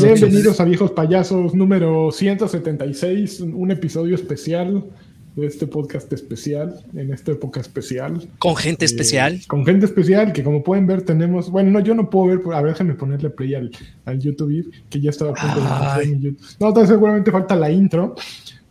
Bienvenidos a Viejos Payasos número 176, un episodio especial de este podcast especial, en esta época especial. Con gente especial. Con gente especial, que como pueden ver tenemos, bueno, no, yo no puedo ver, a ver, déjame ponerle play al, al YouTube, que ya estaba a punto de mi YouTube. No, entonces seguramente falta la intro,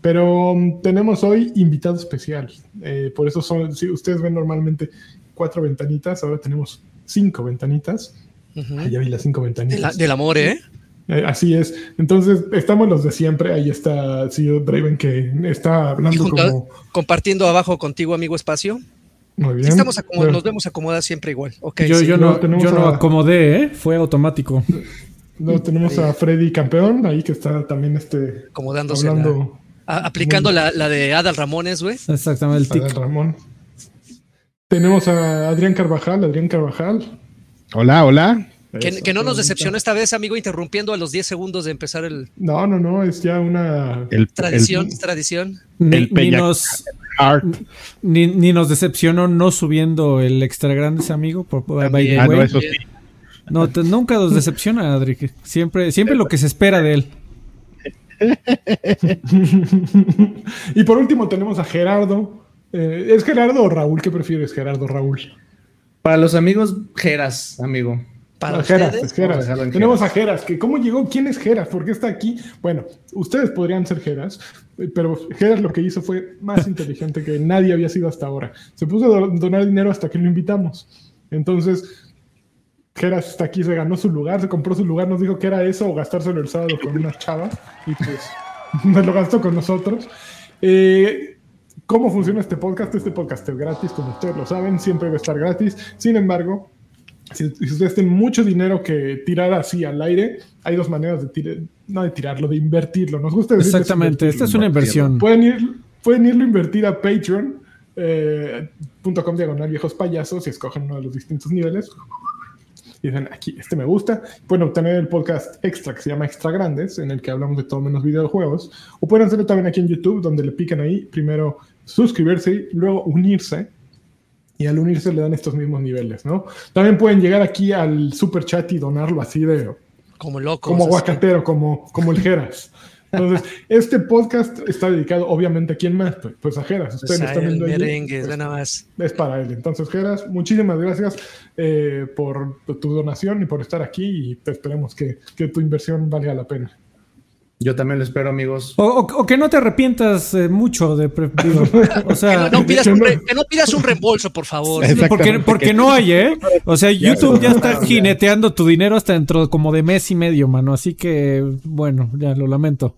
pero um, tenemos hoy invitado especial. Eh, por eso son, si ustedes ven normalmente cuatro ventanitas, ahora tenemos cinco ventanitas. ya vi las cinco ventanitas. del amor, ¿eh? Eh, así es. Entonces, estamos los de siempre. Ahí está Sir Braven que está hablando como. Compartiendo abajo contigo, amigo espacio. Muy bien. Estamos nos vemos acomodados siempre igual. Okay, yo, yo, no, yo no acomodé, ¿eh? Fue automático. No, tenemos a Freddy Campeón ahí que está también este. Acomodándose. Hablando, aplicando la, la, de Adal Ramones, güey. Exactamente, el tic. Adal Ramón. Tenemos a Adrián Carvajal. Adrián Carvajal. Hola, hola. Que, no nos decepcionó esta vez, amigo, interrumpiendo a los 10 segundos de empezar el. No, no, no, es ya una. tradición, tradición. Ni, ni nos, ni, nos decepcionó no subiendo el extra grande, amigo. Por, ah, no, eso sí. no nunca nos decepciona, Adri. Siempre, siempre lo que se espera de él. y por último tenemos a Gerardo. Eh, ¿Es Gerardo o Raúl? ¿Qué prefieres, Gerardo Raúl? Para los amigos, Geras, amigo. Para Geras, Geras. Tenemos a Geras, que cómo llegó, quién es Geras, por qué está aquí. Bueno, ustedes podrían ser Geras, pero Geras lo que hizo fue más inteligente que nadie había sido hasta ahora. Se puso a donar dinero hasta que lo invitamos. Entonces, Geras está aquí, se ganó su lugar, se compró su lugar, nos dijo que era eso o gastárselo el sábado con una chava y pues nos lo gastó con nosotros. Eh, ¿Cómo funciona este podcast? Este podcast es gratis, como ustedes lo saben, siempre va a estar gratis. Sin embargo, si, ustedes tienen mucho dinero que tirar así al aire, hay dos maneras de tirar, no de tirarlo, de invertirlo. Nos gusta decir Exactamente, esta es una inversión. Pueden, ir, pueden irlo a invertir a Patreon. Eh, diagonal viejos payasos y escogen uno de los distintos niveles y dicen aquí este me gusta pueden obtener el podcast extra que se llama extra grandes en el que hablamos de todo menos videojuegos o pueden hacerlo también aquí en YouTube donde le pican ahí primero suscribirse y luego unirse y al unirse le dan estos mismos niveles, ¿no? También pueden llegar aquí al super chat y donarlo así de... Como loco. Como aguacatero, como, como el Geras. Entonces, este podcast está dedicado obviamente a quién más, pues, pues a Geras. Ustedes pues están viendo merengue, pues, nada más. Es para él. Entonces, Geras, muchísimas gracias eh, por tu donación y por estar aquí y esperemos que, que tu inversión valga la pena. Yo también lo espero, amigos. O, que no te arrepientas eh, mucho de. o sea, que no, pidas un pidas un reembolso, por favor. Porque, porque no hay, ¿eh? O sea, YouTube ya está jineteando tu dinero hasta dentro como de mes y medio, mano. Así que, bueno, ya lo lamento.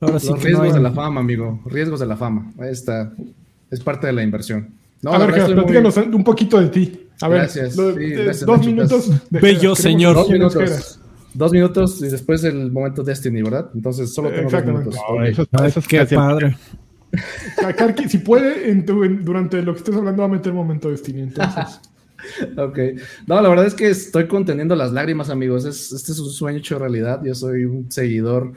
Ahora sí Los riesgos de la fama, amigo. Riesgos de la fama. Esta es parte de la inversión. a ver, platícanos un poquito de ti. A ver, gracias. dos minutos. Bello señor. Dos minutos. Dos minutos y después el momento Destiny, ¿verdad? Entonces solo tengo dos minutos. qué padre. Karki, si puede, durante lo que estés hablando, va a meter momento Destiny. Entonces. ok. No, la verdad es que estoy conteniendo las lágrimas, amigos. este es un sueño hecho realidad. Yo soy un seguidor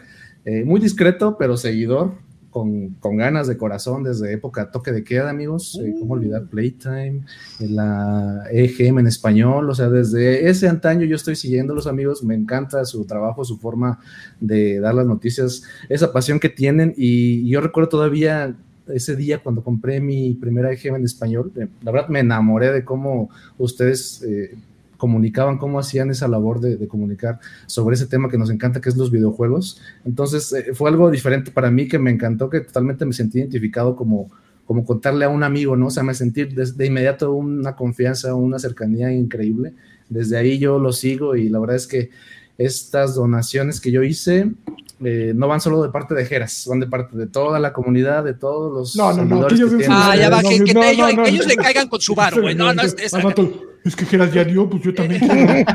eh, muy discreto, pero seguidor con, ganas de corazón desde época toque de queda, amigos. Eh, ¿Cómo olvidar Playtime? La EGM en español. O sea, desde ese antaño yo estoy siguiendo los amigos. Me encanta su trabajo, su forma de dar las noticias, esa pasión que tienen. Y yo recuerdo todavía ese día cuando compré mi primera EGM en español. Eh, la verdad me enamoré de cómo ustedes. Eh, comunicaban, cómo hacían esa labor de, comunicar sobre ese tema que nos encanta, que es los videojuegos. Entonces, eh, fue algo diferente para mí que me encantó, que totalmente me sentí identificado como, como contarle a un amigo, ¿no? O sea, me sentí de, inmediato una confianza, una cercanía increíble. Desde ahí yo lo sigo y la verdad es que estas donaciones que yo hice eh, no van solo de parte de Jeras, van de parte de toda la comunidad, de todos los. No, no, no. ah, ya va, que, ellos, le caigan con su bar, güey. No, no, es, es que Geras ya dio, pues yo también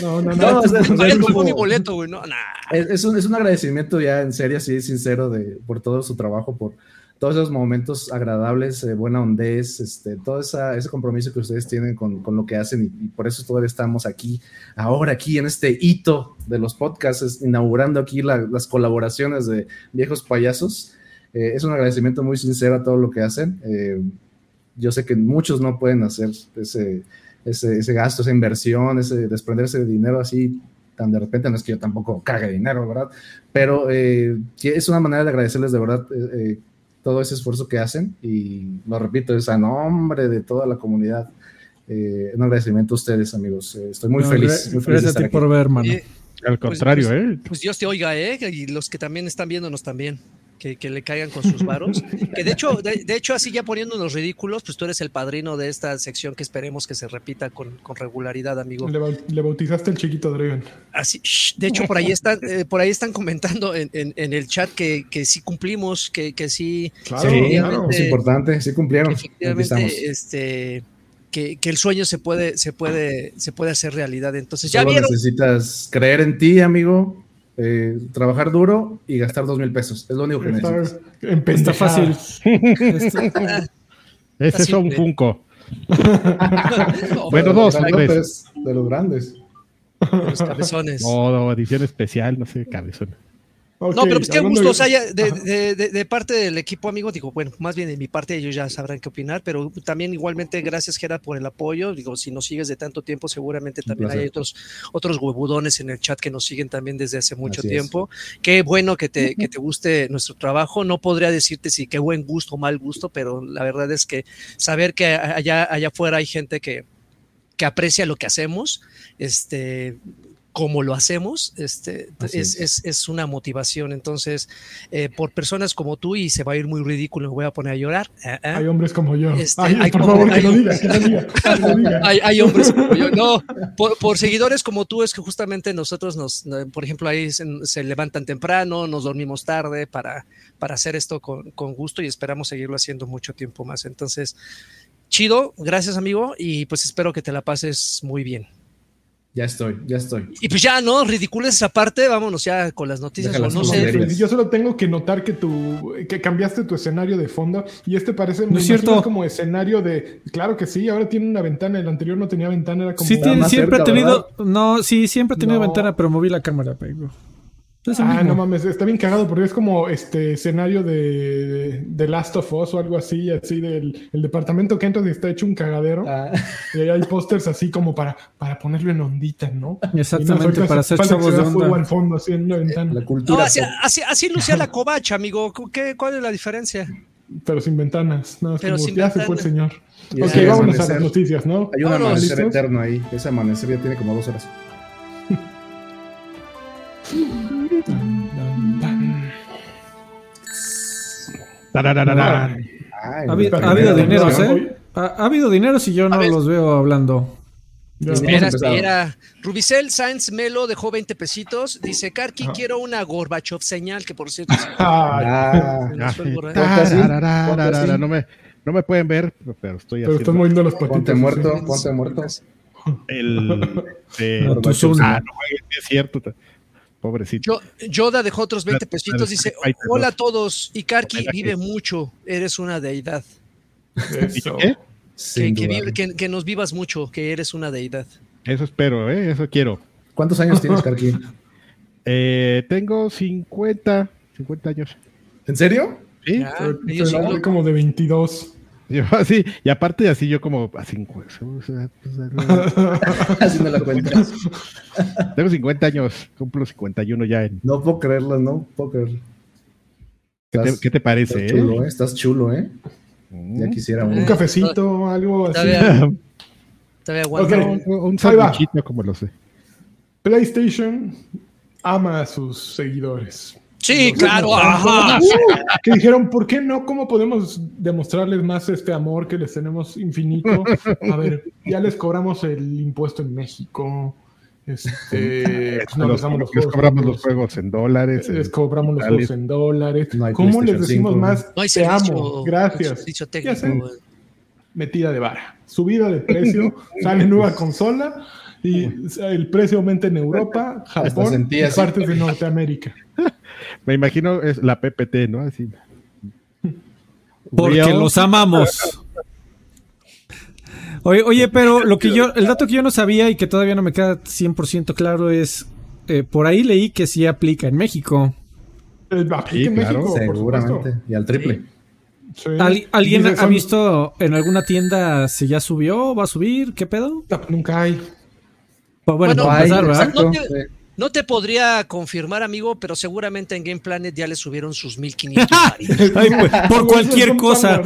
No, no, no. es, mi boleto, güey. No, es, un, es un agradecimiento ya en serio, así, sincero, de, por todo su trabajo, por todos esos momentos agradables, eh, buena hondez, este, todo ese compromiso que ustedes tienen con, lo que hacen y, por eso todavía estamos aquí, ahora aquí en este hito de los podcasts, inaugurando aquí las colaboraciones de viejos payasos. Eh, es un agradecimiento muy sincero a todo lo que hacen. Eh, yo sé que muchos no pueden hacer ese, ese, gasto, esa inversión, ese desprenderse de dinero así tan de repente, no es que yo tampoco cague dinero, ¿verdad? Pero es una manera de agradecerles de verdad todo ese esfuerzo que hacen y lo repito, es a nombre de toda la comunidad. Eh, un agradecimiento a ustedes, amigos. Eh, estoy muy feliz. Muy feliz gracias a ti por ver, hermano. Al pues, contrario, pues, ¿eh? Pues Dios te oiga, ¿eh? Y los que también están viéndonos también que, le caigan con sus varos. que de hecho, de, hecho, así ya poniéndonos ridículos, pues tú eres el padrino de esta sección que esperemos que se repita con, regularidad, amigo. Le, bautizaste el chiquito Dragon. Así, de hecho, por ahí están, eh, por ahí están comentando en, el chat que, que sí cumplimos, que, que sí. Claro, es importante, sí cumplieron. efectivamente, este. Que, el sueño se puede, se puede, se puede hacer realidad. Entonces, ya vieron. necesitas creer en ti, amigo, eh, trabajar duro y gastar dos mil pesos. Es lo único que necesitas. Está fácil. Ese es un Funko. bueno, dos, tres. De los grandes. Los cabezones. No, edición especial, no sé, cabezones no, pero pues qué gusto, o sea, de, de, parte del equipo amigo, digo, bueno, más bien de mi parte ellos ya sabrán qué opinar, pero también igualmente gracias Gerard por el apoyo, digo, si nos sigues de tanto tiempo, seguramente también hay otros, otros huevudones en el chat que nos siguen también desde hace mucho tiempo. Qué bueno que te, que te guste nuestro trabajo, no podría decirte si qué buen gusto o mal gusto, pero la verdad es que saber que allá, allá afuera hay gente que, que aprecia lo que hacemos, este, como lo hacemos, este, es, una motivación. Entonces, eh, por personas como tú, y se va a ir muy ridículo, me voy a poner a llorar. ¿eh? ¿eh? Hay hombres como yo. Este, hay, por favor, que lo digas, Hay, hombres como yo. No, por, seguidores como tú, es que justamente nosotros nos, por ejemplo, ahí se, levantan temprano, nos dormimos tarde para, para hacer esto con, con gusto y esperamos seguirlo haciendo mucho tiempo más. Entonces, chido, gracias amigo, y pues espero que te la pases muy bien. Ya estoy, ya estoy. Y pues ya, ¿no? Ridicules esa parte, vámonos ya con las noticias. no sé. Yo solo tengo que notar que tú, que cambiaste tu escenario de fondo y este parece no es cierto. como escenario de, claro que sí, ahora tiene una ventana, el anterior no tenía ventana, era como... Sí, siempre ha tenido, no, sí, siempre ha tenido ventana, pero moví la cámara, pero ah, no mames, está bien cagado porque es como este escenario de, de, Last of Us o algo así, así del el departamento que entras y está hecho un cagadero. Ah. Y ahí hay pósters así como para, para ponerlo en ondita, ¿no? Exactamente, para hacer chavos de onda. al fondo, así en una ventana. La cultura. así, así, lucía la covacha, amigo. ¿Qué, ¿Cuál es la diferencia? Pero sin ventanas. No, Pero como, ya se fue el señor. ok, vámonos a las noticias, ¿no? Hay un amanecer eterno ahí. Ese amanecer ya tiene como dos horas. Ha, habido dinero, ¿eh? Ha, habido dinero si yo no los veo hablando. Espera, espera. Rubicel Sainz Melo dejó 20 pesitos. Dice, Karki, quiero una Gorbachev señal, que por cierto... no, me, no me pueden ver, pero estoy pero estoy moviendo los patitos. Ponte muerto, ponte muerto. El... Eh, ah, no, es cierto. Pobrecito. Yoda dejó otros 20 pesitos. Dice: Hola a todos. Ikarki vive mucho. Eres una deidad. ¿Qué? Que, que, nos vivas mucho, que eres una deidad. Eso espero, ¿eh? eso quiero. ¿Cuántos años tienes, Karki? Eh, tengo 50, 50 años. ¿En serio? Sí. soy como de 22. Yo así, y aparte así yo como a 50. así me la cuentas. Tengo 50 años, cumplo 51 ya en. No puedo creerlo, no puedo creerlo. ¿Qué te, parece? Estás chulo, eh? Estás chulo, ¿eh? Mm. Ya quisiera un, cafecito, algo así. Todavía okay. Un, un como lo sé. PlayStation ama a sus seguidores. Sí, claro, ajá. Que dijeron, ¿por qué no? ¿Cómo podemos demostrarles más este amor que les tenemos infinito? A ver, ya les cobramos el impuesto en México. Este, pues no les, los les cobramos los juegos en dólares. Les cobramos los juegos en dólares. ¿Cómo les decimos más? te amo, gracias. Metida de vara. Subida de precio, sale nueva consola y el precio aumenta en Europa, Japón y partes de Norteamérica. Me imagino es la PPT, ¿no? Así. Porque los amamos. Oye, oye, pero lo que yo, el dato que yo no sabía y que todavía no me queda 100% claro es, eh, por ahí leí que sí aplica en México. sí, claro, seguramente. Y al triple. ¿Alguien ha visto en alguna tienda si ya subió, va a subir? ¿Qué pedo? nunca hay. Pues bueno, no, pasar, no, te, podría confirmar, amigo, pero seguramente en Game Planet ya le subieron sus 1500 Por cualquier cosa.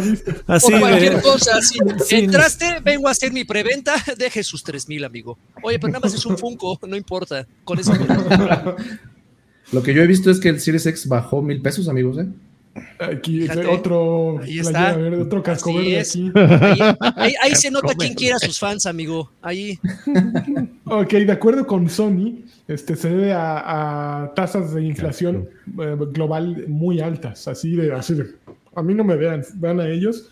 Así por cualquier cosa. Entraste, vengo a hacer mi preventa, deje sus 3000, amigo. Oye, pero nada más es un Funko, no importa. Con eso. Lo que yo he visto es que el Series X bajó mil pesos, amigos, ¿eh? Aquí otro, ahí está. otro casco verde aquí. Ahí, se nota quién quiere a sus fans, amigo. Ahí. ok, de acuerdo con Sony, este se debe a, tasas de inflación eh, global muy altas. Así de, así a mí no me vean, vean a ellos.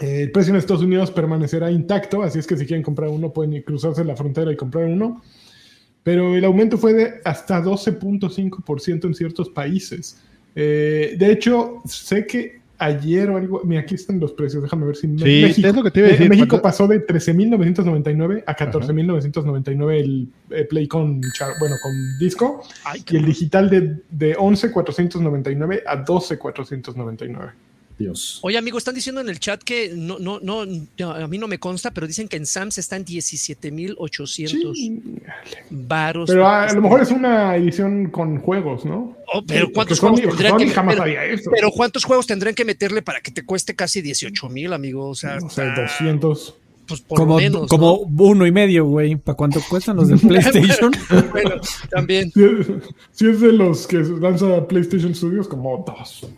Eh, el precio en Estados Unidos permanecerá intacto, así es que si quieren comprar uno pueden cruzarse la frontera y comprar uno. Pero el aumento fue de hasta 12.5% en ciertos países. Eh, de hecho, sé que ayer o algo. Mira, aquí están los precios. Déjame ver si. Sí, México, es lo que te iba a decir. México pasó de 13.999 a 14.999 el, el, Play con, bueno, con disco. y el digital de, de 11.499 a 12.499. Dios. Oye, amigo, están diciendo en el chat que no, no, no, a mí no me consta, pero dicen que en Sams están 17,800 sí. varos. Pero a, lo mejor es una edición con juegos, ¿no? Oh, pero ¿cuántos juegos tendrían que pero, ¿cuántos juegos tendrían que meterle para que te cueste casi 18 mil, amigo? O sea, o sea 200. Pues por como, menos, como uno y medio, güey. ¿Para cuánto cuestan los de PlayStation? bueno, también. Si, es de los que lanza PlayStation Studios, como dos.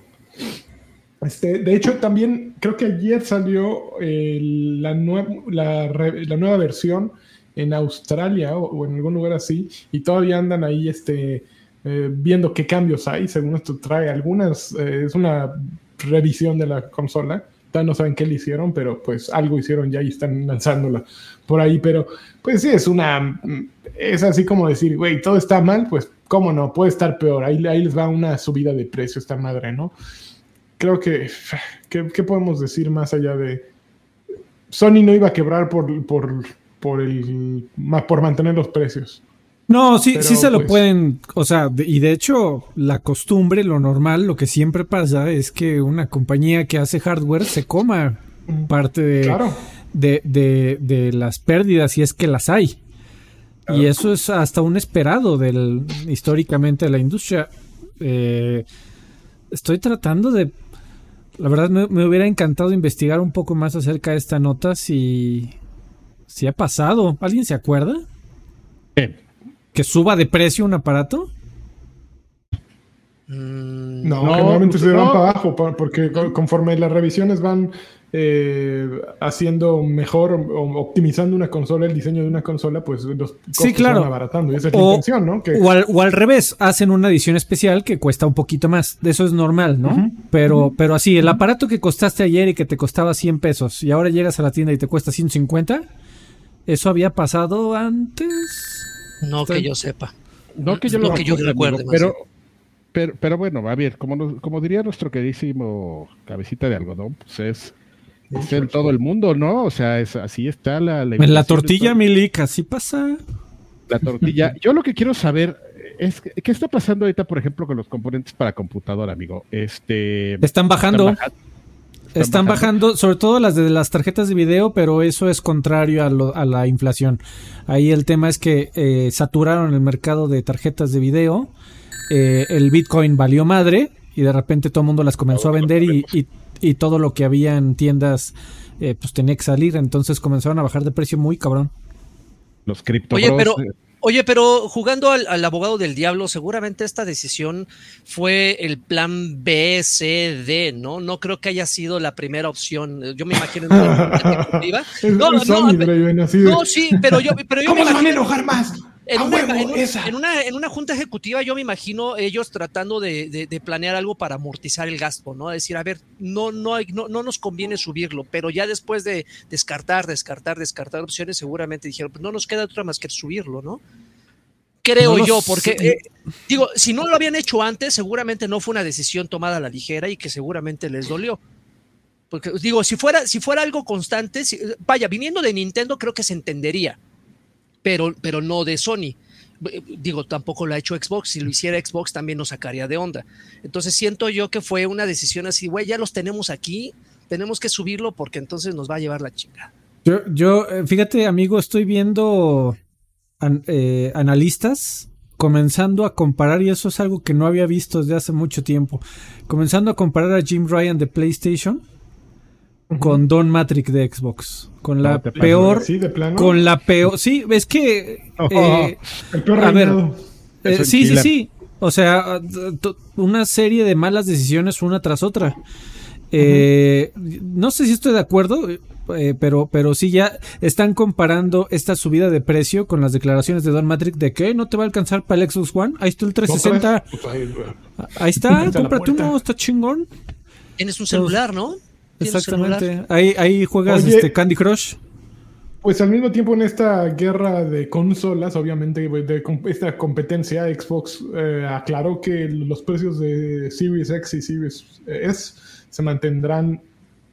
Este, de hecho, también creo que ayer salió la, la, nueva versión en Australia o, en algún lugar así, y todavía andan ahí este, eh, viendo qué cambios hay. Según esto, trae algunas, eh, es una revisión de la consola. No saben qué le hicieron, pero pues algo hicieron ya y están lanzándola por ahí. Pero pues sí, es una. Es así como decir, güey, todo está mal, pues cómo no, puede estar peor. Ahí, ahí les va una subida de precio esta madre, ¿no? Creo que, ¿qué, podemos decir más allá de... Sony no iba a quebrar por, por, por, el, por mantener los precios. No, sí, sí se lo pues, pueden, o sea, y de hecho la costumbre, lo normal, lo que siempre pasa es que una compañía que hace hardware se coma parte de, de, las pérdidas, y es que las hay. Y eso es hasta un esperado del, históricamente de la industria. Eh, estoy tratando de la verdad me, hubiera encantado investigar un poco más acerca de esta nota si, si ha pasado. ¿Alguien se acuerda? ¿Que suba de precio un aparato? Mm, no, normalmente se van para abajo, porque conforme las revisiones van eh, haciendo mejor o optimizando una consola, el diseño de una consola, pues los costos sí, van abaratando. Y esa es la intención, ¿no? O, al, revés, hacen una edición especial que cuesta un poquito más. Eso es normal, ¿no? pero, pero así, el aparato que costaste ayer y que te costaba 100 pesos y ahora llegas a la tienda y te cuesta 150, ¿eso había pasado antes? No que yo sepa. No que yo lo que yo recuerde. Pero, pero, pero, bueno, a ver, como, como diría nuestro queridísimo cabecita de algodón, pues es es en todo el mundo, ¿no? O sea, es, así está la... en la tortilla, Milik, así pasa. La tortilla. Yo lo que quiero saber es, ¿qué está pasando ahorita, por ejemplo, con los componentes para computadora, amigo? Este... Están bajando. Están, bajando. sobre todo las de las tarjetas de video, pero eso es contrario a, la inflación. Ahí el tema es que eh, saturaron el mercado de tarjetas de video, eh, el Bitcoin valió madre y de repente todo el mundo las comenzó a vender y, y todo lo que había en tiendas eh, pues tenía que salir, entonces comenzaron a bajar de precio muy cabrón. Los cripto Oye, pero eh. Oye, pero jugando al, abogado del diablo, seguramente esta decisión fue el plan B, C, D, ¿no? No creo que haya sido la primera opción. Yo me imagino en una. No, no, no, no, sí, pero yo, pero yo ¿Cómo me van a enojar más? En una, en, una, junta ejecutiva yo me imagino ellos tratando de, planear algo para amortizar el gasto, ¿no? Decir, a ver, no, no, no, no nos conviene subirlo, pero ya después de descartar, descartar, descartar opciones, seguramente dijeron, pues no nos queda otra más que subirlo, ¿no? Creo yo, porque eh, digo, si no lo habían hecho antes, seguramente no fue una decisión tomada a la ligera y que seguramente les dolió. Porque digo, si fuera, si fuera algo constante, vaya, viniendo de Nintendo creo que se entendería, pero, pero no de Sony. Digo, tampoco lo ha hecho Xbox. Si lo hiciera Xbox también nos sacaría de onda. Entonces siento yo que fue una decisión así, güey, ya los tenemos aquí, tenemos que subirlo porque entonces nos va a llevar la chingada. Yo, yo eh, fíjate, amigo, estoy viendo eh, analistas comenzando a comparar, y eso es algo que no había visto desde hace mucho tiempo, comenzando a comparar a Jim Ryan de PlayStation con Don Matrix de Xbox. Con la peor. Con la peor. Sí, es que. Eh, el peor a ver, eh, sí, sí, sí. O sea, una serie de malas decisiones una tras otra. Eh, no sé si estoy de acuerdo, pero, pero sí ya están comparando esta subida de precio con las declaraciones de Don Matrix de que no te va a alcanzar para el Xbox One. Ahí está el 360. Pues ahí, está, cómprate uno, está chingón. Tienes un celular, ¿no? Exactamente. Ahí, ahí juegas este Candy Crush. Pues al mismo tiempo en esta guerra de consolas, obviamente de esta competencia, Xbox eh, aclaró que los precios de Series X y Series S se mantendrán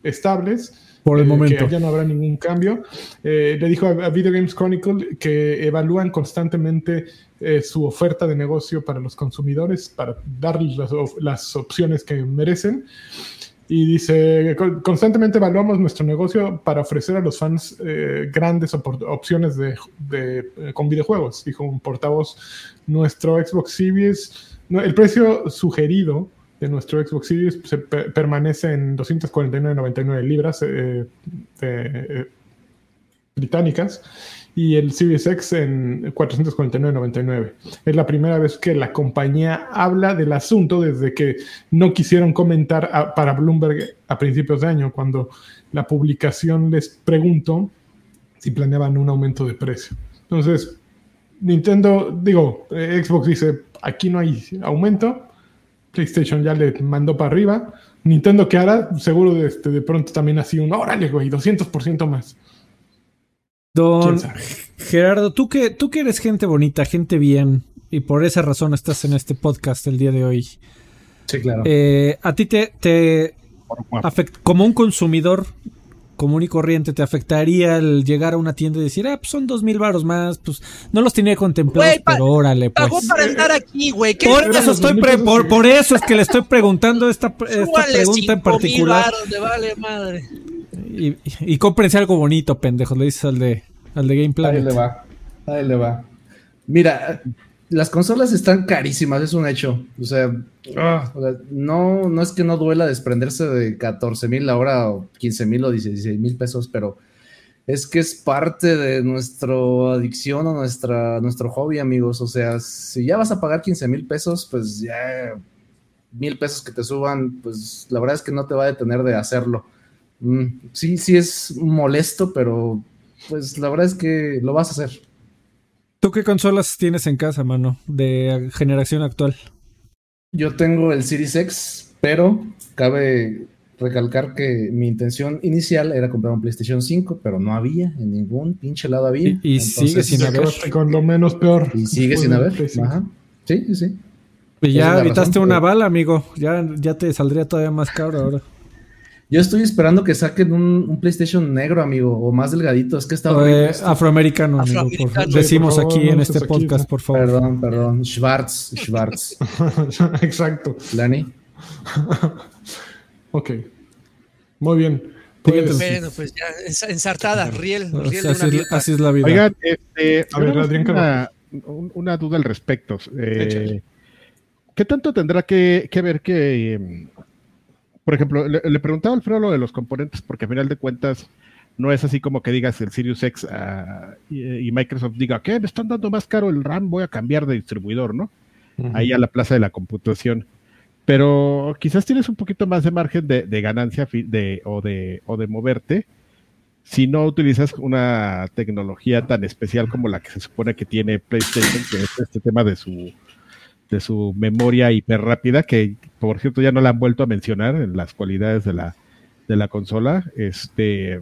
estables. Por el eh, momento. Que ya no habrá ningún cambio. Eh, le dijo a, Video Games Chronicle que evalúan constantemente su oferta de negocio para los consumidores, para darles las, las opciones que merecen. Y dice, constantemente evaluamos nuestro negocio para ofrecer a los fans eh, grandes opciones de, eh, con videojuegos, dijo un portavoz. Nuestro Xbox Series, el precio sugerido de nuestro Xbox Series se permanece en 249.99 libras eh, británicas y el Series X en 449.99. Es la primera vez que la compañía habla del asunto desde que no quisieron comentar para Bloomberg a principios de año, cuando la publicación les preguntó si planeaban un aumento de precio. Entonces, Nintendo, digo, eh, Xbox dice, aquí no hay aumento, PlayStation ya le mandó para arriba, Nintendo que hará, seguro de, este, de pronto también así un, órale, güey, 200% más. Don Gerardo, tú que, tú que eres gente bonita, gente bien, y por esa razón estás en este podcast el día de hoy. Sí, claro. Eh, a ti te, te como un consumidor común y corriente, ¿te afectaría el llegar a una tienda y decir, ah, pues son dos mil baros más? Pues no los tenía contemplados, pero órale, pues. Pagó para estar aquí, güey. Por eso, estoy por, eso es que le estoy preguntando esta, esta pregunta en particular. vale madre. Y, y, cómprense algo bonito, pendejos, le dices al de, al de Game Planet. Ahí le va, ahí le va. Mira, las consolas están carísimas, es un hecho. O sea, ah. no, no es que no duela desprenderse de 14 mil ahora o 15 mil o 16 mil pesos, pero es que es parte de nuestra adicción o nuestra, nuestro hobby, amigos. O sea, si ya vas a pagar 15 mil pesos, pues ya mil pesos que te suban, pues la verdad es que no te va a detener de hacerlo. Mm, sí, sí es molesto, pero pues la verdad es que lo vas a hacer. ¿Tú qué consolas tienes en casa, mano, de generación actual? Yo tengo el Series X, pero cabe recalcar que mi intención inicial era comprar un PlayStation 5, pero no había, en ningún pinche lado había. Y, sigue sin haber. Con lo menos peor. Y sigue sin haber. Ajá. Sí, sí, sí. Y ya evitaste una bala, amigo. Ya, ya te saldría todavía más caro ahora. Yo estoy esperando que saquen un, PlayStation negro, amigo, o más delgadito. Es que está eh, afroamericano, amigo. decimos aquí en este podcast, por favor. Perdón, perdón. Schwarz, Schwarz. Exacto. Lani. ok. Muy bien. Pues, bueno, pues ya ensartada, riel, riel así, es, la vida. Oigan, este, a ver, Adrián, una, una, duda al respecto. Eh, ¿Qué tanto tendrá que, que ver que em, por ejemplo, le, preguntaba a Alfredo lo de los componentes, porque a final de cuentas no es así como que digas el Sirius X ah, y, Microsoft diga, ¿qué? Me están dando más caro el RAM, voy a cambiar de distribuidor, ¿no? Ahí a la plaza de la computación. Pero quizás tienes un poquito más de margen de, ganancia de, o, de, o de moverte si no utilizas una tecnología tan especial como la que se supone que tiene PlayStation, que es este tema de su de su memoria hiper rápida, que por cierto ya no la han vuelto a mencionar en las cualidades de la, de la consola. Este,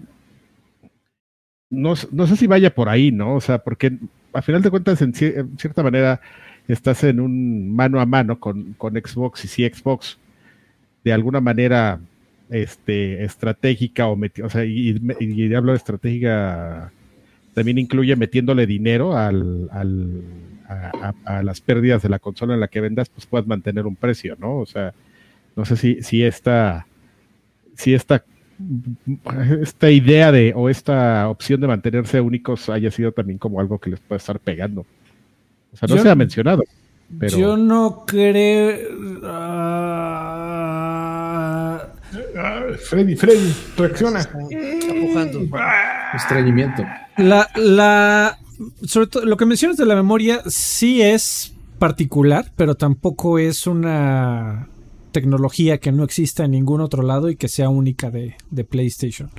no, sé si vaya por ahí, ¿no? O sea, porque a final de cuentas, en, cierta manera, estás en un mano a mano con, con Xbox y si Xbox de alguna manera este, estratégica o, o sea, y, hablo de estratégica también incluye metiéndole dinero al, al a, las pérdidas de la consola en la que vendas, pues puedas mantener un precio, ¿no? O sea, no sé si, si esta, si esta, esta idea de, o esta opción de mantenerse únicos haya sido también como algo que les puede estar pegando. O sea, no se ha mencionado. Pero... Yo no creo. Freddy, Freddy, reacciona. Estreñimiento. La, la, sobre todo, lo que mencionas de la memoria sí es particular, pero tampoco es una tecnología que no exista en ningún otro lado y que sea única de, PlayStation.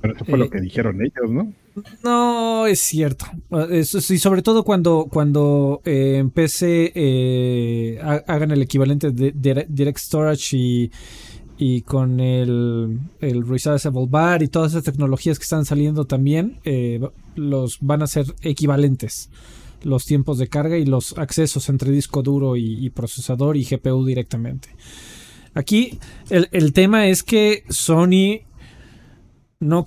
Pero eso fue lo eh, que dijeron ellos, ¿no? No, es cierto. Eso sí, sobre todo cuando, cuando eh, en PC eh, hagan el equivalente de Direct Storage y y con el, el Resizable Bar y todas esas tecnologías que están saliendo también, eh, los van a ser equivalentes los tiempos de carga y los accesos entre disco duro y, procesador y GPU directamente. Aquí el, tema es que Sony no,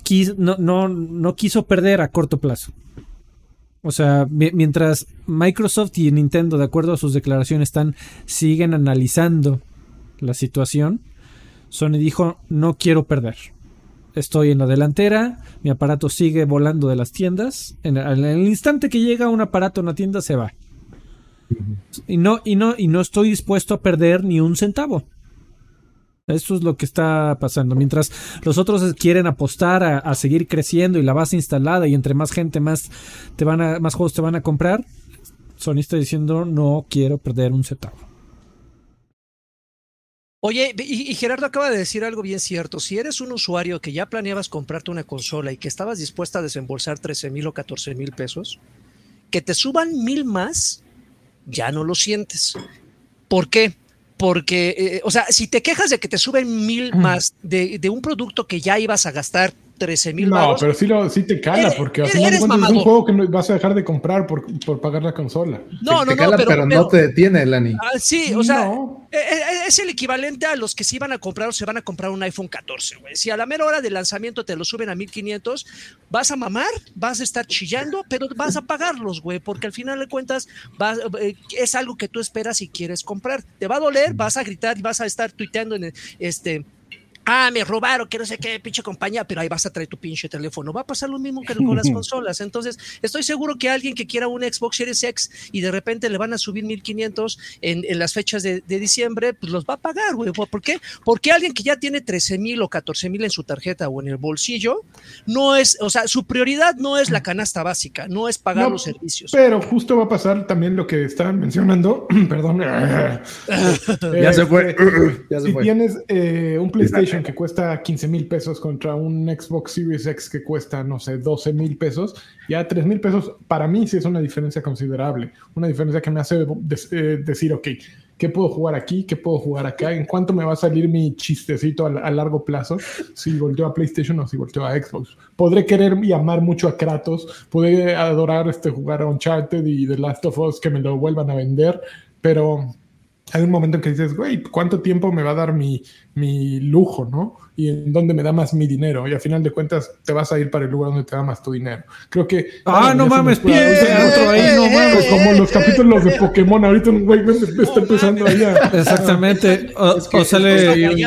no, no, quiso perder a corto plazo. O sea, mientras Microsoft y Nintendo, de acuerdo a sus declaraciones, están, siguen analizando la situación, Sony dijo, no quiero perder. Estoy en la delantera, mi aparato sigue volando de las tiendas. En el, instante que llega un aparato en la tienda se va. Y no, y no, y no estoy dispuesto a perder ni un centavo. Eso es lo que está pasando. Mientras los otros quieren apostar a, seguir creciendo y la base instalada y entre más gente más te van a, más juegos te van a comprar, Sony está diciendo no quiero perder un centavo. Oye, y, Gerardo acaba de decir algo bien cierto. Si eres un usuario que ya planeabas comprarte una consola y que estabas dispuesta a desembolsar 13 mil o 14 mil pesos, que te suban mil más, ya no lo sientes. ¿Por qué? Porque, eh, o sea, si te quejas de que te suben mil más de, de un producto que ya ibas a gastar 13 mil No, pero sí, lo, sí te cala, porque al final es un juego que no vas a dejar de comprar por, por pagar la consola. No, no, no, pero, no te detiene, Lani. Ah, sí, o sea, e, e, es el equivalente a los que se iban a comprar o se van a comprar un iPhone 14, güey. Si a la mera hora de lanzamiento te lo suben a 1500, vas a mamar, vas a estar chillando, pero vas a pagarlos, güey, porque al final de cuentas eh, es algo que tú esperas y quieres comprar. Te va a doler, vas a gritar y vas a estar tuiteando en este ah, me robaron, que no sé qué pinche compañía, pero ahí vas a traer tu pinche teléfono. Va a pasar lo mismo que con las consolas. Entonces, estoy seguro que alguien que quiera un Xbox Series X y de repente le van a subir 1500 en, en las fechas de, diciembre, pues los va a pagar, güey. ¿Por qué? Porque alguien que ya tiene 13 mil o 14 mil en su tarjeta o en el bolsillo, no es, o sea, su prioridad no es la canasta básica, no es pagar los servicios. Pero justo va a pasar también lo que estaban mencionando, perdón. ya se fue. Este, ya se si tienes eh, un PlayStation que cuesta 15 mil pesos contra un Xbox Series X que cuesta, no sé, 12 mil pesos, ya 3 mil pesos para mí sí es una diferencia considerable. Una diferencia que me hace eh, decir, ok, ¿qué puedo jugar aquí? ¿Qué puedo jugar acá? ¿En cuánto me va a salir mi chistecito a, largo plazo si volteo a PlayStation o si volteo a Xbox? Podré querer y amar mucho a Kratos, podré adorar este, jugar a Uncharted y The Last of Us que me lo vuelvan a vender, pero hay un momento en que dices, güey, ¿cuánto tiempo me va a dar mi, mi lujo, no? Y en dónde me da más mi dinero. Y al final de cuentas te vas a ir para el lugar donde te da más tu dinero. Creo que. Ah, no mames, pie, otro ahí, no mames. Como los capítulos de Pokémon, ahorita un güey me, está empezando allá. Exactamente. O, sale.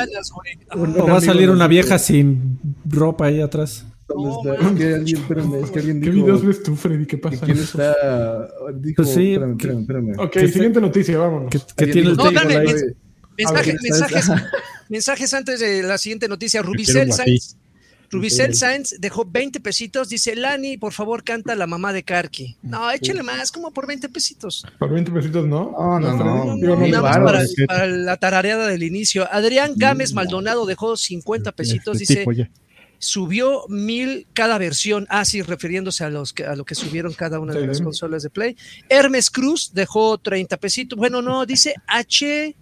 O va a salir una vieja sin ropa ahí atrás. ¿Dónde está? Es que alguien, espérame, es que alguien dijo. ¿Qué videos ves tú, Freddy? ¿Qué pasa? ¿Quién está? Dijo, pues sí, espérame, espérame, espérame. Ok, siguiente noticia, vámonos. ¿Qué, tiene el no, dale, mensajes, mensajes, mensajes antes de la siguiente noticia. Rubicel Sainz. Rubicel Sainz dejó 20 pesitos. Dice, Lani, por favor, canta la mamá de Karki. No, échale más, como por 20 pesitos. Por 20 pesitos, ¿no? No, no, no. no, no para, para, la tarareada del inicio. Adrián Gámez Maldonado dejó 50 pesitos. Dice, subió mil cada versión, así ah, refiriéndose a, los que, a lo que subieron cada una de las consolas de Play. Hermes Cruz dejó 30 pesitos, bueno, no, dice HNL,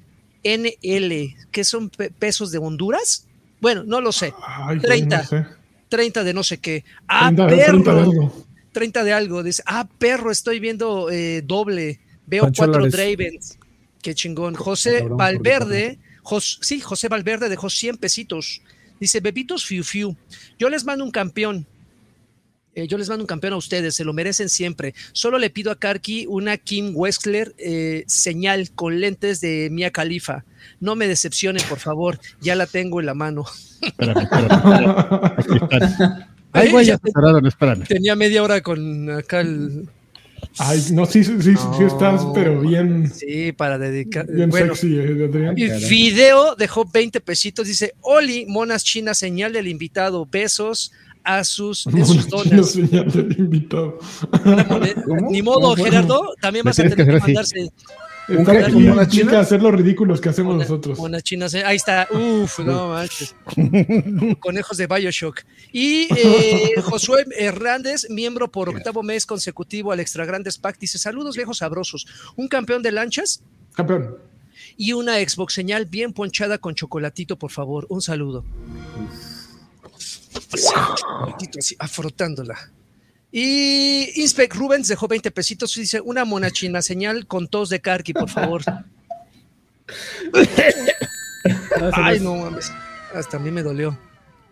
que son pesos de Honduras. Bueno, no lo sé. 30. 30 de no sé qué. Ah, 30, perro. 30 de algo. 30 de algo. Dice, ah, perro, estoy viendo eh, doble. Veo cuatro Dravens. Qué chingón. José Valverde sí, José Valverde dejó 100 pesitos. Dice, bebitos fiu fiu, yo les mando un campeón. Eh, yo les mando un campeón a ustedes, se lo merecen siempre. Solo le pido a Karki una Kim Wexler eh, señal con lentes de Mia Khalifa. No me decepcionen, por favor, ya la tengo en la mano. Espérame, espérame. Ahí voy a Tenía media hora con acá el, Ay, no, sí, sí, sí, estás, pero bien. Sí, para dedicar. Bien sexy. Eh, y video dejó 20 pesitos. Dice: Oli, monas chinas, señal del invitado. Besos a sus, de sus donas. señal del invitado. Ni modo, Gerardo. También vas a tener que mandarse. Está aquí una china hacer los ridículos que hacemos nosotros. Unas chinas, eh, ahí está. Uf, no manches. Conejos de Bioshock. Y eh, Josué Hernández, miembro por octavo mes consecutivo al Extra Grandes Pack, dice: Saludos, viejos sabrosos. Un campeón de lanchas. Campeón. Y una Xbox señal bien ponchada con chocolatito, por favor. Un saludo. Así, afrotándola. Y Inspec Rubens dejó 20 pesitos y dice una monachina señal con tos de Karki, por favor. Ay, no mames. Hasta a mí me dolió.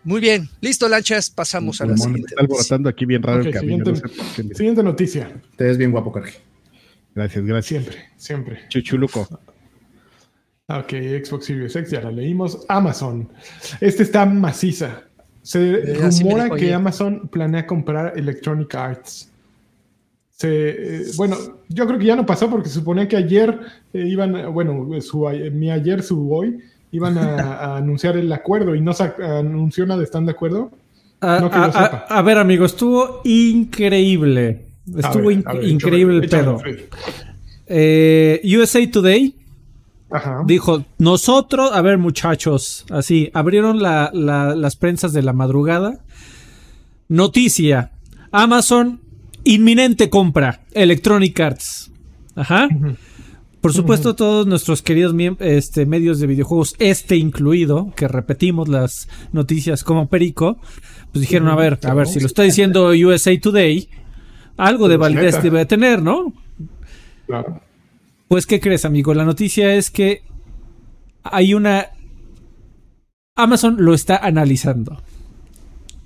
Muy bien, listo, lanchas. Pasamos a la siguiente. Está alborotando aquí bien raro el camino. Siguiente, noticia. Te ves bien guapo, Karki. Gracias, gracias. Siempre, siempre. Chuchuluco. Ok, Xbox Series X, ya la leímos. Amazon. Este está maciza. Se eh, rumora que Amazon planea comprar Electronic Arts. Se, eh, bueno, yo creo que ya no pasó porque se suponía que ayer eh, iban, bueno, su, mi ayer, su hoy, iban a, anunciar el acuerdo y no se anunció nada, ¿están de acuerdo? A, ver, amigo, estuvo increíble. Estuvo increíble el pedo. USA Today Dijo, nosotros, a ver muchachos, así, abrieron las prensas de la madrugada. Noticia, Amazon, inminente compra, Electronic Arts. Ajá. Por supuesto, todos nuestros queridos este, medios de videojuegos, este incluido, que repetimos las noticias como perico, pues dijeron, a ver, a ver, si lo está diciendo USA Today, algo de pues, validez debe tener, ¿no? Claro. Pues, ¿qué crees, amigo? La noticia es que hay una... Amazon lo está analizando.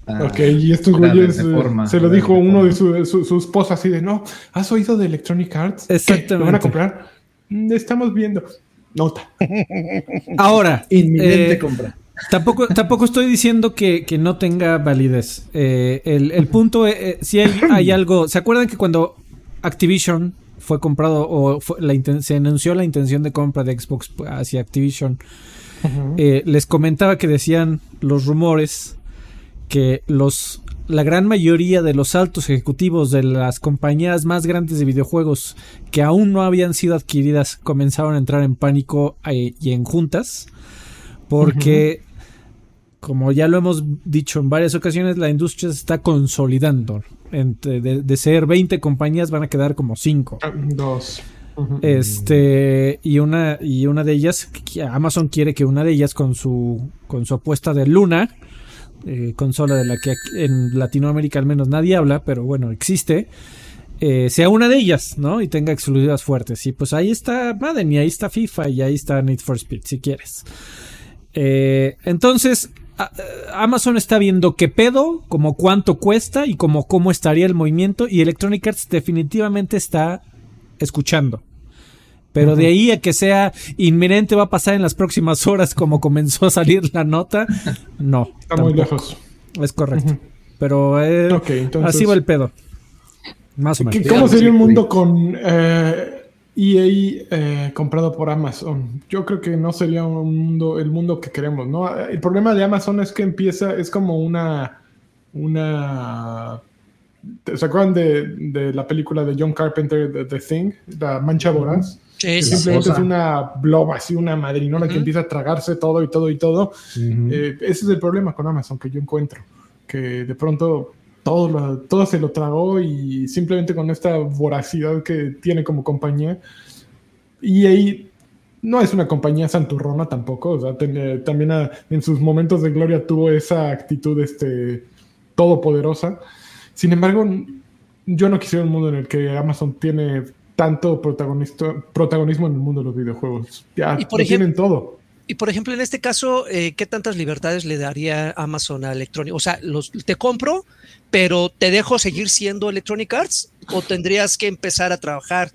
Ah, ok, y estos güeyes eh, se lo dijo uno de su, su, esposa así de, no, ¿has oído de Electronic Arts? Exactamente. ¿Lo van a comprar? Mm, estamos viendo. Nota. Ahora. Inminente eh, compra. Tampoco, tampoco estoy diciendo que, no tenga validez. Eh, el, punto, es, si hay, hay algo... ¿Se acuerdan que cuando Activision fue comprado o se anunció la intención de compra de Xbox hacia Activision, eh, les comentaba que decían los rumores que los la gran mayoría de los altos ejecutivos de las compañías más grandes de videojuegos que aún no habían sido adquiridas comenzaron a entrar en pánico eh, y en juntas porque como ya lo hemos dicho en varias ocasiones la industria se está consolidando de, ser 20 compañías van a quedar como 5. Ah, dos. Este, y una, y una de ellas, Amazon quiere que una de ellas con su, con su apuesta de Luna, eh, consola de la que en Latinoamérica al menos nadie habla, pero bueno, existe, eh, sea una de ellas, ¿no? Y tenga exclusivas fuertes. Y pues ahí está Madden y ahí está FIFA y ahí está Need for Speed, si quieres. Eh, entonces, Amazon está viendo qué pedo, como cuánto cuesta y como cómo estaría el movimiento y Electronic Arts definitivamente está escuchando. Pero de ahí a que sea inminente va a pasar en las próximas horas como comenzó a salir la nota, no. Está muy lejos. Es correcto. Pero eh, así va el pedo. Más o menos. ¿Cómo sería un mundo con eh, EA eh, comprado por Amazon. Yo creo que no sería un mundo, el mundo que queremos, ¿no? El problema de Amazon es que empieza, es como una, una, ¿se acuerdan de, la película de John Carpenter, The, Thing, La Mancha Voraz? Sí, simplemente es una blob así, una madrinola que empieza a tragarse todo y todo y todo. Eh, ese es el problema con Amazon que yo encuentro, que de pronto todo, todo se lo tragó y simplemente con esta voracidad que tiene como compañía. Y ahí no es una compañía santurrona tampoco, o sea, también en sus momentos de gloria tuvo esa actitud este, todopoderosa. Sin embargo, yo no quisiera un mundo en el que Amazon tiene tanto protagonismo en el mundo de los videojuegos. Ya y por tienen todo. Y, por ejemplo, en este caso, eh, ¿qué tantas libertades le daría Amazon a Electronic? O sea, los, te compro, pero ¿te dejo seguir siendo Electronic Arts? ¿O tendrías que empezar a trabajar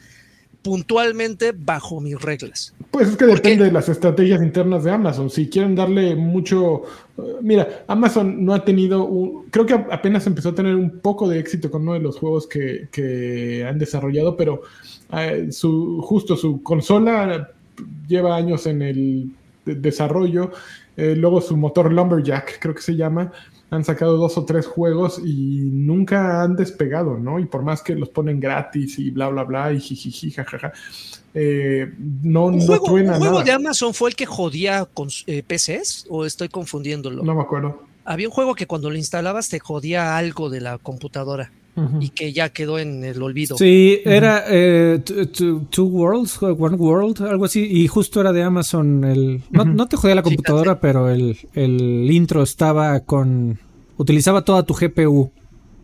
puntualmente bajo mis reglas? Pues es que depende de las estrategias internas de Amazon. Si quieren darle mucho... Eh, mira, Amazon no ha tenido... Un, creo que apenas empezó a tener un poco de éxito con uno de los juegos que, que han desarrollado, pero eh, su, justo su consola lleva años en el desarrollo. Eh, luego su motor Lumberjack, creo que se llama, han sacado dos o tres juegos y nunca han despegado, ¿no? Y por más que los ponen gratis y bla, bla, bla, y jijiji, jajaja, eh, no, no juego, ¿Un juego de Amazon fue el que jodía con eh, PCs o estoy confundiéndolo? No me acuerdo. Había un juego que cuando lo instalabas te jodía algo de la computadora y que ya quedó en el olvido. Sí, era eh, two, Worlds, One World, algo así, y justo era de Amazon. El, no, te jodía la computadora, pero el, el, intro estaba con... Utilizaba toda tu GPU.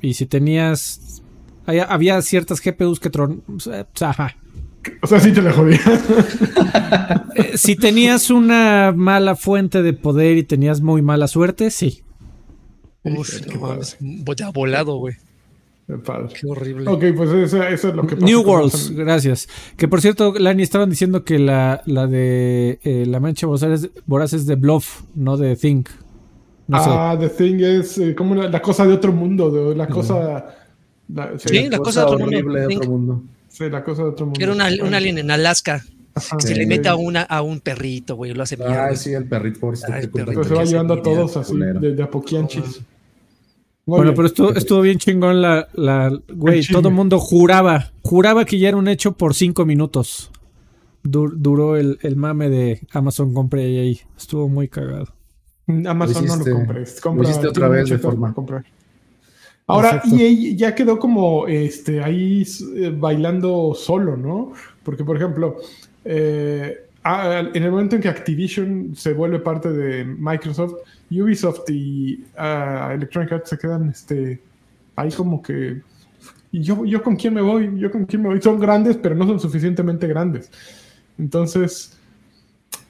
Y si tenías... Había, ciertas GPUs que... Tron, o sea, sí te la jodía. Eh, si tenías una mala fuente de poder y tenías muy mala suerte, sí. Uf, voy a volado, güey. Qué horrible. Ok, pues eso, es lo que pasa. New Worlds, gracias. Que por cierto, Lani, estaban diciendo que la, la de eh, La Mancha Voraz es de Bluff, no de Think. ah, The Thing es eh, como la, cosa de otro mundo, la cosa... sí, la, cosa, de otro mundo. Sí, la cosa de otro mundo. Era una, un alien en Alaska. Se le mete a, una, a un perrito, güey, lo hace mierda. Ah, sí, el perrito. Por ah, el perrito se va llevando a todos así, de, de a poquianchis bueno, pero estuvo, estuvo bien chingón la, la güey, todo el mundo juraba, juraba que ya era un hecho por cinco minutos. duró el, el, mame de Amazon compré ahí. Estuvo muy cagado. Amazon no lo compres. Compra, lo otra vez de forma. Ahora, y ya quedó como este, ahí eh, bailando solo, ¿no? Porque, por ejemplo, eh, en el momento en que Activision se vuelve parte de Microsoft, Ubisoft y uh, Electronic Arts se quedan este, ahí como que... ¿Y yo, yo con quién me voy? ¿Yo con quién me voy? Son grandes, pero no son suficientemente grandes. Entonces...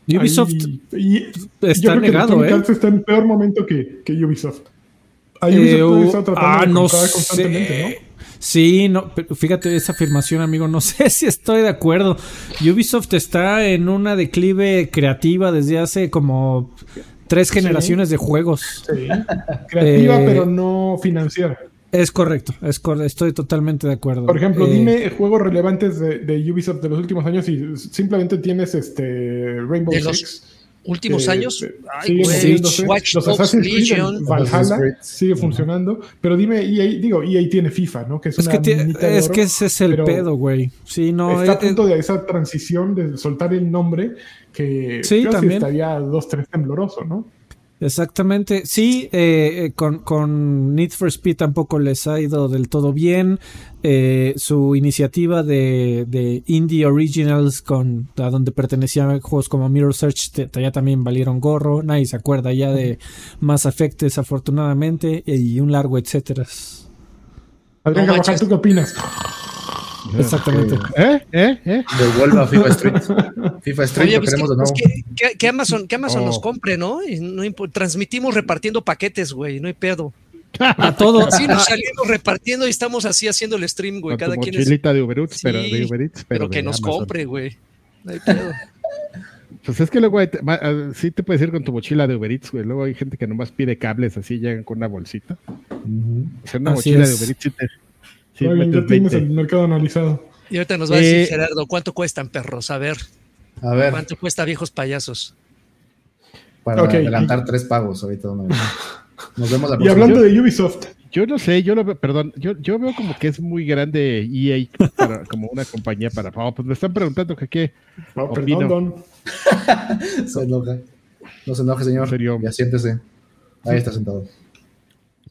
Ubisoft y, está negado, ¿eh? está en peor momento que, que Ubisoft. Ahí Ubisoft eh, ah, no sé. ¿no? Sí, no, fíjate esa afirmación, amigo, no sé si estoy de acuerdo. Ubisoft está en una declive creativa desde hace como tres generaciones de juegos. Sí. Creativa, eh, pero no financiera. Es correcto, es estoy totalmente de acuerdo. Por ejemplo, eh, dime juegos relevantes de, Ubisoft de los últimos años y simplemente tienes este Rainbow Six. Últimos años, Ay, Watch los Assassin's Creed, Valhalla sigue funcionando, pero dime, EA, digo, EA tiene FIFA, ¿no? Que es, que, es que ese es el pedo, güey. Sí, no, está a punto de esa transición de soltar el nombre que sí, también. estaría dos, tres tembloroso, ¿no? Exactamente. Sí, eh, eh, con, con, Need for Speed tampoco les ha ido del todo bien. Eh, su iniciativa de, de, Indie Originals, con, a donde pertenecían juegos como Mirror Search, ya también valieron gorro. Nadie se acuerda ya de Mass Effect, desafortunadamente, y un largo etcétera. Adrián no, ¿tú qué opinas? Exactamente. ¿Eh? ¿Eh? ¿Eh? Devuelva FIFA Street. FIFA Street Oye, lo pues queremos que, de nuevo. que, que, Amazon, que Amazon nos oh. compre, ¿no? Y no transmitimos repartiendo paquetes, güey, no hay pedo. A todos. Sí, nos salimos repartiendo y estamos así haciendo el stream, güey. Cada quien es... de Uber Eats, pero de Uber Eats, pero, pero que nos compre, güey. No hay pedo. Pues es que luego hay, sí te puedes ir con tu mochila de Uber Eats, güey. Luego hay gente que nomás pide cables así, llegan con una bolsita. O sea, una mochila de Uber Eats sí te, ya tienes el mercado analizado. Y ahorita nos va a decir eh, Gerardo, ¿cuánto cuestan perros? A ver. A ver. ¿Cuánto cuesta viejos payasos? Para adelantar tres pagos ahorita. Nos vemos la próxima. Y hablando de Ubisoft. Yo no sé, yo lo veo, perdón, yo, yo veo como que es muy grande EA para, como una compañía para. Oh, pues me están preguntando que qué. No, perdón, don. se enoja. No se enoje, señor. serio? Ya siéntese. Ahí está sentado.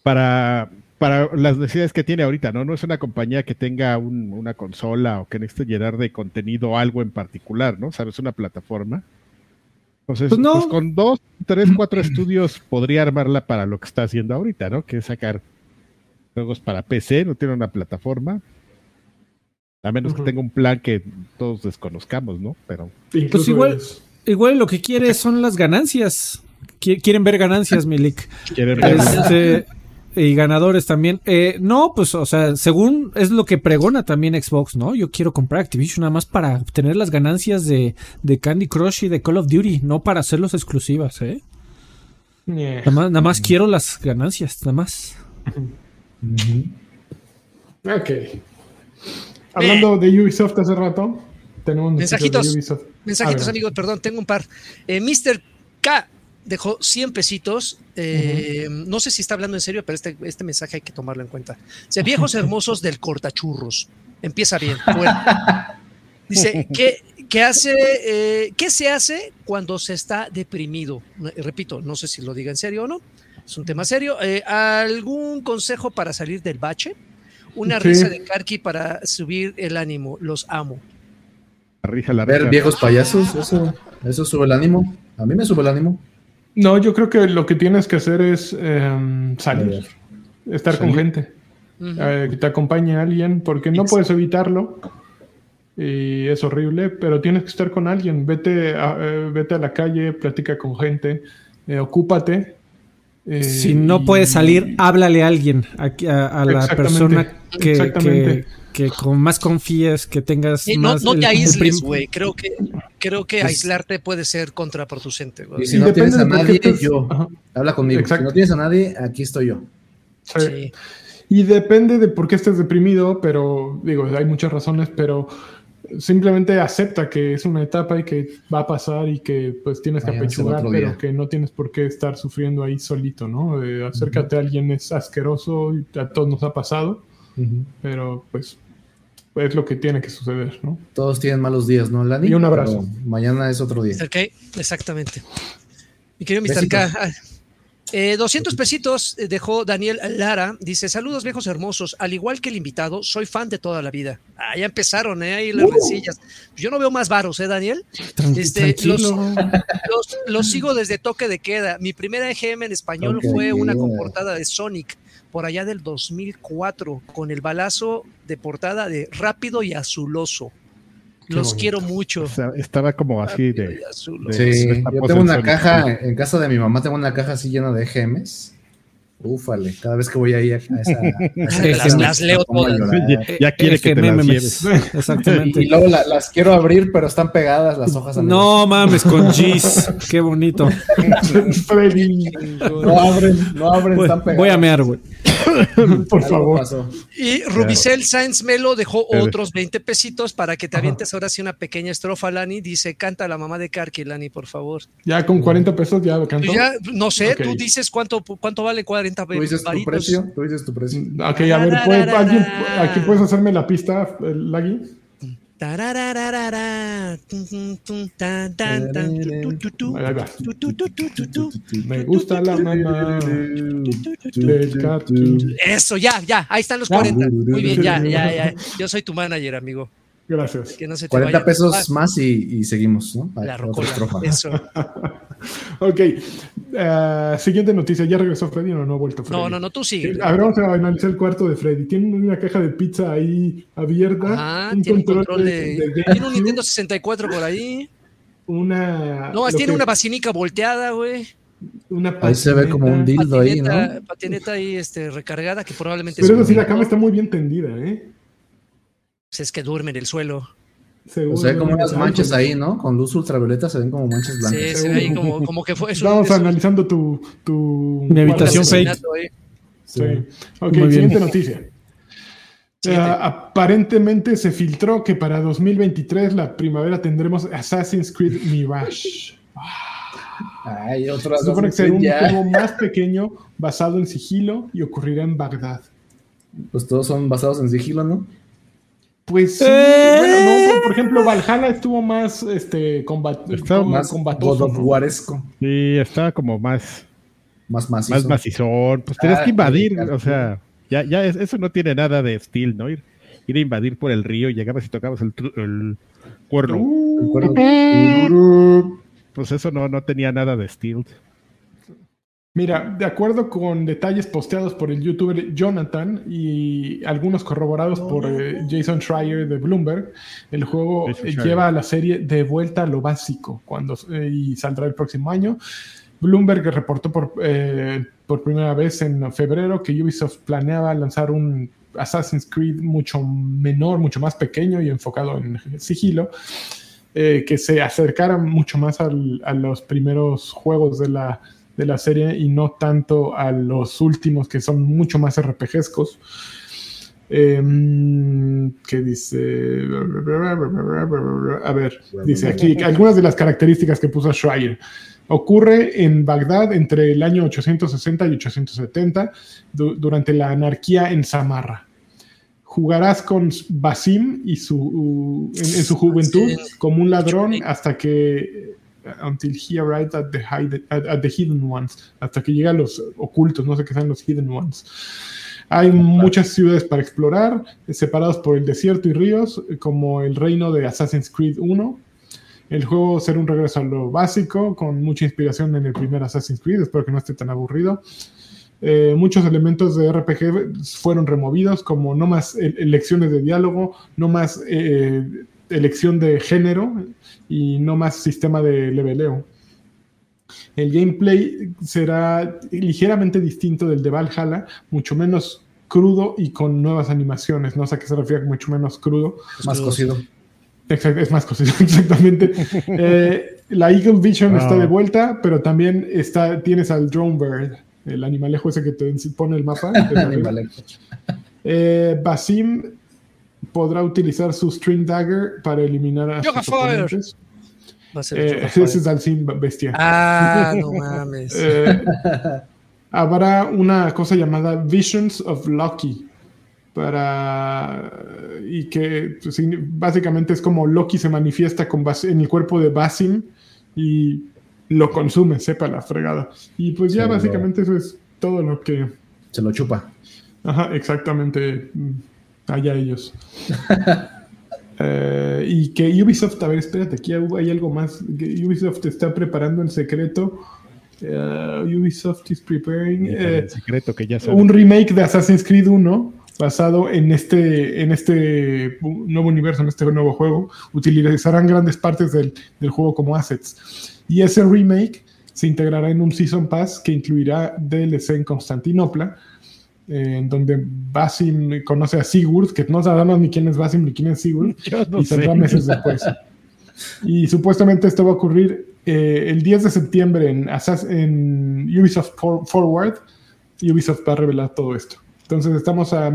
Para, para las necesidades que tiene ahorita, ¿no? No es una compañía que tenga una consola o que necesite llenar de contenido algo en particular, ¿no? ¿Sabes? Una plataforma. Entonces, pues, pues con dos, tres, cuatro estudios podría armarla para lo que está haciendo ahorita, ¿no? Que es sacar juegos para PC, no tiene una plataforma. A menos que tenga un plan que todos desconozcamos, ¿no? Pero. Pues igual, igual lo que quiere son las ganancias. Quieren ver ganancias, Milik. Quieren ver este, y ganadores también. Eh, no, pues, o sea, según es lo que pregona también Xbox, ¿no? Yo quiero comprar Activision nada más para obtener las ganancias de, de Candy Crush y de Call of Duty, no para hacerlos exclusivas, ¿eh? Nada, más, quiero las ganancias, nada más. Ok. Hablando de Ubisoft hace rato, tenemos mensajitos. Mensajitos, amigos, perdón, tengo un par. Eh, Mr. K dejó 100 pesitos. Eh, no sé si está hablando en serio, pero este, este mensaje hay que tomarlo en cuenta. Dice, viejos hermosos del cortachurros. Empieza bien. Dice, ¿qué, qué hace, eh, ¿qué se hace cuando se está deprimido? Repito, no sé si lo diga en serio o no. Es un tema serio. Eh, ¿Algún consejo para salir del bache? Una risa de Karki para subir el ánimo. Los amo. La risa, la Ver viejos payasos, eso, eso sube el ánimo. A mí me sube el ánimo. No, yo creo que lo que tienes que hacer es em, salir, estar con gente, eh, que te acompañe alguien, porque no puedes evitarlo y es horrible, pero tienes que estar con alguien. Vete a, eh, vete a la calle, platica con gente, eh, ocúpate. si no puedes salir, háblale a alguien, a, la persona que, que con más confíes, que tengas no, No te aísles, güey. Creo que, creo que pues aislarte puede ser contraproducente. Y si no tienes a nadie, yo. Habla conmigo. Si no tienes a nadie, aquí estoy yo. Sí. Y depende de por qué estés deprimido, pero digo, hay muchas razones, pero simplemente acepta que es una etapa y que va a pasar y que pues tienes que apechugar, pero que no tienes por qué estar sufriendo ahí solito, ¿no? Eh, acércate a alguien es asqueroso y a todos nos ha pasado pero pues es lo que tiene que suceder, ¿no? Todos tienen malos días, ¿no, Lani? Y un abrazo. mañana es otro día. exactamente. Mi querido Mr. K. 200 pesitos dejó Daniel Lara. Dice: Saludos, viejos hermosos. Al igual que el invitado, soy fan de toda la vida. Ah, ya empezaron, ¿eh? Ahí las uh. rencillas. Yo no veo más varos, ¿eh, Daniel? este, los, sigo desde toque de queda. Mi primera EGM en español fue una comportada de Sonic por allá del 2004 con el balazo de portada de Rápido y Azuloso. Los quiero mucho. estaba como así de, Sí, yo tengo una caja, en casa de mi mamá tengo una caja así llena de gemes. Ufale, cada vez que voy ahí a esa, las, leo todas. Ya, quiere que te las lleves. Exactamente. Y, luego las quiero abrir, pero están pegadas las hojas. No mames, con gis. Qué bonito. no abren, no abren, están pegadas. Voy a mear, güey. Por favor. Y Rubicel Sainz Melo dejó otros 20 pesitos para que te avientes ahora sí una pequeña estrofa, Lani. Dice, canta la mamá de Karki, Lani, por favor. Ya con 40 pesos ya canto. Ya, no sé, tú dices cuánto, cuánto vale 40 pesos. Tú dices tu precio, tú dices tu precio. Ok, a ver, ¿puede, aquí puedes hacerme la pista, Lagui? Me gusta la mamá. Eso, ya, ya, ahí están los 40. Muy bien, ya, ya, ya. Yo soy tu manager, amigo. Gracias. 40 pesos más y, seguimos, ¿no? La Eso. ok. Uh, siguiente noticia. ¿Ya regresó Freddy o no ha vuelto Freddy? No, no, no, tú sigue. A ver, vamos a analizar el cuarto de Freddy. Tiene una caja de pizza ahí abierta. Ah, un tiene control, de, Tiene un Nintendo 64 por ahí. Una. No, tiene una basinica volteada, güey. Una ahí se ve como un dildo ahí, ¿no? Patineta ahí este, recargada que probablemente. Pero eso sí, la cama está muy bien tendida, ¿eh? Pues es que duerme en el suelo. o sea, como unas manchas ahí, ¿no? Con luz ultravioleta se ven como manchas blancas. Sí, se ve ahí como, como que fue. Estamos analizando tu, tu. Mi habitación fake. Sí. Ok, siguiente noticia. aparentemente se filtró que para 2023, la primavera, tendremos Assassin's Creed Mirage. Ay, otro Se supone que será un juego más pequeño, basado en sigilo y ocurrirá en Bagdad. Pues todos son basados en sigilo, ¿no? Pues sí, bueno, no, por ejemplo, Valhalla estuvo más este combativo, más combatoso. Sí, estaba como más más macizo. Más macizón. Pues tenías que ah, invadir, o sea, ya, ya eso no tiene nada de estilo, ¿no? Ir, ir a invadir por el río y llegabas y tocabas el, el cuerno. Uh, pues eso no, no tenía nada de estilo. Mira, de acuerdo con detalles posteados por el youtuber Jonathan y algunos corroborados por eh, Jason Schreier de Bloomberg, el juego eh, lleva a la serie de vuelta a lo básico cuando, eh, y saldrá el próximo año. Bloomberg reportó por, por primera vez en febrero que Ubisoft planeaba lanzar un Assassin's Creed mucho menor, mucho más pequeño y enfocado en sigilo, que se acercara mucho más a los primeros juegos de la de la serie y no tanto a los últimos que son mucho más RPGescos. Em, que dice. A ver, dice aquí algunas de las características que puso Schreier. Ocurre en Bagdad entre el año 860 y 870, durante la anarquía en Samarra. Jugarás con Basim y su, en, su juventud como un ladrón hasta que until he arrived at the, at, the hidden ones, hasta que llega a los ocultos, no sé qué sean los hidden ones. Hay muchas ciudades para explorar, separados por el desierto y ríos, como el reino de Assassin's Creed 1. El juego será un regreso a lo básico, con mucha inspiración en el primer Assassin's Creed, espero que no esté tan aburrido. Eh, muchos elementos de RPG fueron removidos, como no más elecciones de diálogo, no más eh, elección de género y no más sistema de leveleo. El gameplay será ligeramente distinto del de Valhalla, mucho menos crudo y con nuevas animaciones. No sé a qué se refiere mucho menos crudo. Más cocido. es más cocido, exactamente. Eh, la Eagle Vision está de vuelta, pero también está, tienes al Drone Bird, el animalejo ese que te pone el mapa. eh, Basim podrá utilizar su String Dagger para eliminar a sus oponentes. Eh, ese es Dalsim Bestia. Ah, no mames. Eh, habrá una cosa llamada Visions of Loki. Para. Y que pues, básicamente es como Loki se manifiesta con en el cuerpo de Basim y lo consume, sepa la fregada. Y pues ya básicamente eso es todo lo que. Se lo chupa. Ajá, exactamente allá ellos. Eh, y que Ubisoft, a ver, espérate, aquí hay algo más. Ubisoft está preparando en secreto. Eh, Ubisoft is preparing eh, secreto que ya un remake de Assassin's Creed 1 basado en este, en este nuevo universo, en este nuevo juego. Utilizarán grandes partes del, del juego como assets. Y ese remake se integrará en un Season Pass que incluirá DLC en Constantinopla en donde Basim conoce a Sigurd, que no sabemos ni quién es Basim ni quién es Sigurd, y saldrá meses después. Y supuestamente esto va a ocurrir eh, el 10 de septiembre en, en Ubisoft Forward. Ubisoft va a revelar todo esto. Entonces estamos a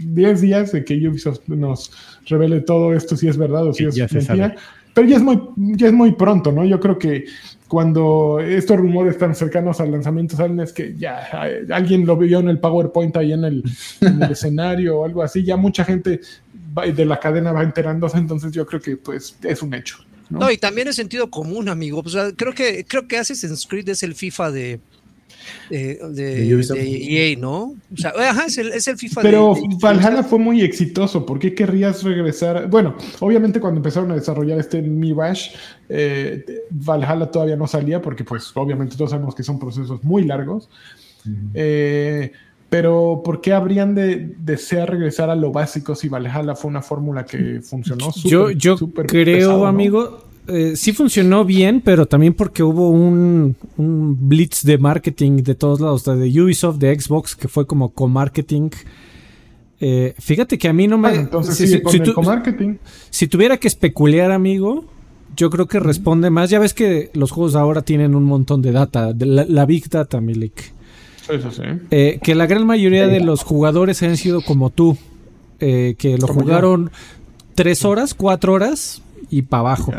10 días de que Ubisoft nos revele todo esto, si es verdad o si es mentira. Pero ya es, muy, ya es muy pronto, ¿no? Yo creo que cuando estos rumores tan cercanos al lanzamiento salen es que ya alguien lo vio en el PowerPoint ahí en el, escenario o algo así, ya mucha gente de la cadena va enterándose, entonces yo creo que pues es un hecho. No, y también es sentido común, amigo. creo que creo que Assassin's Creed es el FIFA de, de, EA, ¿no? O sea, ajá, es el, es el FIFA Pero Valhalla fue muy exitoso. ¿Por qué querrías regresar? Bueno, obviamente cuando empezaron a desarrollar este Mirage, eh, Valhalla todavía no salía porque pues obviamente todos sabemos que son procesos muy largos. Eh, pero ¿por qué habrían de desear regresar a lo básico si Valhalla fue una fórmula que funcionó? yo yo creo, amigo, eh, sí funcionó bien, pero también porque hubo un, blitz de marketing de todos lados, de Ubisoft, de Xbox, que fue como co-marketing. Eh, fíjate que a mí no me... entonces si, si, si tuviera que especular, amigo, yo creo que responde más. Ya ves que los juegos ahora tienen un montón de data, la, Big Data, Milik. Eso sí. Eh, que la gran mayoría de los jugadores han sido como tú, que lo jugaron tres horas, cuatro horas, y para abajo.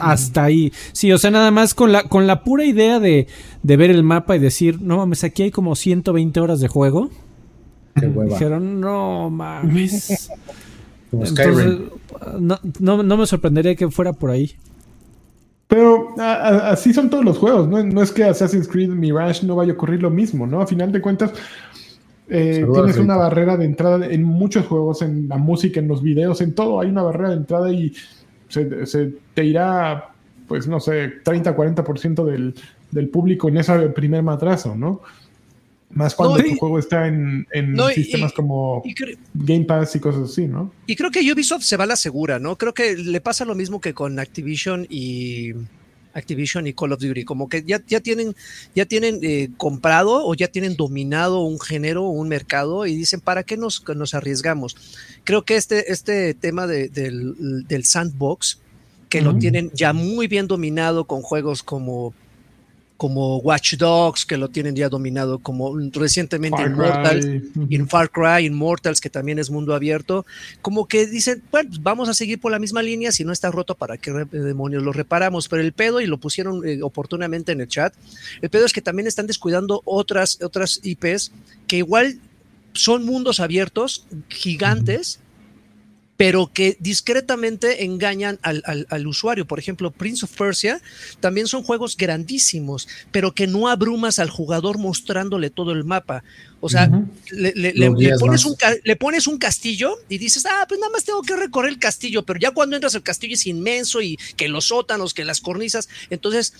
hasta ahí. Sí, o sea, nada más con la, con la pura idea de, ver el mapa y decir, no mames, aquí hay como 120 horas de juego. Dijeron, no mames. no, no, me sorprendería que fuera por ahí. Pero así son todos los juegos, ¿no? no es que Assassin's Creed Mirage no vaya a ocurrir lo mismo, ¿no? A final de cuentas, eh, tienes una barrera de entrada en muchos juegos, en la música, en los videos, en todo. Hay una barrera de entrada y se, te irá pues no sé, 30-40% del, del público en ese primer matrazo, ¿no? Más cuando el juego está en, sistemas como Game Pass y cosas así, ¿no? Y creo que Ubisoft se va a la segura, ¿no? Creo que le pasa lo mismo que con Activision y Activision y Call of Duty, como que ya, ya tienen, ya tienen eh, comprado o ya tienen dominado un género, un mercado y dicen, ¿para qué nos, nos arriesgamos? Creo que este, este tema del, sandbox, que lo tienen ya muy bien dominado con juegos como como Watch Dogs, que lo tienen ya dominado, como recientemente Immortals, in Far Cry, Immortals, que también es mundo abierto, como que dicen, bueno, pues vamos a seguir por la misma línea, si no está roto, ¿para qué demonios lo reparamos? Pero el pedo, y lo pusieron eh, oportunamente en el chat, el pedo es que también están descuidando otras, otras IPs que igual son mundos abiertos, gigantes, pero que discretamente engañan al, usuario. Por ejemplo, Prince of Persia también son juegos grandísimos, pero que no abrumas al jugador mostrándole todo el mapa. O sea, le, pones un, le, pones un, castillo y dices, ah, pues nada más tengo que recorrer el castillo, pero ya cuando entras el castillo es inmenso y que los sótanos, que las cornisas. Entonces,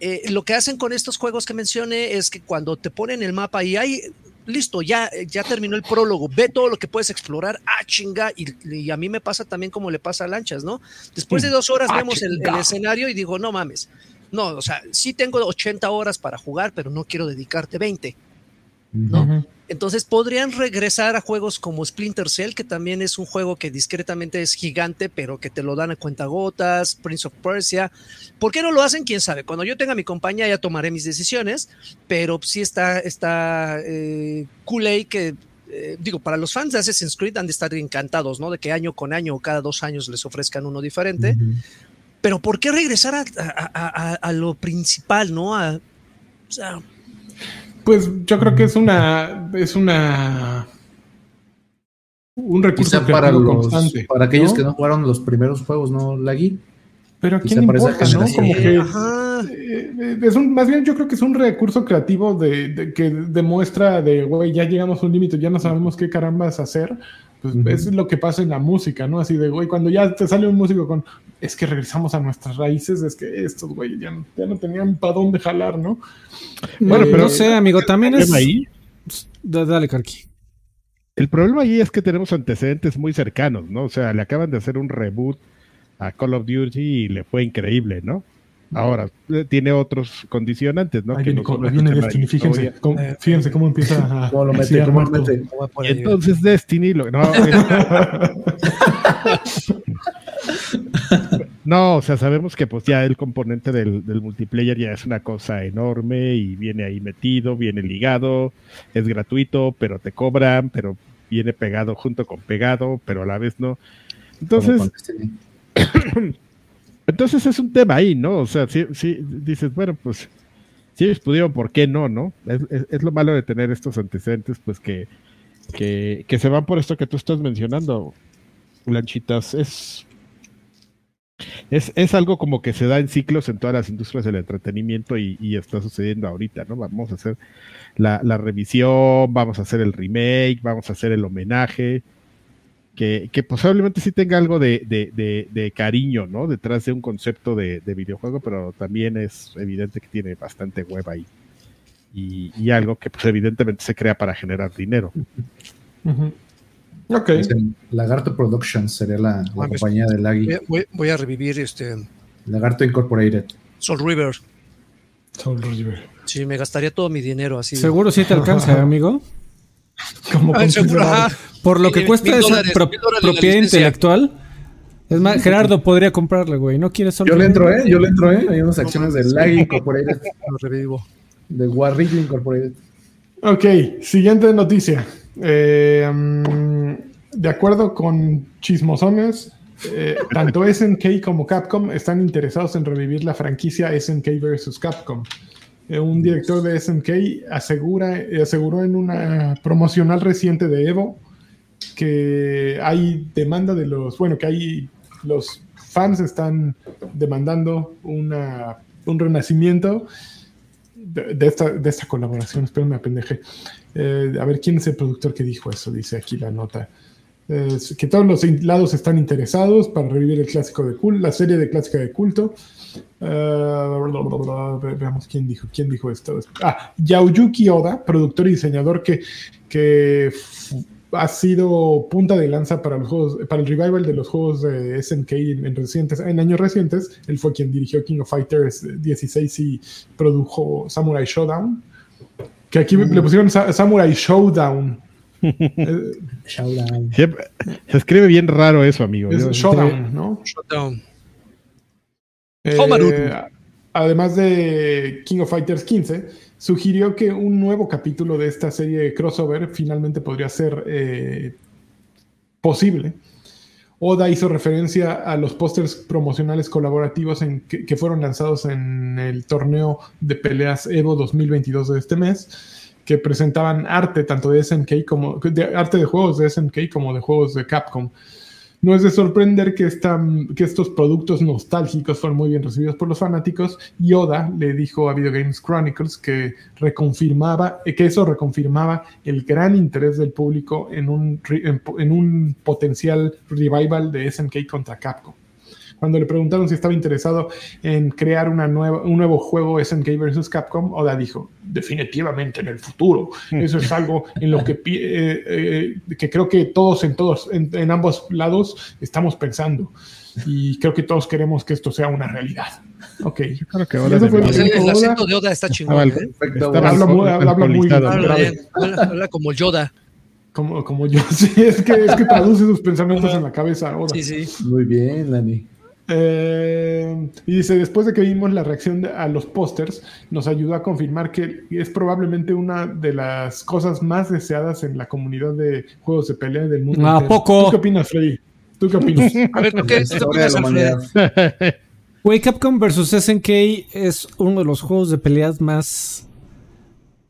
eh, lo que hacen con estos juegos que mencioné es que cuando te ponen el mapa y hay listo, ya, ya terminó el prólogo, ve todo lo que puedes explorar, ah, chinga, y, a mí me pasa también como le pasa a Lanchas, ¿no? Después de mm. dos horas ah, vemos el, escenario y digo, no mames, no, o sea, sí tengo 80 horas para jugar, pero no quiero dedicarte 20, ¿no? Entonces podrían regresar a juegos como Splinter Cell, que también es un juego que discretamente es gigante, pero que te lo dan a cuentagotas, Prince of Persia. ¿Por qué no lo hacen? Quién sabe. Cuando yo tenga mi compañía ya tomaré mis decisiones, pero sí está, está eh, que eh, digo, para los fans de Assassin's Creed han de estar encantados, ¿no? De que año con año o cada dos años les ofrezcan uno diferente. Pero ¿por qué regresar a, lo principal, ¿no? o sea, pues yo creo que es una. Es una. Un recurso para constante. Para aquellos que no jugaron los primeros juegos, ¿no, Lagui? Pero a quién importa, ¿no? Como que. Eh, es un, más bien yo creo que es un recurso creativo de, que demuestra de, güey, ya llegamos a un límite, ya no sabemos qué carambas hacer. Pues es lo que pasa en la música, ¿no? Así de, güey, cuando ya te sale un músico con, es que regresamos a nuestras raíces, es que estos, güey, ya, ya no tenían para dónde jalar, ¿no? Bueno, pero no sé, amigo, también es. Ahí, dale, Carqui. El problema ahí es que tenemos antecedentes muy cercanos, ¿no? O sea, le acaban de hacer un reboot a Call of Duty y le fue increíble, ¿no? Ahora, eh, tiene otros condicionantes, ¿no? que viene Destiny, fíjense, cómo, fíjense cómo empieza a... ¿Cómo lo mete? ¿Cómo lo mete? Y entonces Destiny... Lo, no, No, o sea, sabemos que pues ya el componente del, multiplayer ya es una cosa enorme y viene ahí metido, viene ligado, es gratuito, pero te cobran, pero viene pegado junto con pegado, pero a la vez no. Entonces, entonces es un tema ahí, ¿no? O sea, si, si dices, bueno, pues si pudieron, ¿por qué no, no? Es, lo malo de tener estos antecedentes, pues que, que, se van por esto que tú estás mencionando, Lanchitas. Es es, es, algo como que se da en ciclos en todas las industrias del entretenimiento y, está sucediendo ahorita, ¿no? Vamos a hacer la, revisión, vamos a hacer el remake, vamos a hacer el homenaje, que, que posiblemente sí tenga algo de, de, cariño, ¿no? Detrás de un concepto de, videojuego, pero también es evidente que tiene bastante web ahí. Y, algo que pues evidentemente se crea para generar dinero. Ok. Lagarto Productions sería la, ah, compañía de Lagui. Voy, a revivir este. Lagarto Incorporated. Soul River. Soul River. Sí, me gastaría todo mi dinero así. Seguro sí te alcanza, amigo. Como ah, Por lo que cuesta esa propiedad intelectual. Es más, Gerardo podría comprarle, güey. ¿No quieres solo? Yo le entro, ¿eh? Yo le entro, ¿eh? Hay unas acciones de Lagui Incorporated. Lo revivo. De Warrior Incorporated. Ok, siguiente noticia. Eh, mm, de acuerdo con chismosones, eh, tanto SNK como Capcom están interesados en revivir la franquicia SNK vs. Capcom. Eh, un director de SNK asegura, aseguró en una promocional reciente de Evo que hay demanda de los, bueno, que hay los fans están demandando una, un renacimiento de, esta, de esta colaboración. Espero me apendeje. Eh, a ver, ¿quién es el productor que dijo eso? Dice aquí la nota. que todos los lados están interesados para revivir el clásico de culto, la serie de clásica de culto. Uh, veamos quién dijo, quién dijo esto. Ah, Yaoyuki Oda, productor y diseñador que, que ha sido punta de lanza para los juegos, para el revival de los juegos de SNK en, recientes, en años recientes. Él fue quien dirigió King of Fighters 16 y produjo Samurai Showdown. Que aquí le pusieron Samurai Showdown. Showdown. Se, escribe bien raro eso, amigo. showdown, ¿no? Showdown. Eh, además de King of Fighters 15, sugirió que un nuevo capítulo de esta serie de crossover finalmente podría ser eh, posible. Oda hizo referencia a los pósters promocionales colaborativos en que, fueron lanzados en el torneo de peleas Evo 2022 de este mes, que presentaban arte tanto de SNK como de arte de juegos de SNK como de juegos de Capcom. No es de sorprender que, que estos productos nostálgicos fueron muy bien recibidos por los fanáticos. Yoda le dijo a Video Games Chronicles que reconfirmaba, que eso reconfirmaba el gran interés del público en un, en un potencial revival de SNK contra Capcom. Cuando le preguntaron si estaba interesado en crear una nueva, un nuevo juego SNK vs. Capcom, Oda dijo, definitivamente en el futuro. Mm. Eso es algo en lo que, eh, eh, que creo que todos, en, todos en, ambos lados estamos pensando. Y creo que todos queremos que esto sea una realidad. Ok. Yo creo que Oda el, acento de Oda está chingón. ¿eh? habla, muy, habla, muy habla, como Yoda. Como, como yo, sí, es que, es que traduce sus pensamientos en la cabeza ahora. Sí, sí. Muy bien, Lani. Eh, y dice, después de que vimos la reacción a los pósters, nos ayudó a confirmar que es probablemente una de las cosas más deseadas en la comunidad de juegos de pelea del mundo. ¿A poco? ¿Tú qué opinas, Freddy? ¿Tú qué opinas? a ver, ¿qué, ¿tú opinas, Güey, Capcom vs. SNK es uno de los juegos de peleas más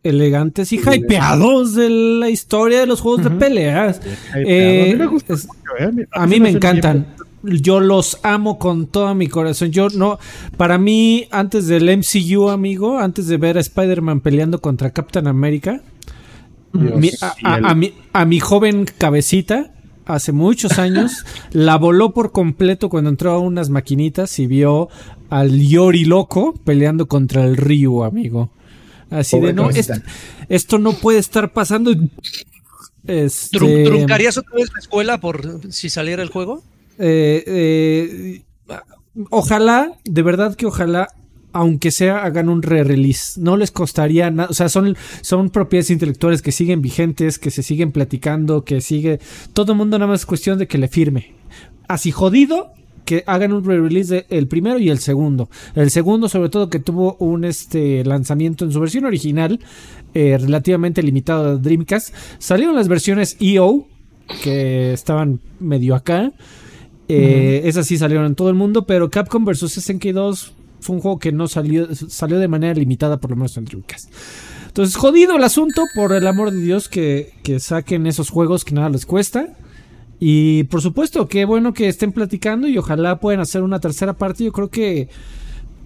elegantes y hypeados de la historia de los juegos de peleas. Eh, a mí me, ¿eh? a mí me encantan yo los amo con todo mi corazón. Yo no, para mí, antes del MCU, amigo, antes de ver a Spider-Man peleando contra Captain America, a, mi, joven cabecita, hace muchos años, la voló por completo cuando entró a unas maquinitas y vio al Yori loco peleando contra el Ryu, amigo. Así de, no, esto, no puede estar pasando. Este... ¿Truncarías otra vez la escuela por si saliera el juego? Eh, eh, ojalá, de verdad que ojalá, aunque sea, hagan un re-release. No les costaría nada. O sea, son, son propiedades intelectuales que siguen vigentes, que se siguen platicando, que sigue. Todo el mundo nada más es cuestión de que le firme. Así jodido, que hagan un re-release del primero y el segundo. El segundo, sobre todo, que tuvo un este lanzamiento en su versión original, eh, relativamente limitado a Dreamcast. Salieron las versiones EO, que estaban medio acá. Eh, Esas sí salieron en todo el mundo, pero Capcom vs. SNK 2 fue un juego que no salió, salió de manera limitada, por lo menos en Dreamcast. Entonces, jodido el asunto, por el amor de Dios, que, saquen esos juegos que nada les cuesta. Y por supuesto, qué bueno que estén platicando y ojalá puedan hacer una tercera parte. Yo creo que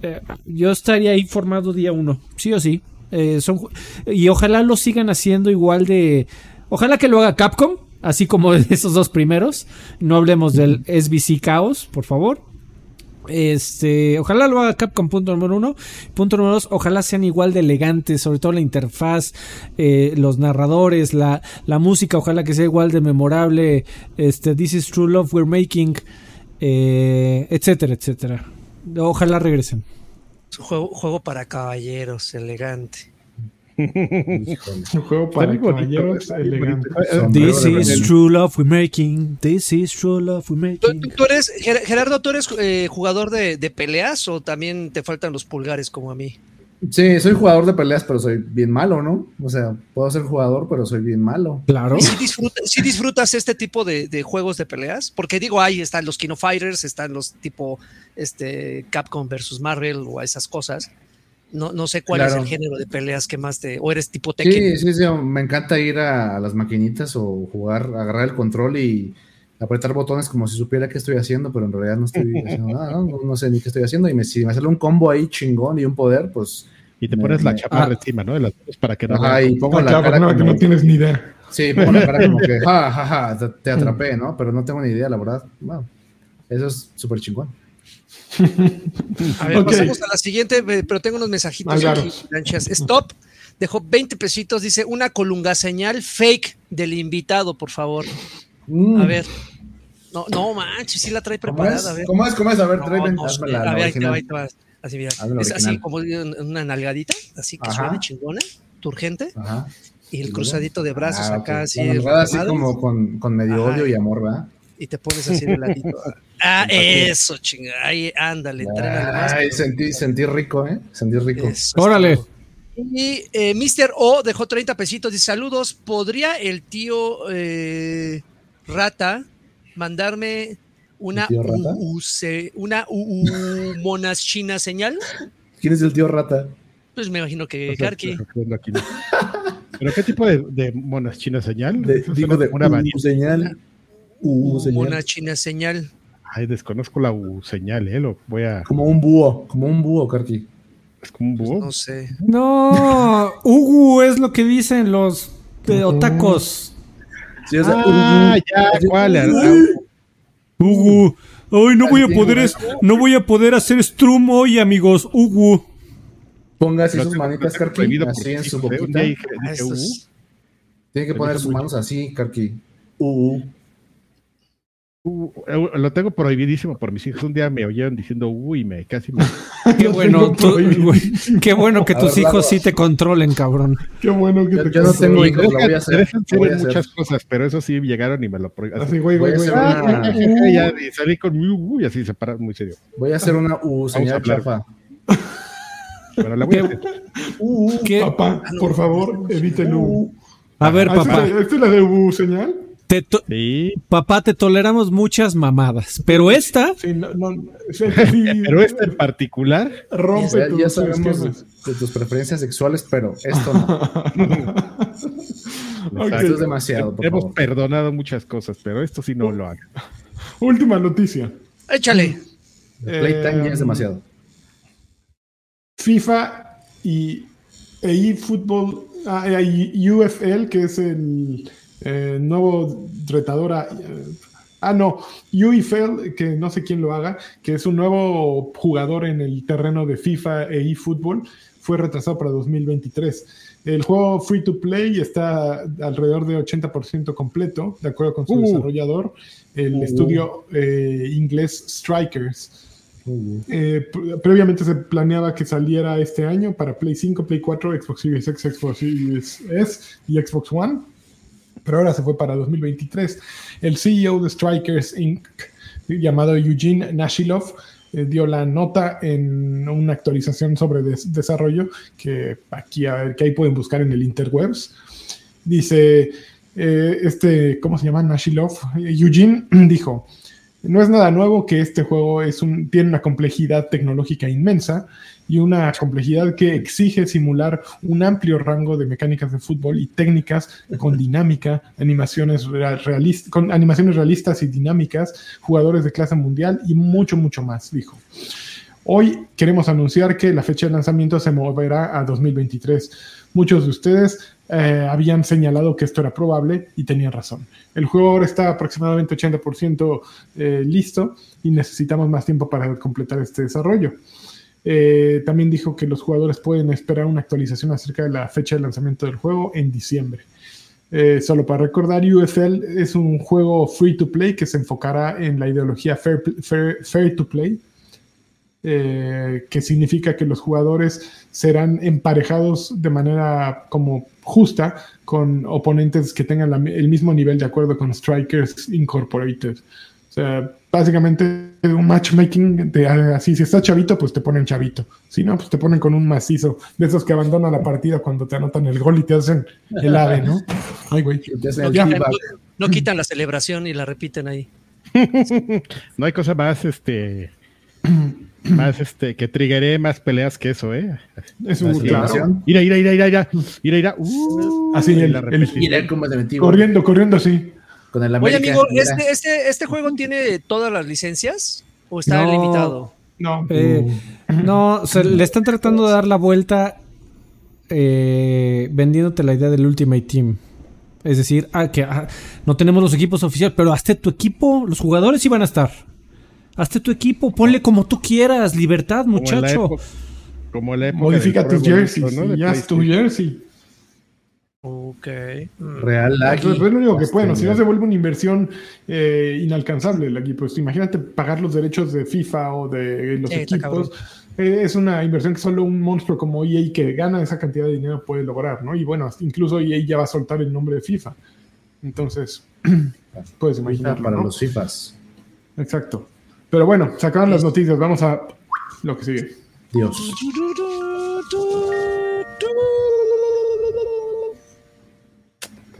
eh, yo estaría ahí formado día uno, sí o sí. Eh, son, y ojalá lo sigan haciendo igual de... Ojalá que lo haga Capcom, así como de esos dos primeros. No hablemos del SBC Chaos, por favor. Este, ojalá lo haga Capcom, punto número uno. Punto número dos, ojalá sean igual de elegantes, sobre todo la interfaz, eh, los narradores, la, la, música, ojalá que sea igual de memorable. Este, This is True Love We're Making, eh, etcétera, etcétera. Ojalá regresen. Juego, juego para caballeros, elegante. Un juego para caballeros elegante. This is true love we're making. This is true love we're making. ¿Tú, eres, Gerardo, ¿tú eres eh, jugador de, peleas o también te faltan los pulgares como a mí? Sí, soy jugador de peleas, pero soy bien malo, ¿no? O sea, puedo ser jugador, pero soy bien malo. Claro. ¿Y si, disfrutas este tipo de, juegos de peleas? Porque digo, ahí están los Kino Fighters, están los tipo este, Capcom versus Marvel o esas cosas. No, no sé cuál es el género de peleas que más te. O eres tipo Tekken. Sí, sí, sí. Me encanta ir a, las maquinitas o jugar, agarrar el control y apretar botones como si supiera qué estoy haciendo, pero en realidad no estoy haciendo nada, ¿no? No, sé ni qué estoy haciendo. Y me, si me sale un combo ahí chingón y un poder, pues. Y te pones la chaparra ah. encima, ¿no? De las, para que no. Ajá, y pongo la cara que no tienes ni idea. Sí, pongo la cara como que, ja, ja, ja, te, atrapé, ¿no? Pero no tengo ni idea, la verdad. eso es súper chingón. A ver, pasamos a la siguiente, pero tengo unos mensajitos aquí. Stop, dejó 20 pesitos, dice una colunga señal fake del invitado, por favor. Mm. A ver. No, no manches, sí la trae preparada. ¿Cómo es? ¿Cómo es? A ver, trae no, A ver, ahí te va, Así, mira. Es así como una nalgadita, así que suena chingona, turgente. Ajá. Y el cruzadito de brazos ah, acá, así. así como con, con medio odio y amor, ¿verdad? Y te pones así de ladito. ah, eso, chingada. Ahí, ándale, Ay, sentí, sentí rico, ¿eh? Sentí rico. Órale. Y eh, Mr. O dejó 30 pesitos. Dice: Saludos, ¿podría el tío eh, Rata mandarme una una monas china señal? ¿Quién es el tío Rata? Pues me imagino que Karki. ¿Pero qué tipo de, monas china señal? digo de una U señal. U señal. Mona china señal. Ay, desconozco la U señal, eh. Lo voy a. Como un búho, como un búho, Karki. ¿Es como un búho? no sé. No, Ugu es lo que dicen los de otacos. Sí, o sea, ah, ya, ¿cuál? Ugu. Ay, no voy a poder, no voy a poder hacer strum hoy, amigos. Ugu. Ponga así sus manitas, Karki, así en su boquita. Ah, Tiene que poner sus manos así, Karki. Uh, uh, lo tengo prohibidísimo por mis hijos. Un día me oyeron diciendo uh y me casi me. qué bueno, qué bueno que tus hijos sí te controlen, cabrón. Qué bueno que yo, te Yo no tengo hijos, lo voy a hacer. Voy a muchas cosas, pero eso sí llegaron y me lo prohibieron. Así, güey, güey, güey. Y salí con mi uh y así se pararon muy serio. Voy a hacer una uh señal chafa. Pero la voy a hacer. Uh, papá, por favor, evítelo. A ver, papá. ¿Esta es la de U señal? Sí. Papá, te toleramos muchas mamadas, pero esta. Sí, no, no, pero esta en particular. Rompe ya, ya sabemos de, tus preferencias sexuales, pero esto no. Esto es demasiado. Hemos perdonado muchas cosas, pero esto sí no lo haga. Última noticia. Échale. Playtime ya es demasiado. FIFA y eFootball, ah, UFL, que es el eh, nuevo retador. Eh, ah, no, UFL, que no sé quién lo haga, que es un nuevo jugador en el terreno de FIFA e eFootball, fue retrasado para 2023. El juego free to play está alrededor de 80% completo, de acuerdo con su uh. desarrollador, el uh. estudio eh, inglés Strikers. Eh, previamente se planeaba que saliera este año para Play 5, Play 4, Xbox Series X, Xbox Series S y Xbox One, pero ahora se fue para 2023. El CEO de Strikers Inc., llamado Eugene Nashilov, eh, dio la nota en una actualización sobre desarrollo que aquí a ver, que ahí pueden buscar en el interwebs. Dice, eh, este, ¿cómo se llama? Nashilov. Eugene dijo, no es nada nuevo que este juego es tiene una complejidad tecnológica inmensa y una complejidad que exige simular un amplio rango de mecánicas de fútbol y técnicas con dinámica, animaciones, con animaciones realistas y dinámicas, jugadores de clase mundial y mucho, mucho más, dijo. Hoy queremos anunciar que la fecha de lanzamiento se moverá a 2023. Muchos de ustedes eh, habían señalado que esto era probable y tenían razón. El juego ahora está aproximadamente 80% eh, listo y necesitamos más tiempo para completar este desarrollo. Eh, también dijo que los jugadores pueden esperar una actualización acerca de la fecha de lanzamiento del juego en diciembre. solo para recordar, UFL es un juego free to play que se enfocará en la ideología fair to play, eh, que significa que los jugadores serán emparejados de manera como justa con oponentes que tengan el mismo nivel de acuerdo con Strikers Incorporated. O sea, básicamente un matchmaking de así, si estás chavito, pues te ponen chavito. Si no, pues te ponen con un macizo de esos que abandonan la partida cuando te anotan el gol y te hacen el ave, ¿no? Ay, güey. No, quitan la celebración y la repiten ahí. no hay cosa más, este más este, que triggeré más peleas que eso, ¿eh? Es un claro. Ira, ira, ira, ira, ira, ira, ira. Uh, así el, el, corriendo, corriendo así. Con el Oye, amigo, ¿este, este, ¿este juego tiene todas las licencias o está limitado? No. Eh, no, le están tratando de dar la vuelta eh, vendiéndote la idea del Ultimate Team. Es decir, ah, que ah, no tenemos los equipos oficiales, pero hazte tu equipo, los jugadores iban a estar. Hazte tu equipo, ponle como tú quieras, libertad, muchacho. Como la época Modifica tus jerseys, ¿no? ya es tu jersey. Ok. Real Eso es lo único que pueden. Si no se vuelve una inversión eh, inalcanzable el equipo. Imagínate pagar los derechos de FIFA o de los equipos. Eh, es una inversión que solo un monstruo como EA que gana esa cantidad de dinero puede lograr, ¿no? Y bueno, incluso EA ya va a soltar el nombre de FIFA. Entonces, puedes imaginar. Para los FIFAs. Exacto. Pero bueno, se acaban las noticias. Vamos a lo que sigue. Dios.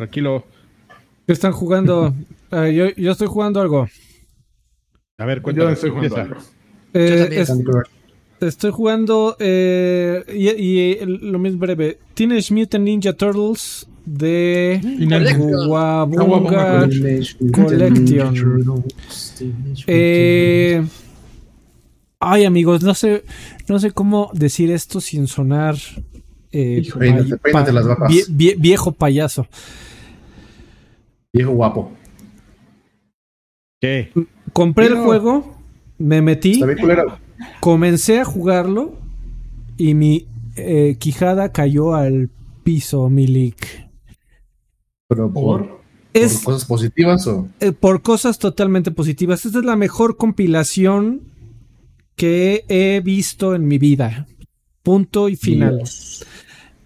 Tranquilo. ¿Qué están jugando? Ah, yo, estoy jugando algo. A ver, cuéntame. Yo estoy jugando algo. Eh, estoy jugando eh, y, lo mismo breve. Teenage Mutant Ninja Turtles de Kawabunga Collection. Eh, ay amigos, no sé, no sé cómo decir esto sin sonar eh, viejo payaso. Viejo guapo. ¿Qué? Compré el juego, me metí, comencé a jugarlo y mi eh, quijada cayó al piso, Milik. ¿Pero por, cosas positivas o...? Eh, por cosas totalmente positivas. Esta es la mejor compilación que he visto en mi vida. Punto y final.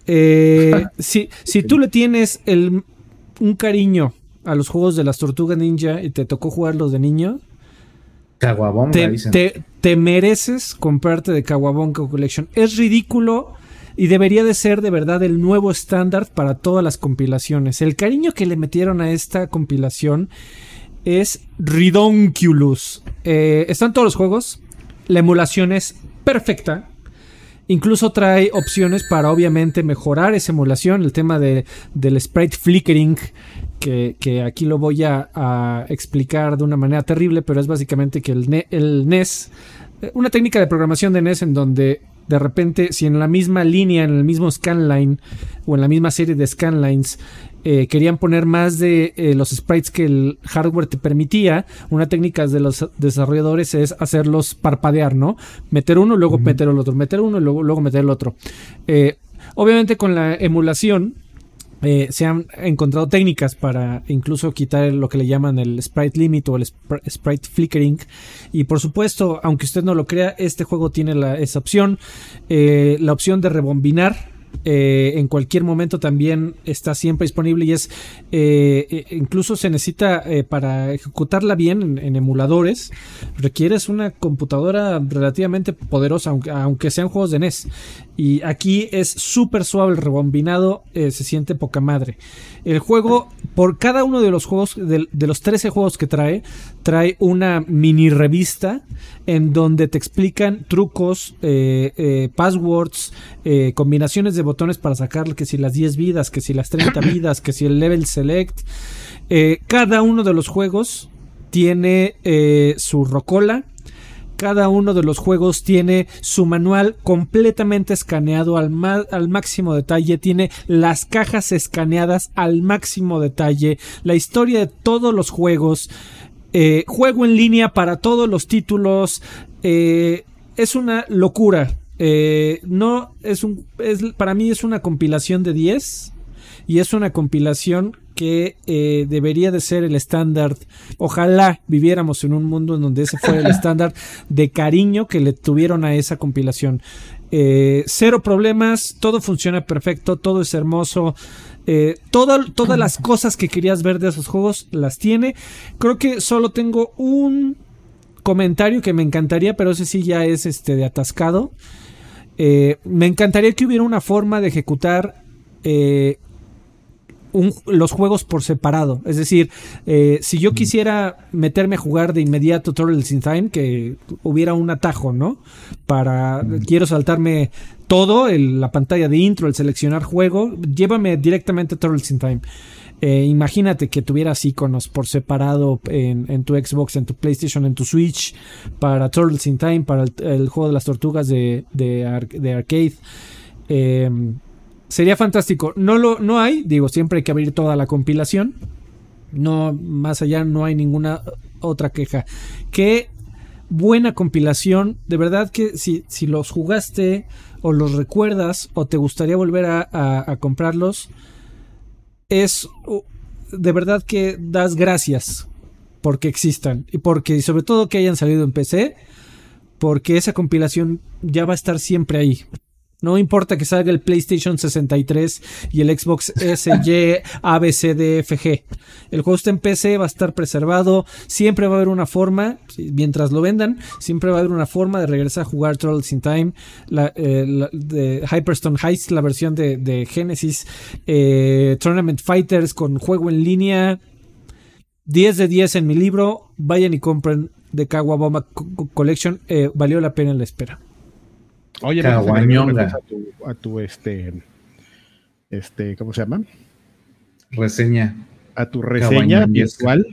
Eh, si, si tú le tienes el, un cariño a los juegos de las tortugas ninja y te tocó jugarlos de niño, te, te, mereces comprarte de Kawabonga Collection. Es ridículo y debería de ser de verdad el nuevo estándar para todas las compilaciones. El cariño que le metieron a esta compilación es ridonculus. Eh, están todos los juegos. La emulación es perfecta. Incluso trae opciones para obviamente mejorar esa emulación, el tema de, del sprite flickering, que, aquí lo voy a, explicar de una manera terrible, pero es básicamente que el, el NES, eh, una técnica de programación de NES en donde de repente, si en la misma línea, en el mismo scanline o en la misma serie de scanlines eh, querían poner más de eh, los sprites que el hardware te permitía, una técnica de los desarrolladores es hacerlos parpadear, ¿no? Meter uno, luego meter el otro, meter uno y luego, luego meter el otro. Eh, obviamente con la emulación se han encontrado técnicas para incluso quitar lo que le llaman el sprite limit o el sprite flickering. Y por supuesto, aunque usted no lo crea, este juego tiene la, esa opción. la opción de rebombinar eh, en cualquier momento también está siempre disponible y es eh, eh, incluso se necesita para ejecutarla bien en, emuladores requieres una computadora relativamente poderosa aunque, aunque sean juegos de NES y aquí es súper suave el rebombinado se siente poca madre el juego por cada uno de los juegos de, de los 13 juegos que trae trae una mini revista en donde te explican trucos passwords combinaciones de botones para sacar que si las 10 vidas, que si las 30 vidas, que si el level select. Eh, cada uno de los juegos tiene eh, su rocola. Cada uno de los juegos tiene su manual completamente escaneado al, al, máximo detalle. Tiene las cajas escaneadas al máximo detalle. La historia de todos los juegos. Eh, juego en línea para todos los títulos. es una locura. Eh, no, es un. Es, para mí es una compilación de 10. Y es una compilación que eh, debería de ser el estándar. Ojalá viviéramos en un mundo en donde ese fuera el estándar de cariño que le tuvieron a esa compilación. Eh, cero problemas, todo funciona perfecto, todo es hermoso. todas las cosas que querías ver de esos juegos las tiene. Creo que solo tengo un comentario que me encantaría, pero ese sí ya es este de atascado. Eh, me encantaría que hubiera una forma de ejecutar eh, los juegos por separado. Es decir, eh, si yo quisiera meterme a jugar de inmediato Turtles in Time, que hubiera un atajo, ¿no? Para, quiero saltarme todo, la pantalla de intro, el seleccionar juego, llévame directamente a Turtles in Time. imagínate que tuvieras iconos por separado en, tu Xbox, en tu PlayStation, en tu Switch, para Turtles in Time, para el, juego de las tortugas de, de, arcade sería fantástico. No lo no hay, digo, siempre hay que abrir toda la compilación. No, más allá no hay ninguna otra queja. Qué buena compilación. De verdad que si, si los jugaste o los recuerdas o te gustaría volver a, comprarlos, es de verdad que das gracias porque existan y porque sobre todo que hayan salido en PC porque esa compilación ya va a estar siempre ahí. No importa que salga el PlayStation 63 y el Xbox SY ABCDFG. El juego está en PC, va a estar preservado. Siempre va a haber una forma, mientras lo vendan, siempre va a haber una forma de regresar a jugar Trolls in Time, la, eh, de Hyperstone Heist, la versión de, Genesis, eh, Tournament Fighters con juego en línea. 10 de 10 en mi libro. Vayan y compren de Kawaboma Collection. Eh, valió la pena la espera. Oye, a tu, a tu este, este, ¿cómo se llama? Reseña. A tu reseña virtual.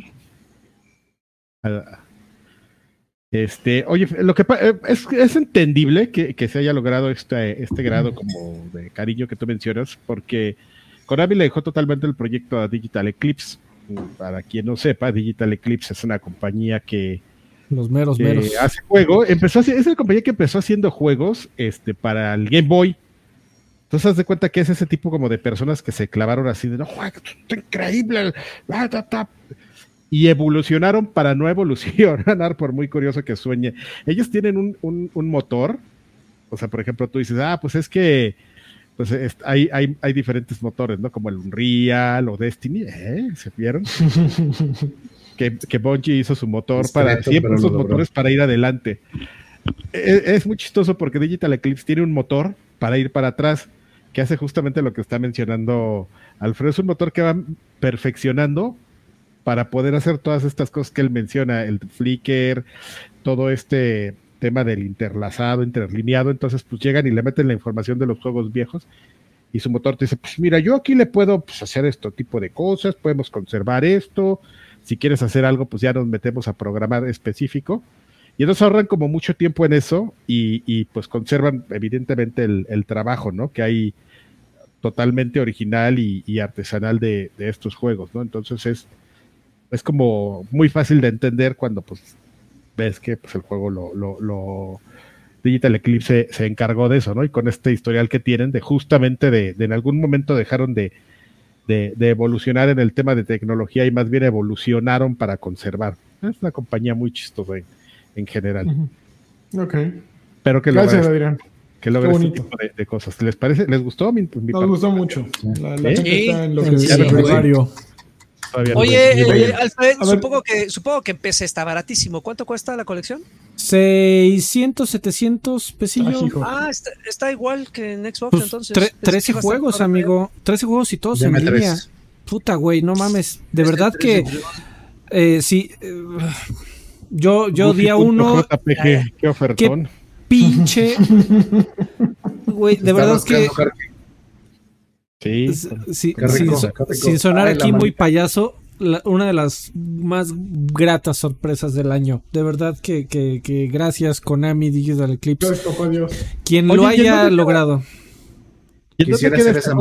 Este, oye, lo que eh, es, es entendible que, que, se haya logrado este, este grado como de cariño que tú mencionas, porque Konami le dejó totalmente el proyecto a Digital Eclipse. Para quien no sepa, Digital Eclipse es una compañía que los meros, meros. Hace juego, empezó es la compañía que empezó haciendo juegos este, para el Game Boy. Entonces, haz de cuenta que es ese tipo como de personas que se clavaron así de, no, está increíble. Y evolucionaron para no evolucionar, por muy curioso que sueñe. Ellos tienen un, un, motor. O sea, por ejemplo, tú dices, ah, pues es que pues hay, hay, hay, diferentes motores, ¿no? Como el Unreal o Destiny, ¿eh? ¿Se vieron? que, que Bungie hizo su motor para siempre sus motores para ir adelante. Es, es, muy chistoso porque Digital Eclipse tiene un motor para ir para atrás que hace justamente lo que está mencionando Alfredo. Es un motor que va perfeccionando para poder hacer todas estas cosas que él menciona, el flicker, todo este tema del interlazado, interlineado. Entonces, pues llegan y le meten la información de los juegos viejos y su motor te dice, pues mira, yo aquí le puedo pues, hacer este tipo de cosas, podemos conservar esto, si quieres hacer algo, pues ya nos metemos a programar específico. Y entonces ahorran como mucho tiempo en eso y, pues conservan evidentemente el, trabajo, ¿no? Que hay totalmente original y, artesanal de, estos juegos, ¿no? Entonces es, es como muy fácil de entender cuando pues ves que pues, el juego lo, lo, Digital Eclipse se, encargó de eso, ¿no? Y con este historial que tienen de justamente de en algún momento dejaron de, de, evolucionar en el tema de tecnología y más bien evolucionaron para conservar. Es una compañía muy chistosa en, general. Ok. Pero que Gracias, Adrián. Que logre este tipo de, cosas. ¿Les parece? ¿Les gustó? Mi, Nos gustó mucho. La, la ¿Sí? está en lo que sí, Oye, eh, Alfred, supongo que, supongo que en PC está baratísimo. ¿Cuánto cuesta la colección? 600, 700 pesillos. Ah, está, igual que en Xbox pues entonces. 13 juegos, amigo. 13 juegos y todos en línea. Puta, güey, no mames. De verdad que... Eh, sí. Eh, yo, yo día uno... JPG, qué ofertón. pinche... Güey, de verdad que... Sí, sí, sin, sonar aquí muy payaso, una de las más gratas sorpresas del año. De verdad que, que, que gracias Konami Digital Eclipse. Quien lo haya logrado. Quisiera hacer esa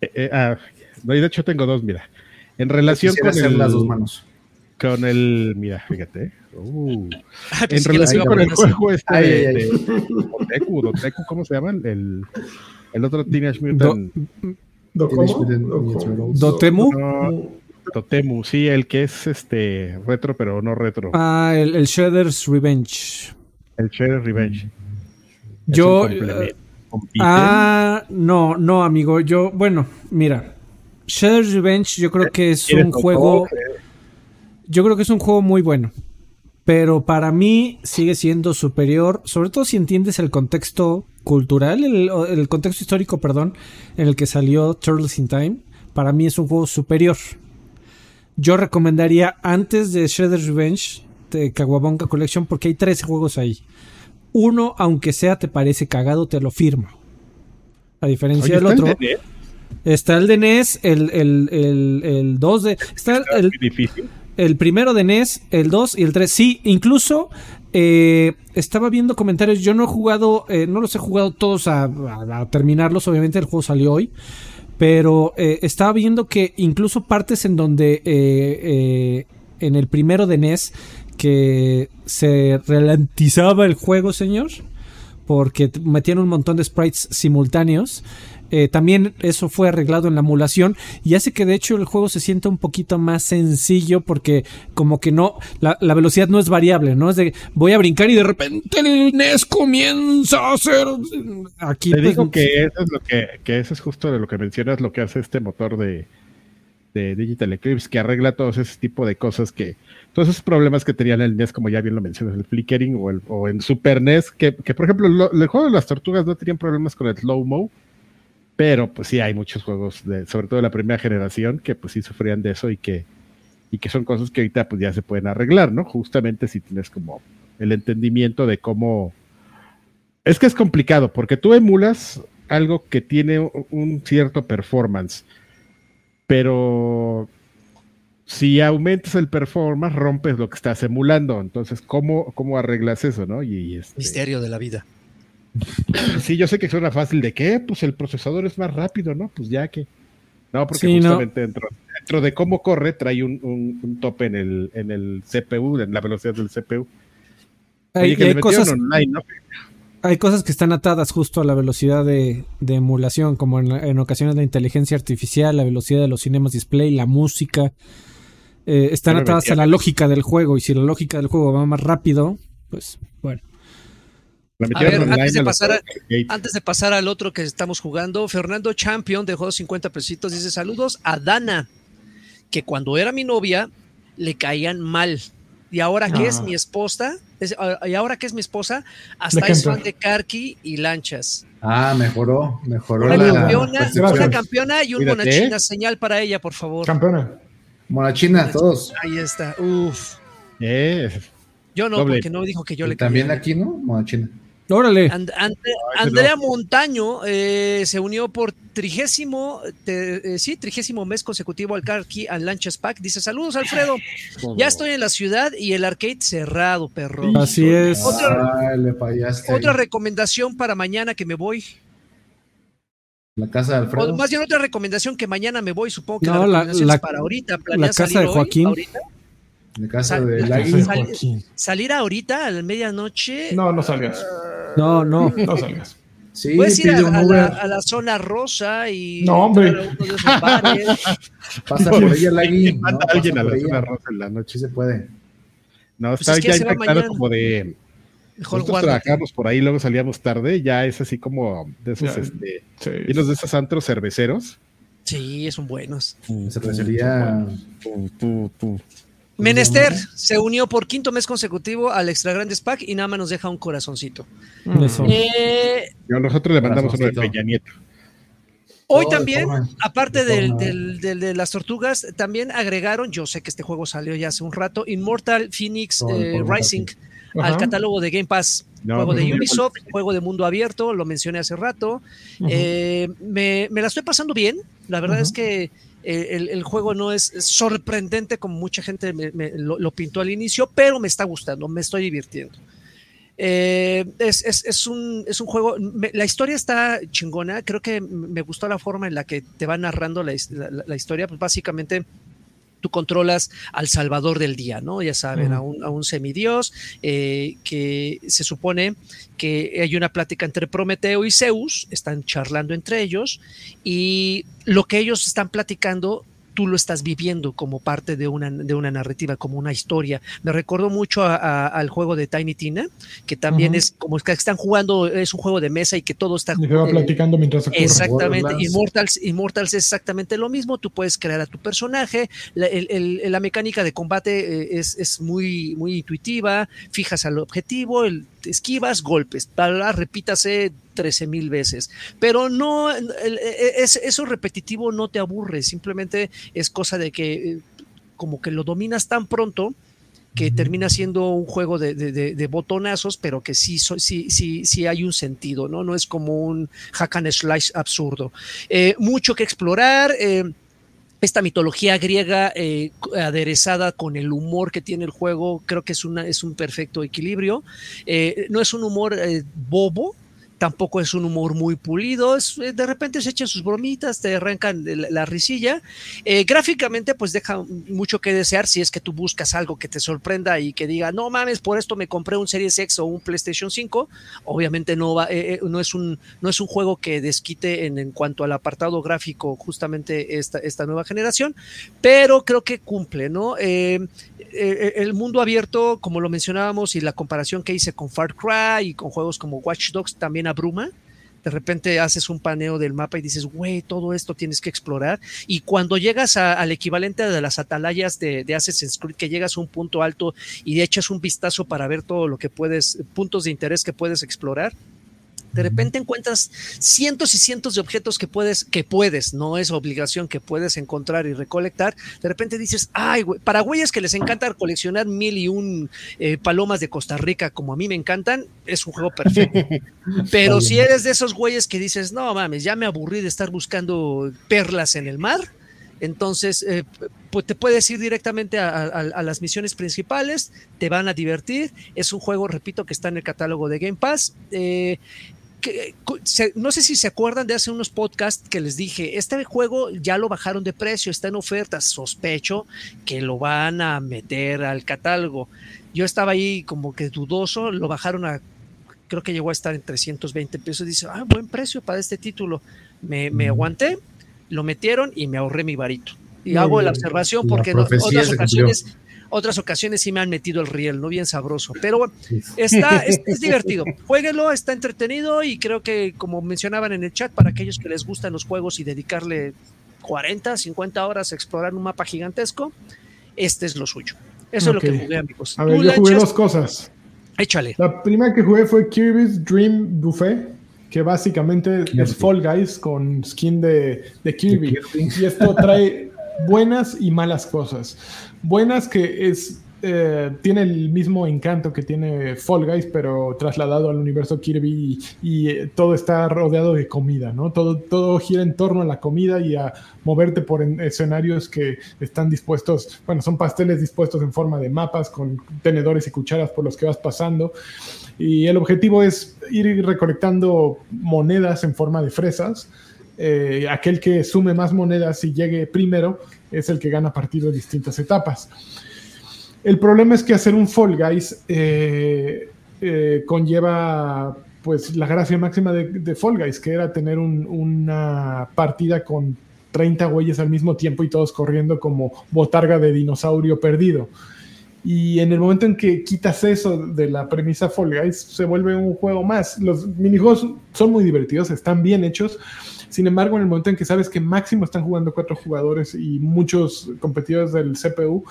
eh, eh, ah, de hecho tengo dos, mira. En relación con el, las dos manos. Con el, mira, fíjate. Uh, ah, en relación con el juego este de, ¿cómo se llama? El, el otro Teenage Mutant. ¿Dotemu? Dotemu, sí, el que es este retro, pero no retro. Ah, el, Shredder's Revenge. El Shredder's Revenge. Yo. Eh, ah, no, no, amigo. Yo, bueno, mira. Shredder's Revenge, yo creo que es un juego. Yo creo que es un juego muy bueno. Pero para mí sigue siendo superior, sobre todo si entiendes el contexto cultural, el, contexto histórico, perdón, en el que salió Turtles in Time, para mí es un juego superior. Yo recomendaría antes de Shredder's Revenge de Kawabonga Collection porque hay tres juegos ahí. Uno, aunque sea te parece cagado, te lo firmo. A diferencia del otro. está el de NES, el, el, el, 2 de. Está, el, el primero de NES, el 2 y el 3. Sí, incluso eh, estaba viendo comentarios. Yo no he jugado, eh, no los he jugado todos a, terminarlos. Obviamente el juego salió hoy. Pero eh, estaba viendo que incluso partes en donde en el primero de NES que se ralentizaba el juego, señor, porque metían un montón de sprites simultáneos. Eh, también eso fue arreglado en la emulación y hace que de hecho el juego se sienta un poquito más sencillo porque como que no, la, velocidad no es variable, ¿no? Es de voy a brincar y de repente el NES comienza a hacer... Aquí Te pues, digo que eso es lo que, que eso es justo de lo que mencionas, lo que hace este motor de, de Digital Eclipse, que arregla todo ese tipo de cosas que, todos esos problemas que tenían el NES, como ya bien lo mencionas, el flickering o, el, o en Super NES, que, que por ejemplo, el juego de las tortugas no tenían problemas con el slow-mo, pero pues sí hay muchos juegos, de, sobre todo de la primera generación, que pues sí sufrían de eso y que, y que son cosas que ahorita pues ya se pueden arreglar, ¿no? Justamente si tienes como el entendimiento de cómo... Es que es complicado, porque tú emulas algo que tiene un cierto performance, pero si aumentas el performance, rompes lo que estás emulando. Entonces, ¿cómo, cómo arreglas eso, no? Y, este Misterio de la vida. Sí, yo sé que suena fácil de qué, pues el procesador es más rápido, ¿no? Pues ya que. No, porque justamente Dentro, dentro, de cómo corre, trae un, un, tope en el, en el CPU, en la velocidad del CPU. Hay, cosas, hay cosas que están atadas justo a la velocidad de, emulación, como en, en, ocasiones la inteligencia artificial, la velocidad de los cinemas display, la música. Eh, están atadas a la lógica del juego y si la lógica del juego va más rápido, pues bueno. antes, de pasar antes de pasar al otro que estamos jugando, Fernando Champion dejó 50 pesitos, dice saludos a Dana, que cuando era mi novia le caían mal. Y ahora que es ah. mi esposa, ah, y ahora que es mi esposa, hasta es fan de Karki y lanchas. Ah, mejoró, mejoró. Una, campeona, una campeona y un monachina. Señal para ella, por favor. Campeona. Monachina, todos. Ahí está. Uf. Eh, yo no, porque no dijo que yo le También aquí, ¿no? Monachina. Órale. Andrea Montaño eh, se unió por trigésimo, eh, sí, trigésimo mes consecutivo al Carkey al Lanchas Pack. Dice: Saludos, Alfredo. Ya estoy en la ciudad y el arcade cerrado, perro. Así es. Otra, recomendación para mañana que me voy. La casa de Alfredo. más bien otra recomendación que mañana me voy, supongo que la, la, para ahorita. La casa de Joaquín. De casa de Lagui. salir ahorita a la medianoche. No, no salgas. No, no. No salgas. Sí, Puedes ir a, la, zona rosa y. No, hombre. Pasa por ella, Lagui. No, alguien a la zona rosa en la noche, se puede. No, pues está ya impactado como de. Nosotros trabajamos por ahí, luego salíamos tarde, ya es así como de esos, este, y los de esos antros cerveceros. Sí, son buenos. Cervecería. Menester se unió por quinto mes consecutivo al Extra Grandes Pack y nada más nos deja un corazoncito. Mm. Eh, nosotros le mandamos uno de Peña Nieto. Hoy también, aparte de las tortugas, también agregaron, yo sé que este juego salió ya hace un rato, Immortal Phoenix eh, Rising al catálogo de Game Pass. juego de pues, Ubisoft, juego de mundo abierto, lo mencioné hace rato. Eh, me, la estoy pasando bien. La verdad es que el, juego no es, sorprendente como mucha gente lo, pintó al inicio, pero me está gustando, me estoy divirtiendo. Eh, es, un, es un juego, la historia está chingona, creo que me gustó la forma en la que te va narrando la, la historia, pues básicamente tú controlas al salvador del día, ¿no? Ya saben, a, un, semidios eh, que se supone que hay una plática entre Prometeo y Zeus, están charlando entre ellos y lo que ellos están platicando tú lo estás viviendo como parte de una, de una narrativa, como una historia. Me recordó mucho al juego de Tiny Tina, que también es como que están jugando, es un juego de mesa y que todo está... Y va platicando mientras ocurre. Exactamente, Immortals, Immortals es exactamente lo mismo, tú puedes crear a tu personaje, la, mecánica de combate eh, es, es, muy, muy intuitiva, fijas al objetivo, el, esquivas, golpes, repítase 13 mil veces. Pero no, e, e, es, eso repetitivo no te aburre, simplemente es cosa de que eh, como que lo dominas tan pronto que termina siendo un juego de, botonazos, pero que sí, sí, sí, sí hay un sentido, ¿no? No es como un hack and slash absurdo. Eh, mucho que explorar. Eh, esta mitología griega eh, aderezada con el humor que tiene el juego, creo que es, una, es un perfecto equilibrio. Eh, no es un humor eh, bobo, tampoco es un humor muy pulido, eh, de repente se echan sus bromitas, te arrancan la, risilla. Eh, gráficamente, pues deja mucho que desear si es que tú buscas algo que te sorprenda y que diga, no mames, por esto me compré un Series X o un PlayStation 5. Obviamente no, va, eh, no, es, un, no es un juego que desquite en, en cuanto al apartado gráfico justamente esta, esta nueva generación, pero creo que cumple, ¿no? El mundo abierto, como lo mencionábamos, y la comparación que hice con Far Cry y con juegos como Watch Dogs también abruma. De repente haces un paneo del mapa y dices, güey, todo esto tienes que explorar. Y cuando llegas al equivalente de las atalayas de, de Assassin's Creed, que llegas a un punto alto y echas un vistazo para ver todo lo que puedes, puntos de interés que puedes explorar, de repente encuentras cientos y cientos de objetos que puedes, que puedes, no es obligación que puedes encontrar y recolectar. De repente dices, ay, güey, para güeyes que les encanta coleccionar mil y un eh, palomas de Costa Rica, como a mí me encantan, es un juego perfecto. Pero si eres de esos güeyes que dices, no mames, ya me aburrí de estar buscando perlas en el mar, entonces, eh, pues te puedes ir directamente a, las misiones principales, te van a divertir. Es un juego, repito, que está en el catálogo de Game Pass. Eh, no sé si se acuerdan de hace unos podcasts que les dije, este juego ya lo bajaron de precio, está en ofertas, sospecho que lo van a meter al catálogo. Yo estaba ahí como que dudoso, lo bajaron a, creo que llegó a estar en 320 pesos, dice, ah, buen precio para este título. Me, me aguanté, lo metieron y me ahorré mi varito. Y hago la observación porque en otras ocasiones otras ocasiones sí me han metido el riel, ¿no? Bien sabroso. Pero está, es, divertido. Jueguenlo, está entretenido y creo que, como mencionaban en el chat, para aquellos que les gustan los juegos y dedicarle 40, 50 horas a explorar un mapa gigantesco, este es lo suyo. Eso es lo que jugué, amigos. A ver, yo jugué dos cosas. Échale. La primera que jugué fue Kirby's Dream Buffet, que básicamente es Fall Guys con skin de, de Kirby. Y esto trae buenas y malas cosas. Buenas que es eh, tiene el mismo encanto que tiene Fall Guys, pero trasladado al universo Kirby y, eh, todo está rodeado de comida, ¿no? Todo, todo gira en torno a la comida y a moverte por escenarios que están dispuestos, bueno, son pasteles dispuestos en forma de mapas con tenedores y cucharas por los que vas pasando. Y el objetivo es ir recolectando monedas en forma de fresas eh, aquel que sume más monedas y llegue primero es el que gana partido de distintas etapas. El problema es que hacer un Fall Guys eh, eh, conlleva pues la gracia máxima de, Fall Guys, que era tener una partida con 30 güeyes al mismo tiempo y todos corriendo como botarga de dinosaurio perdido. Y en el momento en que quitas eso de la premisa Fall Guys, se vuelve un juego más. Los minijuegos son muy divertidos, están bien hechos, sin embargo, en el momento en que sabes que máximo están jugando cuatro jugadores y muchos competidores del CPU,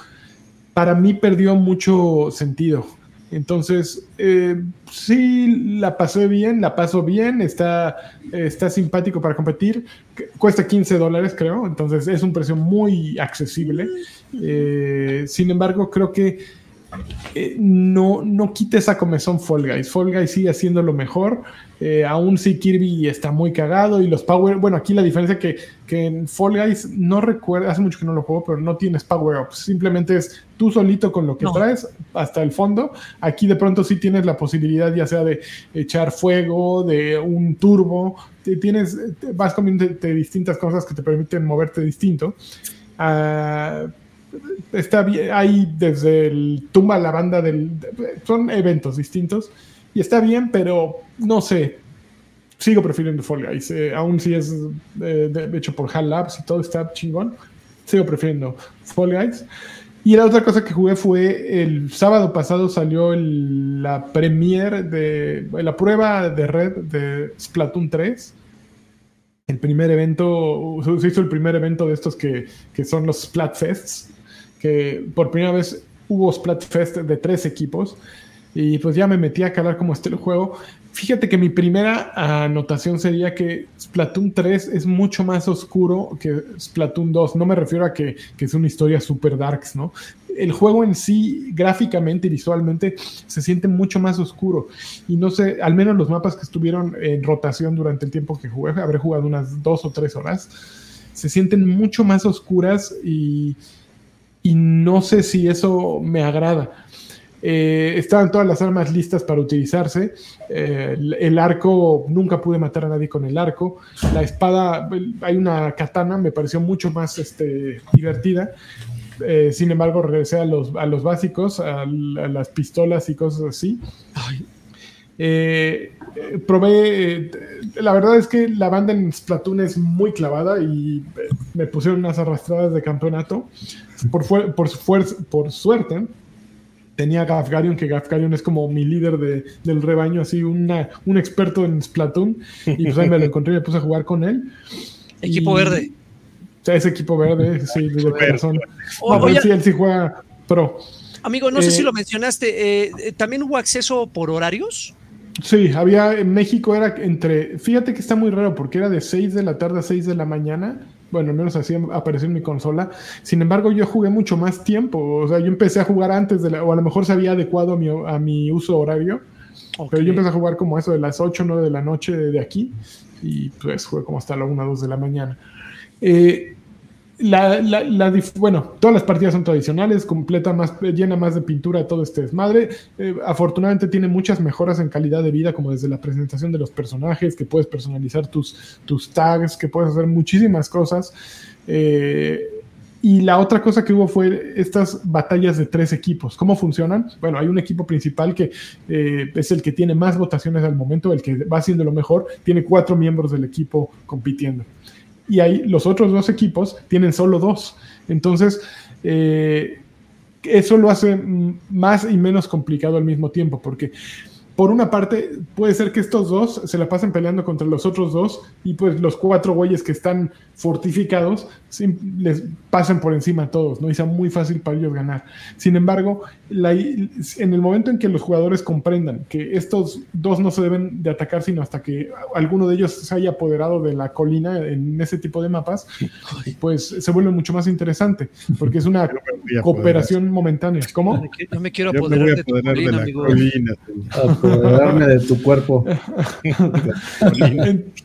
para mí perdió mucho sentido. Entonces, eh, sí, la pasé bien, la paso bien, está, está simpático para competir, cuesta 15 dólares creo, entonces es un precio muy accesible. Eh, sin embargo, creo que eh, no, no quite esa comezón Fall Guys. Fall Guys sigue haciendo lo mejor. Eh, aún si Kirby está muy cagado y los Power. Bueno, aquí la diferencia que, que en Fall Guys no recuerdo, hace mucho que no lo juego, pero no tienes Power Ups. Simplemente es tú solito con lo que traes hasta el fondo. Aquí de pronto sí tienes la posibilidad, ya sea de echar fuego, de un turbo. Tienes, vas comiendo distintas cosas que te permiten moverte distinto. Uh, está bien, hay desde el tumba la banda del... Son eventos distintos y está bien, pero no sé. Sigo prefiriendo Fall Guys, aún si es eh, hecho por HAL Labs y todo está chingón. Sigo prefiriendo Fall Guys. Y la otra cosa que jugué fue el sábado pasado salió la premiere de la prueba de red de Splatoon 3 el primer evento, se hizo el primer evento de estos que, que son los Splatfests, que por primera vez hubo Splatfest de tres equipos y pues ya me metí a calar cómo está el juego. Fíjate que mi primera anotación sería que Splatoon 3 es mucho más oscuro que Splatoon 2. No me refiero a que, que es una historia super darks, ¿no? El juego en sí, gráficamente y visualmente, se siente mucho más oscuro. Y no sé, al menos los mapas que estuvieron en rotación durante el tiempo que jugué, habré jugado unas dos o tres horas se sienten mucho más oscuras y, y no sé si eso me agrada. Eh, estaban todas las armas listas para utilizarse. Eh, el, arco, nunca pude matar a nadie con el arco. La espada, hay una katana, me pareció mucho más este, divertida. Eh, sin embargo, regresé a los, a los básicos, a, las pistolas y cosas así. Probé, la verdad es que la banda en Splatoon es muy clavada y me pusieron unas arrastradas de campeonato. Por, por, por suerte, tenía Gafgarion, que Gafgarion es como mi líder de, del rebaño, así una, un experto en Splatoon, y pues ahí me lo encontré y me puse a jugar con él. Equipo verde. O sea, es equipo verde, sí, de corazón. No, sí, él sí juega pro. Amigo, no sé si eh, lo mencionaste, eh, ¿también hubo acceso por horarios? Sí, había, en México era entre, fíjate que está muy raro porque era de 6 de la tarde a 6 de la mañana bueno, al menos así apareció en mi consola. Sin embargo, yo jugué mucho más tiempo. O sea, yo empecé a jugar antes de la, o a lo mejor se había adecuado a mi, a mi uso horario. Pero yo empecé a jugar como eso de las 8 o 9 de la noche de, aquí. Y pues jugué como hasta la 1 o 2 de la mañana. Eh, la, la, bueno, todas las partidas son tradicionales, completa más, llena más de pintura todo este desmadre. Eh, afortunadamente tiene muchas mejoras en calidad de vida, como desde la presentación de los personajes, que puedes personalizar tus, tus tags, que puedes hacer muchísimas cosas. Eh, y la otra cosa que hubo fue estas batallas de tres equipos. ¿Cómo funcionan? Bueno, hay un equipo principal que eh, es el que tiene más votaciones al momento, el que va haciendo lo mejor, tiene cuatro miembros del equipo compitiendo y ahí los otros dos equipos tienen solo dos. Entonces, eh, eso lo hace más y menos complicado al mismo tiempo, porque por una parte, puede ser que estos dos se la pasen peleando contra los otros dos y pues los cuatro güeyes que están fortificados les pasen por encima a todos, ¿no? Y sea muy fácil para ellos ganar. Sin embargo, en el momento en que los jugadores comprendan que estos dos no se deben de atacar sino hasta que alguno de ellos se haya apoderado de la colina en ese tipo de mapas, pues se vuelve mucho más interesante, porque es una cooperación momentánea. ¿Cómo? No me quiero apoderar, de, tu colina, amigo. Apoderarme de tu cuerpo.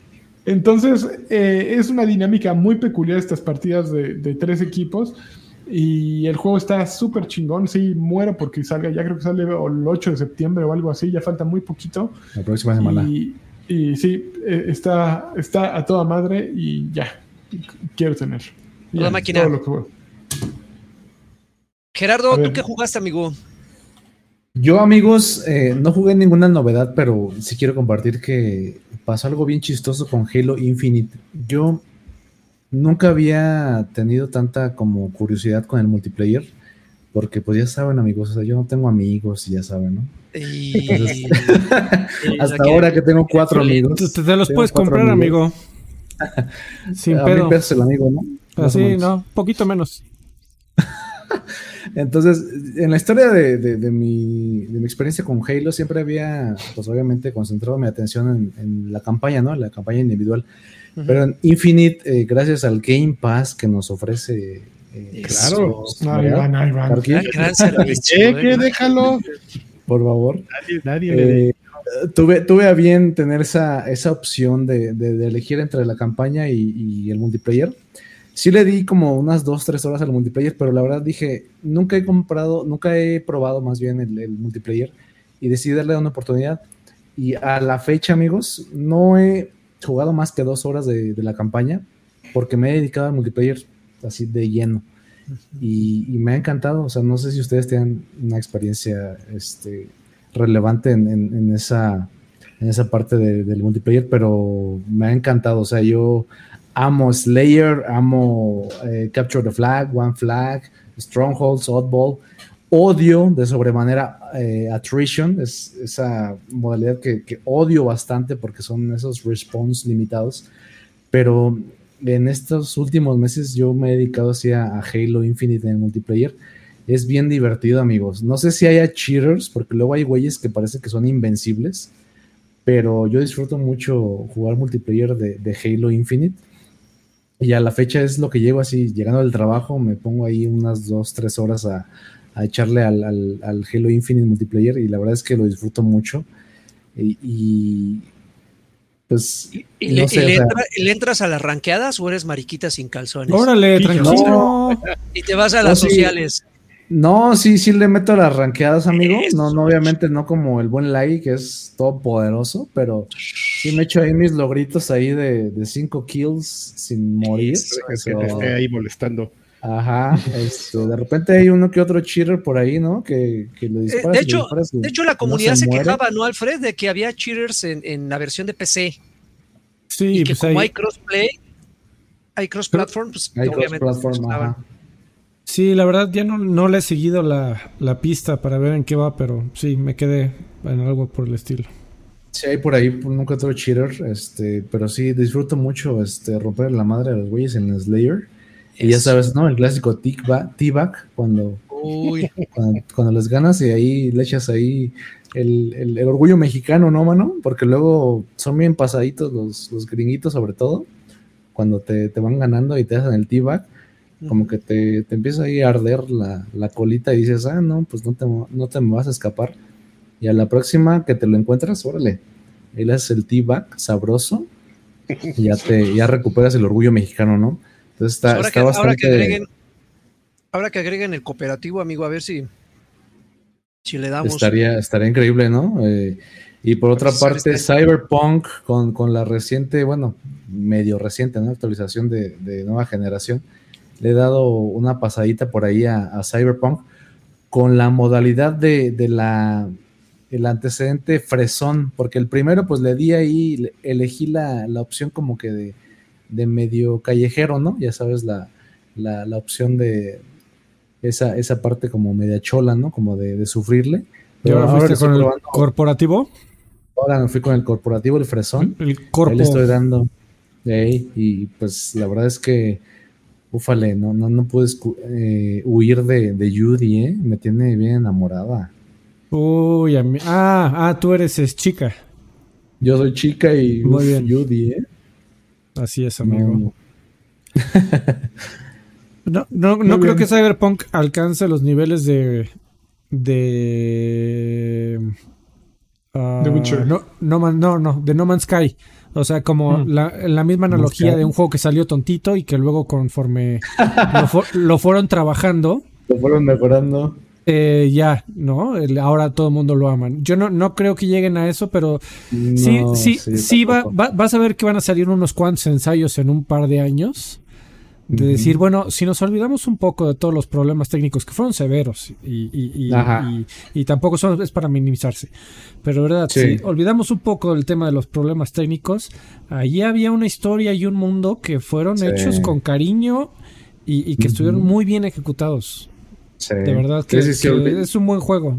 Entonces, eh, es una dinámica muy peculiar estas partidas de, tres equipos. Y el juego está súper chingón. Sí, muero porque salga. Ya creo que sale el 8 de septiembre o algo así. Ya falta muy poquito. La próxima semana. Y, sí, eh, está, está a toda madre y ya. Quiero tener. la máquina. Gerardo, ¿tú qué jugaste, amigo? Yo, amigos, eh, no jugué ninguna novedad, pero sí quiero compartir que pasó algo bien chistoso con Halo Infinite. Yo nunca había tenido tanta como curiosidad con el multiplayer, porque pues ya saben, amigos, o sea, yo no tengo amigos y ya saben, ¿no? hasta ahora que tengo cuatro amigos. Te, los puedes comprar, amigo. Sin A pedo. Mí el amigo, ¿no? Así, no, poquito menos. Entonces, en la historia de, mi, experiencia con Halo, siempre había, pues obviamente, concentrado mi atención en, la campaña, ¿no? La campaña individual. Pero en Infinite, eh, gracias al Game Pass que nos ofrece. Eh, claro. Gran servicio. ¿Qué? Déjalo. Por favor. Nadie, nadie eh, tuve, tuve a bien tener esa, esa opción de, elegir entre la campaña y el multiplayer sí le di como unas dos, tres horas al multiplayer, pero la verdad dije, nunca he comprado, nunca he probado más bien el, multiplayer y decidí darle una oportunidad. Y a la fecha, amigos, no he jugado más que dos horas de, la campaña porque me he dedicado al multiplayer así de lleno. Y, me ha encantado, o sea, no sé si ustedes tienen una experiencia este, relevante en, esa, en esa parte del multiplayer, pero me ha encantado, o sea, yo amo Slayer, amo eh, Capture the Flag, One Flag, Strongholds, Oddball. Odio de sobremanera eh, Attrition, es esa modalidad que, odio bastante porque son esos response limitados. Pero en estos últimos meses yo me he dedicado así a, Halo Infinite en multiplayer. Es bien divertido, amigos. No sé si haya cheaters, porque luego hay güeyes que parece que son invencibles. Pero yo disfruto mucho jugar multiplayer de Halo Infinite y a la fecha es lo que llego así, llegando del trabajo, me pongo ahí unas dos, tres horas a, echarle al, al, Halo Infinite multiplayer y la verdad es que lo disfruto mucho. Y, pues. ¿Y, le, entras a las ranqueadas o eres mariquita sin calzones? Órale, tranquilo. Y te vas a las sociales. No, sí, sí le meto las ranqueadas, amigo. No, no, obviamente no como el buen Lai, que es todo poderoso, pero sí me echo ahí mis logritos ahí de, cinco kills sin morir. Que, esté ahí molestando. Ajá, este, de repente hay uno que otro cheater por ahí, ¿no? Que, que le dispara. de, hecho, de hecho, la comunidad se, quejaba, ¿no, Alfred? De que había cheaters en, en la versión de PC. Sí, y que pues como hay crossplay, hay cross-platform, pues hay obviamente. Cross sí, la verdad ya no, no le he seguido la, la, pista para ver en qué va, pero sí, me quedé en algo por el estilo. Sí, hay por ahí nunca otro cheater, este, pero sí disfruto mucho este, romper la madre de los güeyes en Slayer y ya sabes, ¿no? El clásico T-Back, cuando, cuando, les ganas y ahí le echas ahí el, orgullo mexicano, ¿no, mano? Porque luego son bien pasaditos los, los gringuitos, sobre todo, cuando te, van ganando y te hacen el T-Back, como que te, te, empieza ahí a arder la, colita y dices, ah, no, pues no te, no te me vas a escapar. Y a la próxima que te lo encuentras, órale, ahí le haces el T-Back sabroso y ya, te, ya recuperas el orgullo mexicano, ¿no? Entonces está, ahora, que, bastante... ahora, que agreguen, el cooperativo, amigo, a ver si, si le damos. Estaría, estaría increíble, ¿no? Eh, y por otra parte, Cyberpunk con, con, la reciente, bueno, medio reciente, ¿no? Actualización de, nueva generación. Le he dado una pasadita por ahí a, Cyberpunk con la modalidad de, de, la el antecedente fresón, porque el primero pues le di ahí, elegí la, la opción como que de de medio callejero, ¿no? Ya sabes, la, la, opción de esa, esa parte como media chola, ¿no? Como de, sufrirle. Pero ahora, fuiste con el corporativo? Ahora me fui con el corporativo, el fresón. El corpo. le estoy dando. y pues la verdad es que, ufale, no, no, no puedes eh, huir de, de Judy, ¿eh? Me tiene bien enamorada. Uy, a mí. Ah, ah, tú eres chica. Yo soy chica y Muy bien. Judy, ¿eh? Así es, amigo. No, no, no, creo que Cyberpunk alcance los niveles de. de. Uh, Witcher. No, no, no, de No Man's Sky. O sea, como mm. la, la, misma analogía de un juego que salió tontito y que luego conforme lo, fueron trabajando. Lo fueron mejorando. Eh, ya, ¿no? ahora todo el mundo lo aman. Yo no, no creo que lleguen a eso, pero sí, sí, sí, va, vas a ver que van a salir unos cuantos ensayos en un par de años. De decir, bueno, si nos olvidamos un poco de todos los problemas técnicos que fueron severos y, y, y, tampoco son, es para minimizarse, pero verdad, si olvidamos un poco del tema de los problemas técnicos, allí había una historia y un mundo que fueron hechos con cariño y, que estuvieron muy bien ejecutados. De verdad que, es un buen juego.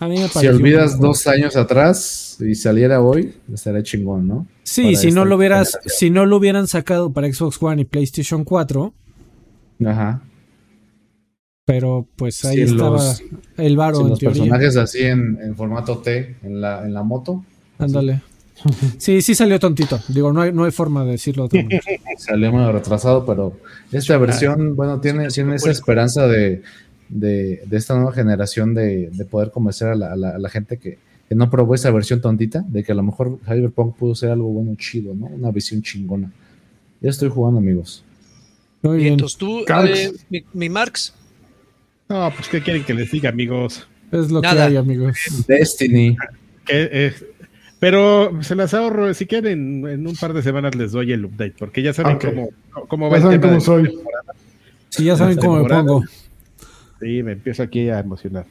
A mí me Si olvidas dos años atrás y saliera hoy, estaría chingón, ¿no? Sí, si no lo hubieras, si no lo hubieran sacado para Xbox One y PlayStation 4. Ajá. Pero pues ahí estaba el varo. los personajes así en, formato T en la, en la moto. Ándale. Sí, sí salió tontito. Digo, no hay, no hay forma de decirlo. Salió muy retrasado, pero esta versión, bueno, tiene, tiene esa esperanza de, de, esta nueva generación de, poder convencer a la, gente que, no probó esa versión tontita, de que a lo mejor Cyberpunk pudo ser algo bueno, chido, ¿no? Una visión chingona. Ya estoy jugando, amigos. Muy bien. entonces tú, eh, mi, Marx. No, pues ¿qué quieren que les diga, amigos? Es lo que hay, amigos. Destiny. pero se las ahorro, si quieren, en un par de semanas les doy el update, porque ya saben cómo, cómo va ya cómo soy. Sí, ya saben cómo me pongo. Sí, me empiezo aquí a emocionar.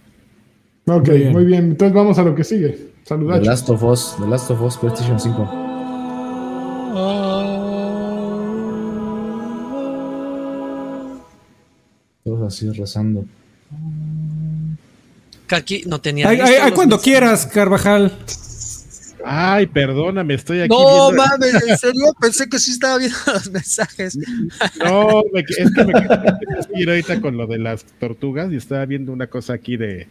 Ok, muy bien. Entonces vamos a lo que sigue. Saludos. The Last of Us, The Last of Us PlayStation 5. Todos así rezando. Aquí no tenía. Ay, ay, cuando quieras, Carvajal. Ay, perdóname, estoy aquí. No, mames, en serio, pensé que sí estaba viendo los mensajes. No, es que me quedé ahorita con lo de las tortugas y estaba viendo una cosa aquí de.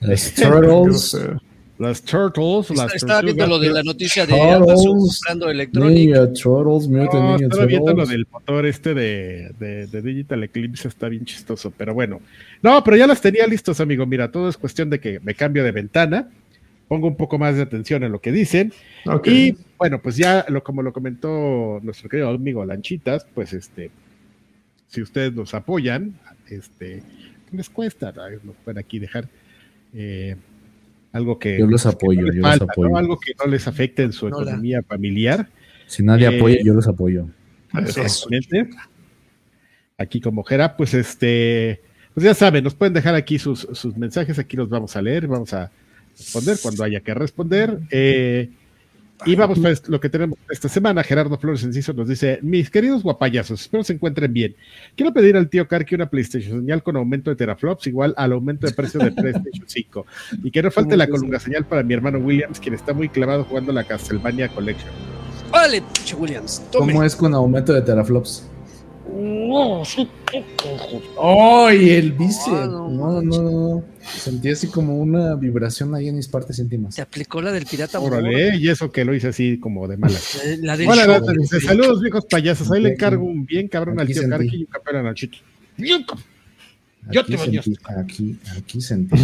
Las turtles. Las turtles, las Estaba viendo lo de la noticia de Amazon comprando electrónica. Turtles, no, estaba viendo lo del motor este de, de, de, Digital Eclipse, está bien chistoso, pero bueno. No, pero ya las tenía listos, amigo. Mira, todo es cuestión de que me cambio de ventana pongo un poco más de atención en lo que dicen. Y bueno, pues ya lo, como lo comentó nuestro querido amigo Lanchitas, pues este, si ustedes nos apoyan, este, ¿qué les cuesta? Nos pueden aquí dejar eh, algo que... Yo los apoyo, yo los apoyo. Algo que no les afecte en su economía familiar. Si nadie eh, apoya, yo los apoyo. Aquí como Jera, pues este, pues ya saben, nos pueden dejar aquí sus, mensajes, aquí los vamos a leer, vamos a responder cuando haya que responder. Eh, y vamos pues lo que tenemos esta semana. Gerardo Flores Enciso nos dice: Mis queridos guapayazos, espero se encuentren bien. Quiero pedir al tío Karki una PlayStation señal con aumento de teraflops igual al aumento de precio de PlayStation 5. Y que no falte la columna señal para mi hermano Williams, quien está muy clavado jugando la Castlevania Collection. Vale, Williams. ¿Cómo es con aumento de teraflops? ¡Ay, el vice! no, no, no, Sentí así como una vibración ahí en mis partes íntimas. Se aplicó la del pirata. Órale, y eso que lo hice así como de mala. La, saludos, viejos payasos. Ahí le encargo un bien cabrón al tío Carqui y un campeón chiqui. Yo te baño. Aquí, aquí sentí.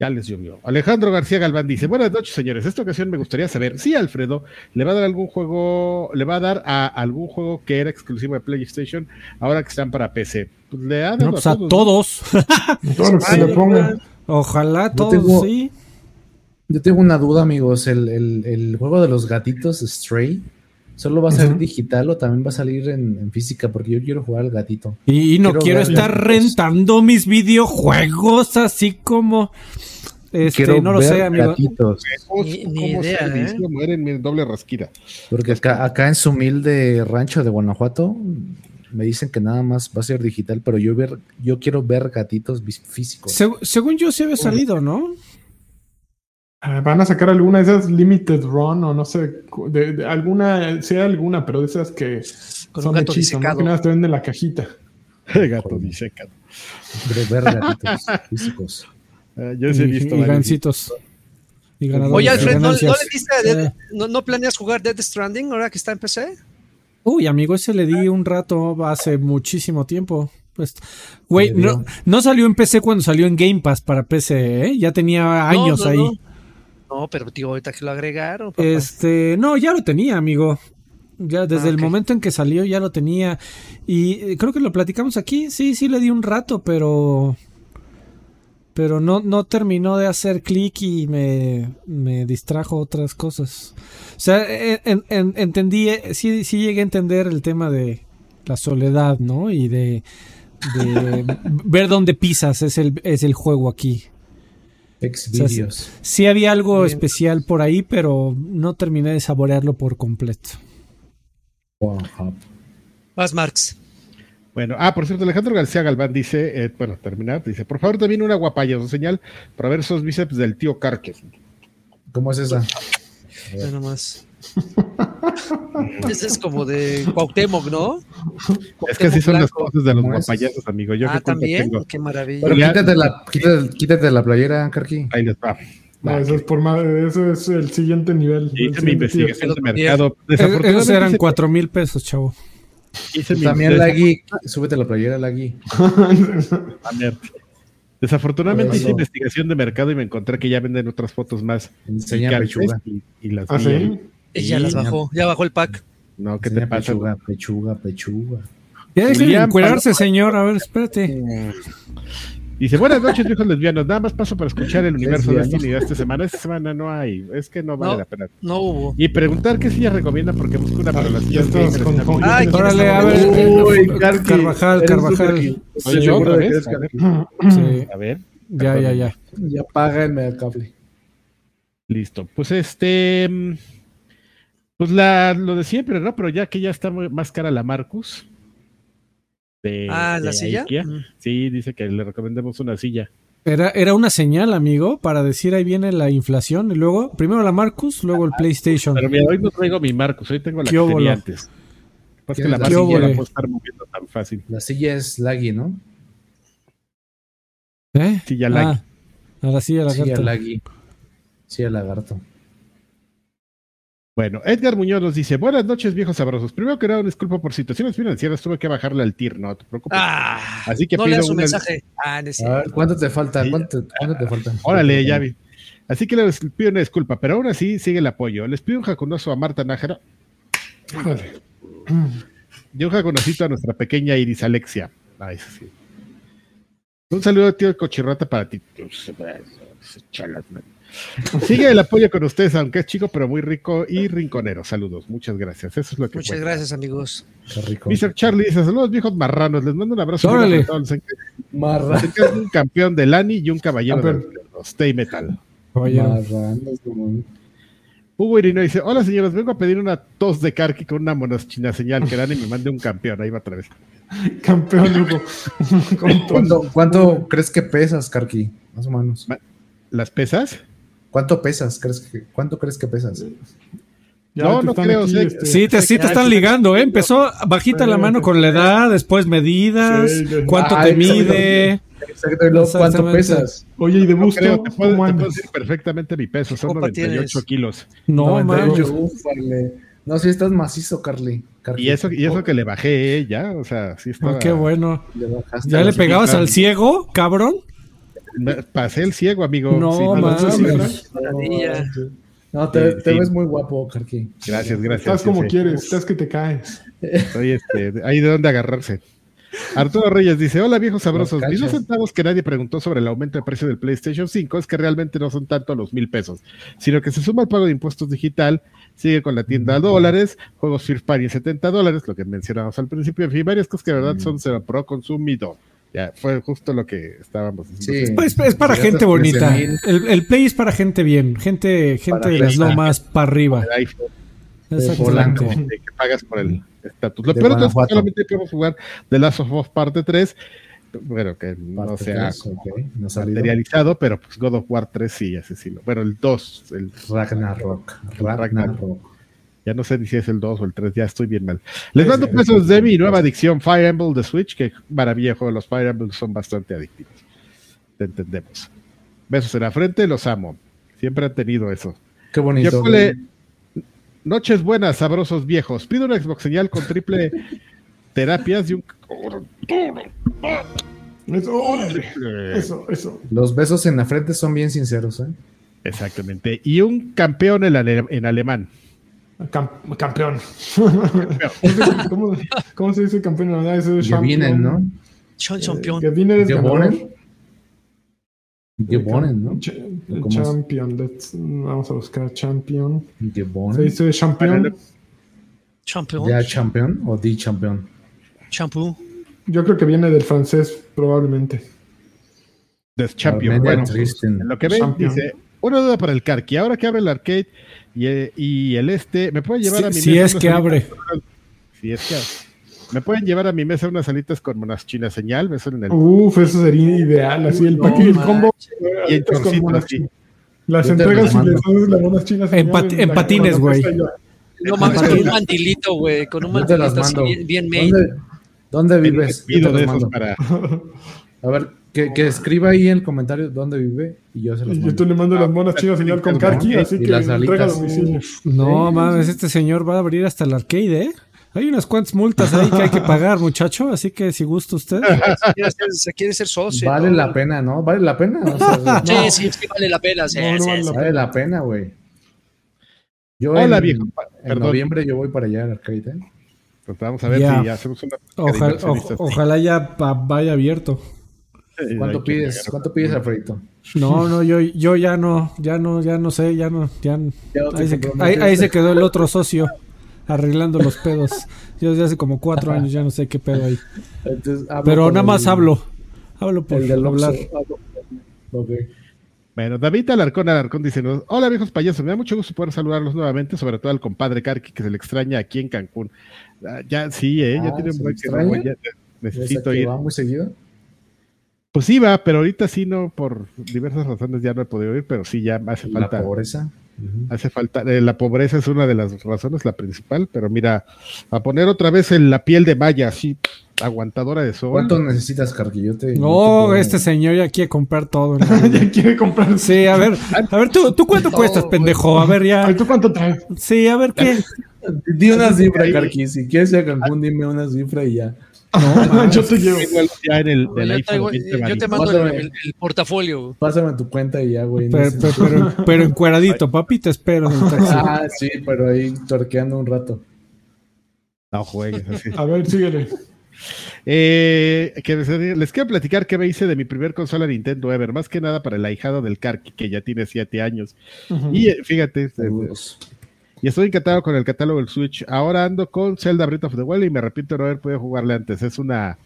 Ya les llovió. Alejandro García Galván dice: Buenas noches, señores. Esta ocasión me gustaría saber si Alfredo le va a dar algún juego, le va a dar a algún juego que era exclusivo de PlayStation ahora que están para PC. Pues le ha dado pues a, todos. Ojalá todos, sí. Yo tengo una duda, amigos. El, juego de los gatitos Stray. ¿Solo va a salir digital o también va a salir en, física? Porque yo quiero jugar al gatito. Y no quiero estar rentando mis videojuegos así como este, no lo sé, amigo. Ni, idea, ¿eh? mueren doble rasquita. Porque acá, acá en su humilde rancho de Guanajuato me dicen que nada más va a ser digital, pero yo ver, yo quiero ver gatitos físicos. según yo sí había salido, ¿no? Ah, van a sacar alguna de esas limited run o no sé, de, alguna, sea alguna, pero de esas que son hechizos, ¿no? que nada te venden la cajita. Gato disecado. Quiero ver gatitos físicos. Eh, yo sí he visto. Y, gancitos. Oye, Alfred, ¿no, le no, planeas jugar Dead Stranding ahora que está en PC? Uy, amigo, ese le di un rato hace muchísimo tiempo. Pues, güey, no, no salió en PC cuando salió en Game Pass para PC, ¿eh? Ya tenía años ahí. No. pero digo, ahorita que lo agregaron. Este, no, ya lo tenía, amigo. Ya desde ah, el momento en que salió ya lo tenía. Y eh, creo que lo platicamos aquí. Sí, sí le di un rato, pero pero no, no terminó de hacer clic y me, me, distrajo otras cosas. O sea, entendí, eh, sí, sí llegué a entender el tema de la soledad, ¿no? Y de, ver dónde pisas es el, es el juego aquí. Sí había algo especial por ahí, pero no terminé de saborearlo por completo. Más Marx. Bueno, ah, por cierto, Alejandro García Galván dice, eh, bueno, terminar, dice, por favor, también una guapaya, señal para ver esos bíceps del tío Carques. ¿Cómo es esa? Ya nomás. Ese es como de Cuauhtémoc, ¿no? es que así son las cosas de los guapayazos, amigo. Yo ah, también, qué maravilla. Pero quítate la, quítate, quítate la playera, Carqui. Ahí está. No, eso es, por más, eso es el siguiente nivel. Hice mi investigación de mercado. Esos eran cuatro mil pesos, chavo. También Lagui, súbete la playera, Lagui. Desafortunadamente hice investigación de mercado y me encontré que ya venden otras fotos más. Enseña pechuga. Y, las ¿Ah, sí? Ya las bajó, ya bajó el pack. No, ¿qué te pasa? Pechuga, pechuga, pechuga. Ya de señor. A ver, espérate. Dice, buenas noches, viejos lesbianos. Nada más paso para escuchar el universo de Destiny de esta semana. Esta semana no hay. Es que no vale la pena. No hubo. Y preguntar qué silla recomienda porque busco una para las sillas Ay, órale, a ver. Uy, Carvajal, Carvajal. Oye, yo otra vez. Sí. A ver. Ya, ya, ya. Ya págame el cable. Listo. Pues este. Pues la, lo de siempre, ¿no? Pero ya que ya está más cara la Marcus ah, ¿la silla? Sí, dice que le recomendemos una silla. Era, era una señal, amigo, para decir ahí viene la inflación. Y luego, primero la Marcus, luego el PlayStation. Pero mira, hoy no traigo mi Marcus, hoy tengo la que tenía antes. Pues que la, la silla la puedo estar moviendo tan fácil. La silla es laggy, ¿no? ¿Eh? Silla ah, laggy. la silla lagarto. Silla laggy. Silla lagarto. Bueno, Edgar Muñoz nos dice, buenas noches viejos sabrosos. Primero que nada, disculpa por situaciones financieras, tuve que bajarle al TIR, no te preocupes. Ah, Así que no pido un mensaje. Ah, ¿cuánto te falta? ¿Cuánto, te falta? Órale, ya vi. Así que les pido una disculpa, pero aún así sigue el apoyo. Les pido un jacunoso a Marta Nájera. Y un jaconocito a nuestra pequeña Iris Alexia. Ay, sí. Un saludo, tío Cochirrata, para ti. Sigue el apoyo con ustedes, aunque es chico, pero muy rico y rinconero. Saludos, muchas gracias. Eso es lo que Muchas gracias, amigos. Mr. Charlie dice: Saludos, viejos marranos. Les mando un abrazo. Órale. Marranos. Un campeón de Lani y un caballero de Stay Metal. Marranos, Hugo Irino dice: Hola, señores, vengo a pedir una tos de Karki con una monochina señal que Lani me mande un campeón. Ahí va otra vez. campeón, Hugo. ¿Cuánto, ¿Cuánto crees que pesas, Karki? Más o menos. ¿Las pesas? ¿Cuánto pesas? ¿Crees que, ¿Cuánto crees que pesas? no, no creo. este, sí, te, sí te están ligando, ¿eh? Empezó bajita la mano con la edad, después medidas, cuánto te mide. Exacto, ¿cuánto pesas? Oye, y de busto, no te, puedo, te puedo decir perfectamente mi peso, son 98 kilos. No, mames. No, sí estás macizo, Carly. Y eso, y eso que le bajé, ¿eh? ya, o sea, sí estaba... Oh, qué bueno. ¿Ya le pegabas al ciego, cabrón? Pasé el ciego, amigo. No, sí, mames. No, te, te ves muy guapo, Carqui. Gracias, gracias. Estás como quieres, estás que te caes. Soy este, hay de dónde agarrarse. Arturo Reyes dice: Hola viejos sabrosos. Ni los centavos que nadie preguntó sobre el aumento de precio del PlayStation 5 es que realmente no son tanto los mil pesos, sino que se suma el pago de impuestos digital, sigue con la tienda a dólares, juegos First Party en 70 dólares, lo que mencionamos al principio, en fin, varias cosas que de verdad son pro consumido. Ya, fue justo lo que estáamos diciendo. Sí. Pues, es para gente bonita. El, el, Play es para gente bien, gente, gente de las lomas para arriba. Exactamente. Que pagas por el estatus. Lo peor es que solamente podemos jugar The Last of Us Parte 3, bueno, que no se ha materializado, pero pues God of War 3 sí, sí. Bueno, el 2. El Ragnarok. Ragnarok. Ya no sé si es el 2 o el 3, ya estoy bien mal. Les mando pesos de mi nueva adicción Fire Emblem de Switch, que maravilla juego, los Fire Emblem son bastante adictivos. Te entendemos. Besos en la frente, los amo. Siempre han tenido eso. Qué bonito. Noches buenas, sabrosos viejos. Pido una Xbox señal con triple terapias y un. Eso, eso, Los besos en la frente son bien sinceros, ¿eh? Exactamente. Y un campeón en, en alemán. Campeón. ¿Cómo, ¿Cómo, se dice campeón alemán? Gewinnen, ¿no? Champion. Gewinnen es ganador. Gebonen, ¿no? champion, let's, vamos a buscar champion. Gebonen. Se dice champion. Champion. ¿Ya champion o di champion? Champú. Yo creo que viene del francés, probablemente. De champion. Bueno, lo que ven dice, una duda para el Karki. Ahora que abre el arcade y, y el este, ¿me puede llevar a mi Si es que abre. Si es que abre. ¿Me pueden llevar a mi mesa unas alitas con monas chinas señal? Eso en el... Uf, eso sería ideal, así el paquete, el combo. Y el así. Las entregas y les das las monas chinas señal. En, patines, güey. No mames, con un mantilito, güey. Con un mantilito así, bien made. ¿Dónde, ¿Dónde vives? Pido de esos para... A ver, que, que, escriba ahí en el comentario dónde vive y yo se los mando. Y tú le mando las monas chinas señal con Karki, así que entrega domicilio. No, mames, este señor va a abrir hasta el arcade, ¿eh? Hay unas cuantas multas ahí que hay que pagar, muchacho, así que si gusta usted. Se quiere ser socio. Vale la pena, ¿no? ¿Vale la pena? O sea, sí, no. sí, sí, vale la pena. Sí, no, no vale, la vale la pena, güey. Yo Hola, en, viejo. En noviembre yo voy para allá al arcade, ¿eh? Pues vamos a ver ya. si ya hacemos una. Ojalá, o, ojalá ya pa, vaya abierto. ¿Cuánto pides? ¿Cuánto pides, Alfredito? No, no, yo, yo ya no, ya no, ya no sé, ya no, ya, ¿Ya ahí, se, ahí, ahí se quedó el otro socio arreglando los pedos. Yo desde hace como cuatro años ya no sé qué pedo hay. Pero nada más hablo. Hablo por el hablar. Okay. Bueno, David Alarcón Alarcón dice, hola viejos payasos, me da mucho gusto poder saludarlos nuevamente, sobre todo al compadre Karki que se le extraña aquí en Cancún. Ah, ya, sí, eh, ya ah, tiene un buen que no, ya, necesito ir. va muy seguido? Pues iba, pero ahorita sí no, por diversas razones ya no he podido ir, pero sí ya hace falta. ¿La pobreza? Hace falta, eh, la pobreza es una de las razones, la principal, pero mira, a poner otra vez en la piel de malla, así, aguantadora de sol. ¿Cuánto necesitas, Carquillote? No, este señor ya quiere comprar todo. ya quiere comprar. Sí, a ver, a ver, ¿tú, ¿tú cuánto cuestas, pendejo? A ver, ya. ¿Tú cuánto traes? Sí, a ver, ¿qué? Di una cifra, Carqui, si quieres ir a Cancún, dime una cifra y ya. No, yo te llevo. Ya en el, yo, te mando el, portafolio. Pásame tu cuenta y ya, güey. Pero, pero, pero, encueradito, papi, te espero. ah, sí, pero ahí torqueando un rato. No juegues así. A ver, síguele. Eh, que les quiero platicar qué me hice de mi primer consola Nintendo Ever, más que nada para el ahijado del Karki, que ya tiene siete años. Y eh, fíjate, este, y estoy encantado con el catálogo del Switch. Ahora ando con Zelda Breath of the Wild y me arrepiento de no haber podido jugarle antes. Es una,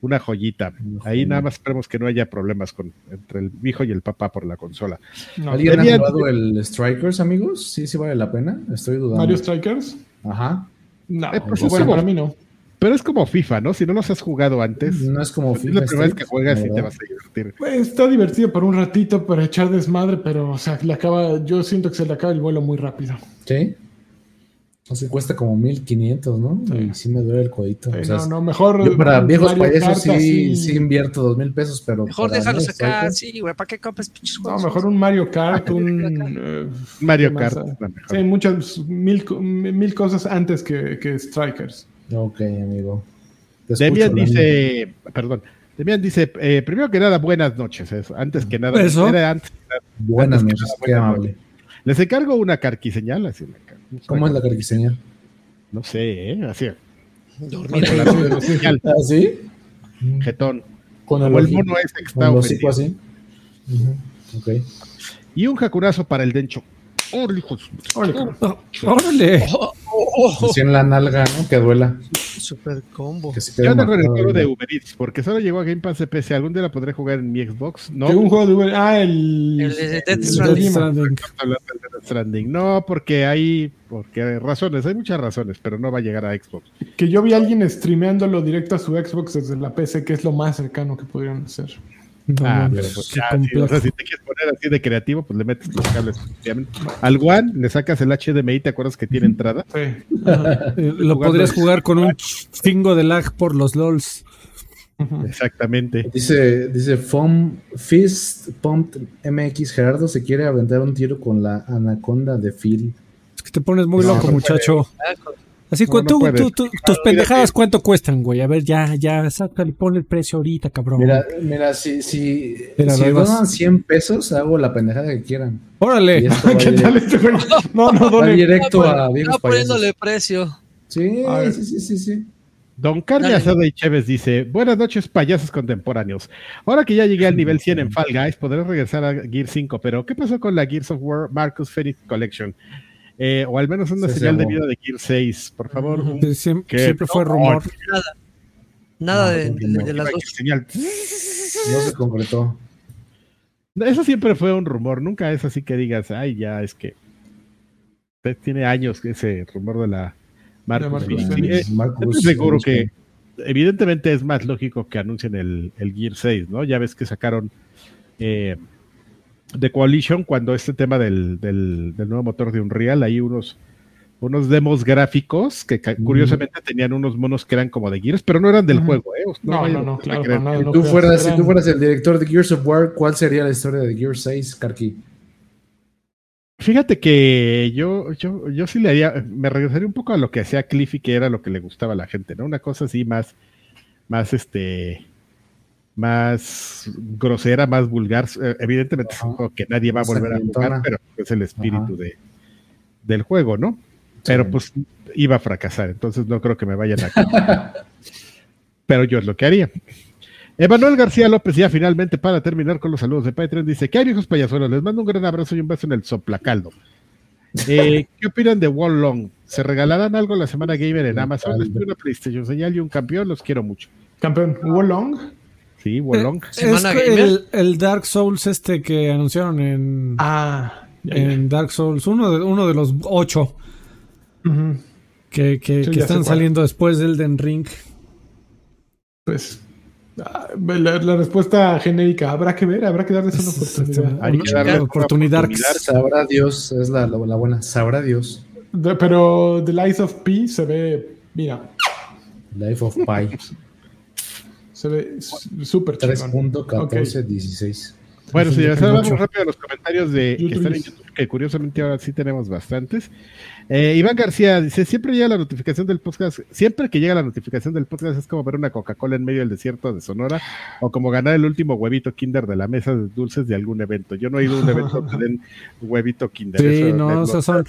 una joyita. Ahí nada más esperemos que no haya problemas con, entre el hijo y el papá por la consola. ¿Alguien ha jugado el Strikers, amigos? Sí, sí vale la pena. Estoy dudando. ¿Mario Strikers? Ajá. No, eh, pues bueno, para mí no. Pero es como FIFA, ¿no? Si no los has jugado antes. No es como FIFA. Es la primera vez que juegas y te vas a divertir. Pues, está divertido por un ratito para echar desmadre, pero, o sea, le acaba, yo siento que se le acaba el vuelo muy rápido. Sí. O sea, cuesta como 1500, ¿no? Sí. Y sí me duele el codito. no, no, mejor. Yo para viejos payasos sí, sí, invierto dos mil pesos, pero. Mejor déjalos acá, sí, güey. ¿Para qué compras pinches juegos? No, mejor un Mario Kart, un. Eh, Mario Kart. Sí, muchas, mil, mil cosas antes que, que Strikers. Ok, amigo. Demian dice, perdón, Demian dice, eh, primero que nada, buenas noches. Eso, antes que nada, ¿Eso? Antes, buenas noches, qué amable. Les encargo una carquiseñal, así ¿Cómo es la carquiseñal? No sé, ¿eh? Así. Dormir. ¿Así? Jetón. Con el, o el mono ese que así. Ok. Y un jacurazo para el Dencho. ¡Órale! ¡Órale! Así en la nalga, ¿no? Que duela. Super combo. Yo ando con el juego de Uber Eats, porque solo llegó a Game Pass de PC. ¿Algún día la podré jugar en mi Xbox? No. un juego de Uber Ah, el. El de Death Stranding. Stranding. No, porque hay. Porque hay razones, hay muchas razones, pero no va a llegar a Xbox. Que yo vi a alguien streameándolo directo a su Xbox desde la PC, que es lo más cercano que podrían hacer ah, pero pues si, te quieres poner así de creativo, pues le metes los cables. Al One le sacas el HDMI, ¿te acuerdas que tiene entrada? Sí. Lo podrías jugar con un chingo de lag por los LOLs. Exactamente. Dice, dice Foam Fist Pump MX Gerardo se quiere aventar un tiro con la anaconda de Phil. Es que te pones muy loco, muchacho. Así, no, tus pendejadas, ¿cuánto cuestan, güey? A ver, ya, ya, sácale, pon el precio ahorita, cabrón. Mira, mira, si, si, si donan 100 pesos, hago la pendejada que quieran. Órale. ¿Qué tal este güey? No, no, donen. directo a Está poniéndole precio. Sí, sí, sí, sí, sí. Don Carlos Asada y Chévez dice, buenas noches payasos contemporáneos. Ahora que ya llegué al nivel 100 en Fall Guys, podré regresar a Gear 5, pero ¿qué pasó con la Gears of War Marcus Phoenix Collection? Eh, o al menos una señal de vida de Gear 6. Por favor. siempre, fue rumor. Nada, nada de, las dos. Señal. No se concretó. Eso siempre fue un rumor. Nunca es así que digas, ay, ya es que. Tiene años ese rumor de la Marcus. Eh, seguro que. Evidentemente es más lógico que anuncien el, el Gear 6, ¿no? Ya ves que sacaron. Eh, de Coalition cuando este tema del, del, nuevo motor de Unreal, hay unos, unos demos gráficos que curiosamente tenían unos monos que eran como de Gears, pero no eran del juego, ¿eh? No, no, no, claro, si, tú fueras, si tú fueras el director de Gears of War, ¿cuál sería la historia de Gears 6, Karki? Fíjate que yo, yo, yo sí le haría, me regresaría un poco a lo que hacía Cliffy, que era lo que le gustaba a la gente, ¿no? Una cosa así más, más este, más grosera, más vulgar. Eh, evidentemente es un juego que nadie va a volver a jugar, pero es el espíritu de, del juego, ¿no? Pero pues iba a fracasar, entonces no creo que me vayan a... pero yo es lo que haría. Emanuel García López, ya finalmente para terminar con los saludos de Patreon, dice: ¿Qué hay, viejos payasuelos? Les mando un gran abrazo y un beso en el soplacaldo. Eh, ¿Qué opinan de Wall Long? ¿Se regalarán algo la semana gamer en Amazon? Les pido una PlayStation señal y un campeón, los quiero mucho. ¿Campeón? ¿Wall Long? Sí, Wolong. Eh, es el, Dark Souls este que anunciaron en, ah, en Dark Souls, uno de, uno de los ocho que, que, están saliendo después del Den Ring. Pues ah, la, respuesta genérica, habrá que ver, habrá que darles una oportunidad. Hay que darle oportunidad. Sabrá Dios, es la, la, buena, sabrá Dios. pero The Life of Pi se ve, mira. Life of Pi. Se ve súper chido. 3.1416. Bueno, señores, ahora vamos rápido a los comentarios de que están en YouTube, que curiosamente ahora sí tenemos bastantes. Eh, Iván García dice, siempre llega la notificación del podcast, siempre que llega la notificación del podcast es como ver una Coca-Cola en medio del desierto de Sonora o como ganar el último huevito Kinder de la mesa de dulces de algún evento. Yo no he ido a un evento que den huevito Kinder. Sí, no, esos son,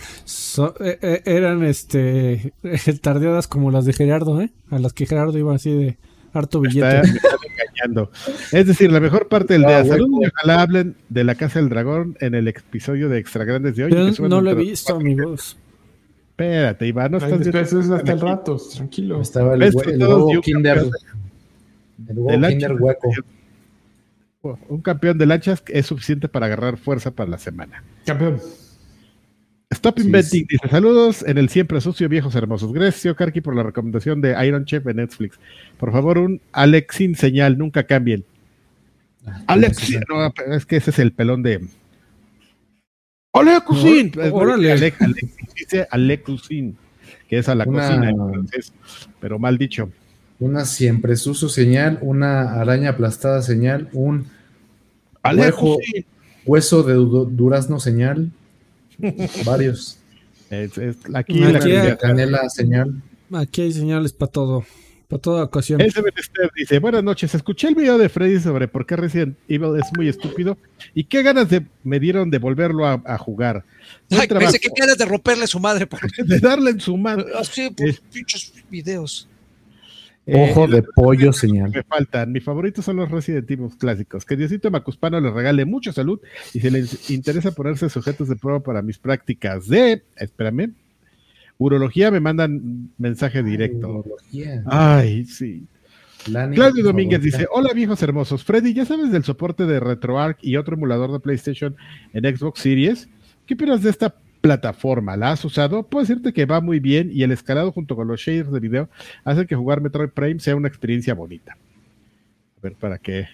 eh, eh, eran este tardeadas como las de Gerardo, ¿eh? A las que Gerardo iba así de harto billete. engañando. Es decir, la mejor parte del día. Ojalá hablen de la Casa del Dragón en el episodio de Extra Grandes de hoy. no lo he visto, amigos. Espérate, Iván, no estás Eso es hasta el rato, tranquilo. Estaba el, el, Kinder, el Kinder hueco. Un campeón de lanchas es suficiente para agarrar fuerza para la semana. Campeón. Stop Inventing dice: Saludos en el siempre sucio, viejos hermosos. Gracias, Karki, por la recomendación de Iron Chef en Netflix. Por favor, un Alexin señal, nunca cambien. Ah, Alexin, no, es que ese es el pelón de, Alexusin. Alex, dice Alexusin, que es a la cocina en francés, pero mal dicho. Una siempre suso señal, una araña aplastada señal, un huejo, hueso de durazno señal, varios. aquí, la canela señal. Aquí hay señales para todo. Para toda ocasión. Ese dice, buenas noches, escuché el video de Freddy sobre por qué Resident Evil es muy estúpido y qué ganas de, me dieron de volverlo a, jugar. Ay, pensé que ganas de romperle su madre. de darle en su madre. Así, por pinches videos. Ojo de pollo, señal. Me faltan. Mis favoritos son los Resident Evil clásicos. Que Diosito Macuspano le regale mucha salud y si les interesa ponerse sujetos de prueba para mis prácticas de. Espérame. Urología me mandan mensaje directo. Ay, sí. Claudio Domínguez dice: Hola viejos hermosos. Freddy, ¿ya sabes del soporte de RetroArch y otro emulador de PlayStation en Xbox Series? ¿Qué opinas de esta plataforma? ¿La has usado? Puedo decirte que va muy bien y el escalado junto con los shaders de video hace que jugar Metroid Prime sea una experiencia bonita. A ver, para qué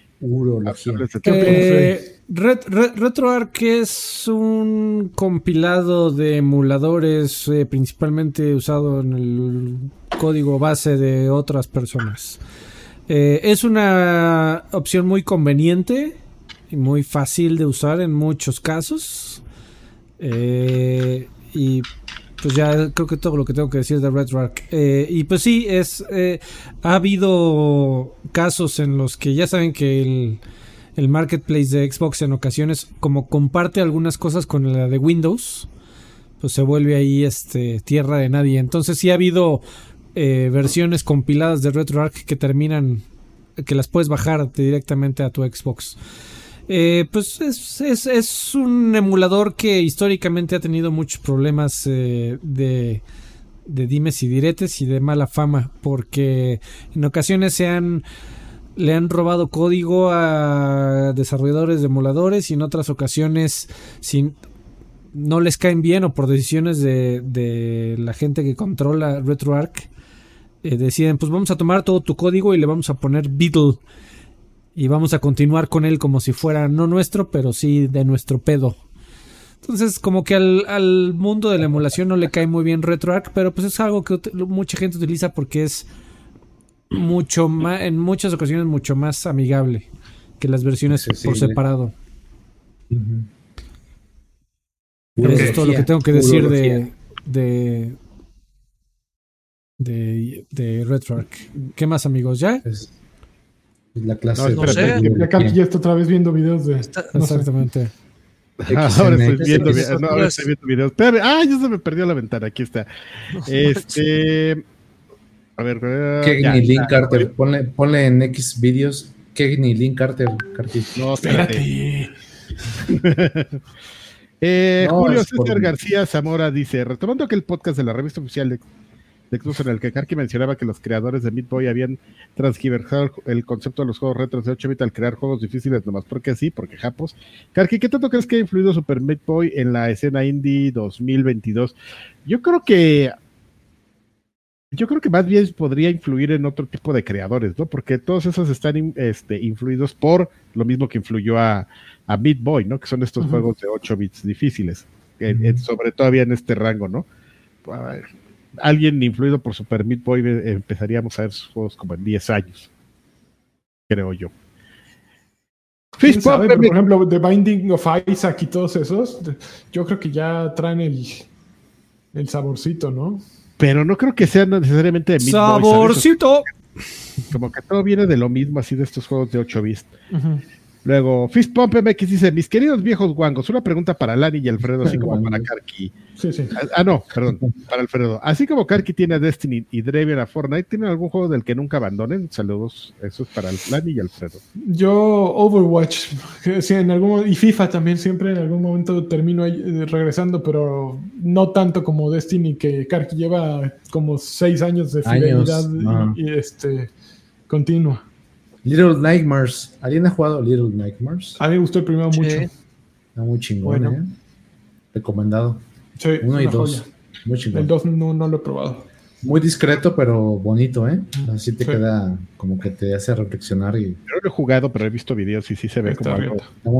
eh, RetroArch es un compilado de emuladores eh, principalmente usado en el código base de otras personas. Eh, es una opción muy conveniente y muy fácil de usar en muchos casos. Y pues ya creo que todo lo que tengo que decir de RedRock. Eh, y pues sí, es eh, ha habido casos en los que ya saben que el, el, marketplace de Xbox en ocasiones, como comparte algunas cosas con la de Windows, pues se vuelve ahí este tierra de nadie. Entonces sí ha habido eh, versiones compiladas de RetroArch que terminan, que las puedes bajar directamente a tu Xbox. Eh, pues es, es, es, un emulador que históricamente ha tenido muchos problemas eh, de, de, dimes y diretes y de mala fama, porque en ocasiones se han, le han robado código a desarrolladores de emuladores y en otras ocasiones sin, no les caen bien o por decisiones de, de la gente que controla RetroArch, eh, deciden pues vamos a tomar todo tu código y le vamos a poner Beetle y vamos a continuar con él como si fuera no nuestro, pero sí de nuestro pedo. Entonces, como que al, mundo de la emulación no le cae muy bien RetroArch, pero pues es algo que mucha gente utiliza porque es mucho más, en muchas ocasiones mucho más amigable que las versiones por separado. Eso es todo lo que tengo que decir de, de, de, de RetroArch. ¿Qué más, amigos? ¿Ya? La clase no, sé. Ya, ya está otra vez viendo videos de. Exactamente. ahora estoy viendo, no, ahora estoy viendo videos. Espérame, ah, ya se me perdió la ventana. Aquí está. Este. A ver. Kegni Link Carter. Ponle, ponle en X videos. Kegni Link Carter. No, espérate. eh, Julio César García Zamora dice: Retomando aquel podcast de la revista oficial de incluso en el que Karki mencionaba que los creadores de Meat Boy habían transgiversado el concepto de los juegos retros de 8 bit al crear juegos difíciles nomás porque sí, porque japos. Karki, ¿qué tanto crees que ha influido Super Meat Boy en la escena indie 2022? Yo creo que yo creo que más bien podría influir en otro tipo de creadores, ¿no? Porque todos esos están este, influidos por lo mismo que influyó a, a Meat Boy, ¿no? Que son estos juegos de 8 bits difíciles, sobre todo en este rango, ¿no? Alguien influido por Super Meat Boy eh, empezaríamos a ver sus juegos como en 10 años, creo yo. por ejemplo, The Binding of Isaac y todos esos, yo creo que ya traen el, el saborcito, ¿no? Pero no creo que sea necesariamente de ¡Saborcito! Como que todo viene de lo mismo, así de estos juegos de 8 bits. Luego, Fist Pump MX dice: Mis queridos viejos guangos, una pregunta para Lani y Alfredo, así como para Karki. Sí, sí. Ah, ah, no, perdón, para Alfredo. Así como Karki tiene a Destiny y Draven a Fortnite, ¿tienen algún juego del que nunca abandonen? Saludos, eso es para Lani y Alfredo. Yo, Overwatch, sí, en algún y FIFA también, siempre en algún momento termino eh, regresando, pero no tanto como Destiny, que Karki lleva como seis años de fidelidad y, este continua. Little Nightmares. ¿Alguien ha jugado Little Nightmares? A mí me gustó el primero mucho. Está muy chingón, ¿eh? Recomendado. Sí, Uno y dos. Muy chingón. El dos no, no, lo he probado. Muy discreto, pero bonito, ¿eh? Así te queda como que te hace reflexionar. Y... Yo no lo he jugado, pero he visto videos y sí se ve como algo.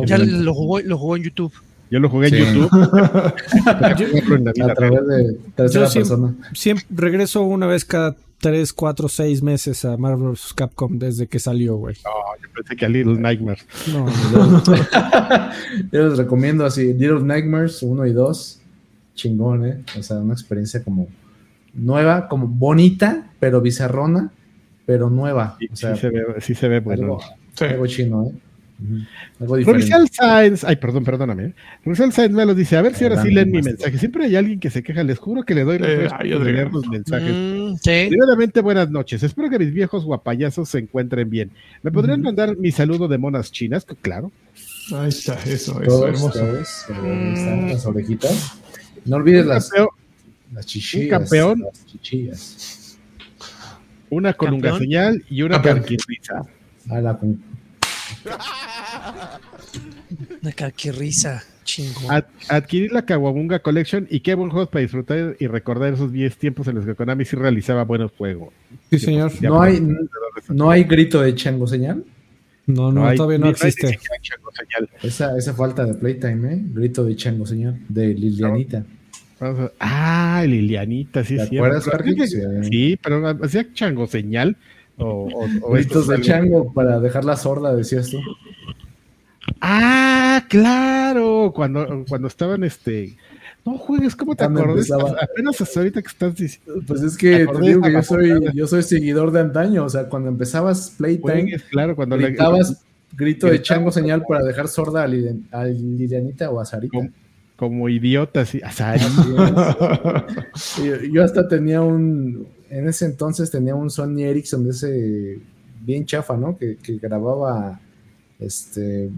Ya lo jugó, lo jugó en YouTube. Yo lo jugué en YouTube. a través de tercera persona. siempre regreso una vez cada 3, 4, 6 meses a Marvel vs. Capcom desde que salió, güey. No, yo pensé que a Little Nightmares. No, yo les recomiendo así, Little Nightmares 1 y 2, chingón, ¿eh? O sea, una experiencia como nueva, como bonita, pero bizarrona, pero nueva. Sí, sí se ve, sí se ve bueno. algo chino, ¿eh? Provincial Science, ay, perdón, perdóname. ¿eh? Provincial Science me lo dice, a ver si ahora sí leen mi mensaje. Siempre hay alguien que se queja, les juro que le doy eh, leer los mensajes. Mm, buenas noches. Espero que mis viejos guapayazos se encuentren bien. ¿Me podrían mandar mi saludo de monas chinas? Claro. Ahí está, eso, eso, hermoso. Mm. Las orejitas. No olvides las, las chichillas. Un campeón. Las chichillas. Una colunga señal y una carquirriza. A la qué risa, chingón. adquirir la Kawabunga Collection y qué buen juego para disfrutar y recordar esos 10 tiempos en los que Konami sí realizaba buenos juegos. Sí, señor. ¿No hay, ¿No hay grito de chango señal? No, no, todavía no, existe. esa, esa falta de playtime, ¿eh? Grito de chango señal, de Lilianita. Ah, Lilianita, sí, sí. Sí, pero hacía chango señal o, o, Gritos de chango para dejarla sorda, decías tú. Ah, claro. Cuando, cuando estaban este. No juegues, ¿cómo te acuerdas? Apenas hasta ahorita que estás diciendo. Pues es que te digo que yo soy, yo soy seguidor de antaño. O sea, cuando empezabas Playtime, claro, cuando gritabas grito de chango señal para dejar sorda a, Lilianita o a Sarita. Como, idiota, sí. A yo hasta tenía un, en ese entonces tenía un Sony Ericsson de ese bien chafa, ¿no? Que, grababa este,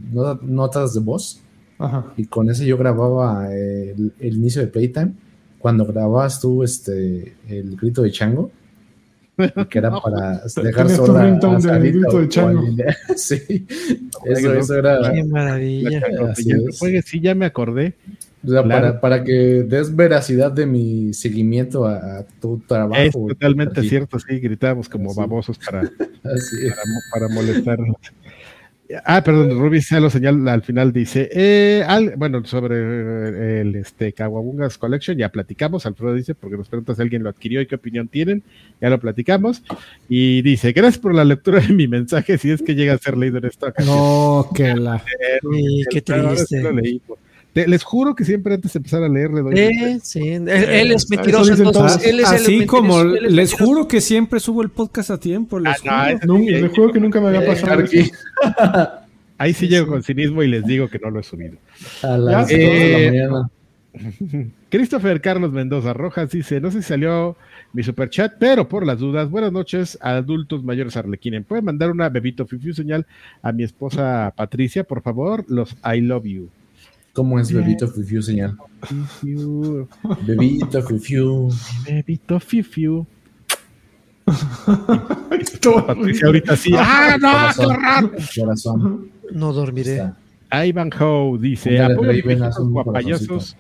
notas de voz. Y con ese yo grababa el, inicio de Playtime. Cuando grababas tú este, el grito de chango, que era para dejar sola a el grito de chango. sí, eso, eso era. Qué maravilla. Sí, ya me acordé. O sea, para, para, que des veracidad de mi seguimiento a, tu trabajo. Es totalmente cierto, sí, gritábamos como babosos para, para, molestarnos. Ah, perdón, Ruby se lo señala al final, dice, eh, bueno, sobre el este Kawabungas Collection ya platicamos, Alfredo dice, porque nos pregunta si alguien lo adquirió y qué opinión tienen, ya lo platicamos, y dice, gracias por la lectura de mi mensaje, si es que llega a ser leído en esta ocasión. No, que la... qué triste les juro que siempre antes de empezar a leer le doy. Eh, sí, él, es mentiroso. Entonces, él es Así como les juro que siempre subo el podcast a tiempo. Les ah, juro. les juro que nunca me había pasado. Ahí sí llego con cinismo y les digo que no lo he subido. A las de la mañana. Christopher Carlos Mendoza Rojas dice: No sé si salió mi super chat, pero por las dudas, buenas noches a adultos mayores Arlequinen. ¿Pueden mandar una bebito fifiu señal a mi esposa Patricia, por favor? Los I love you. ¿Cómo es Bebito Fifiu, señal? Bebito Fifiu. Bebito Fifiu. Patricia ahorita sí. ¡Ah, no! Corazón. No dormiré. Ivan Howe dice: A mis viejos guapayazos.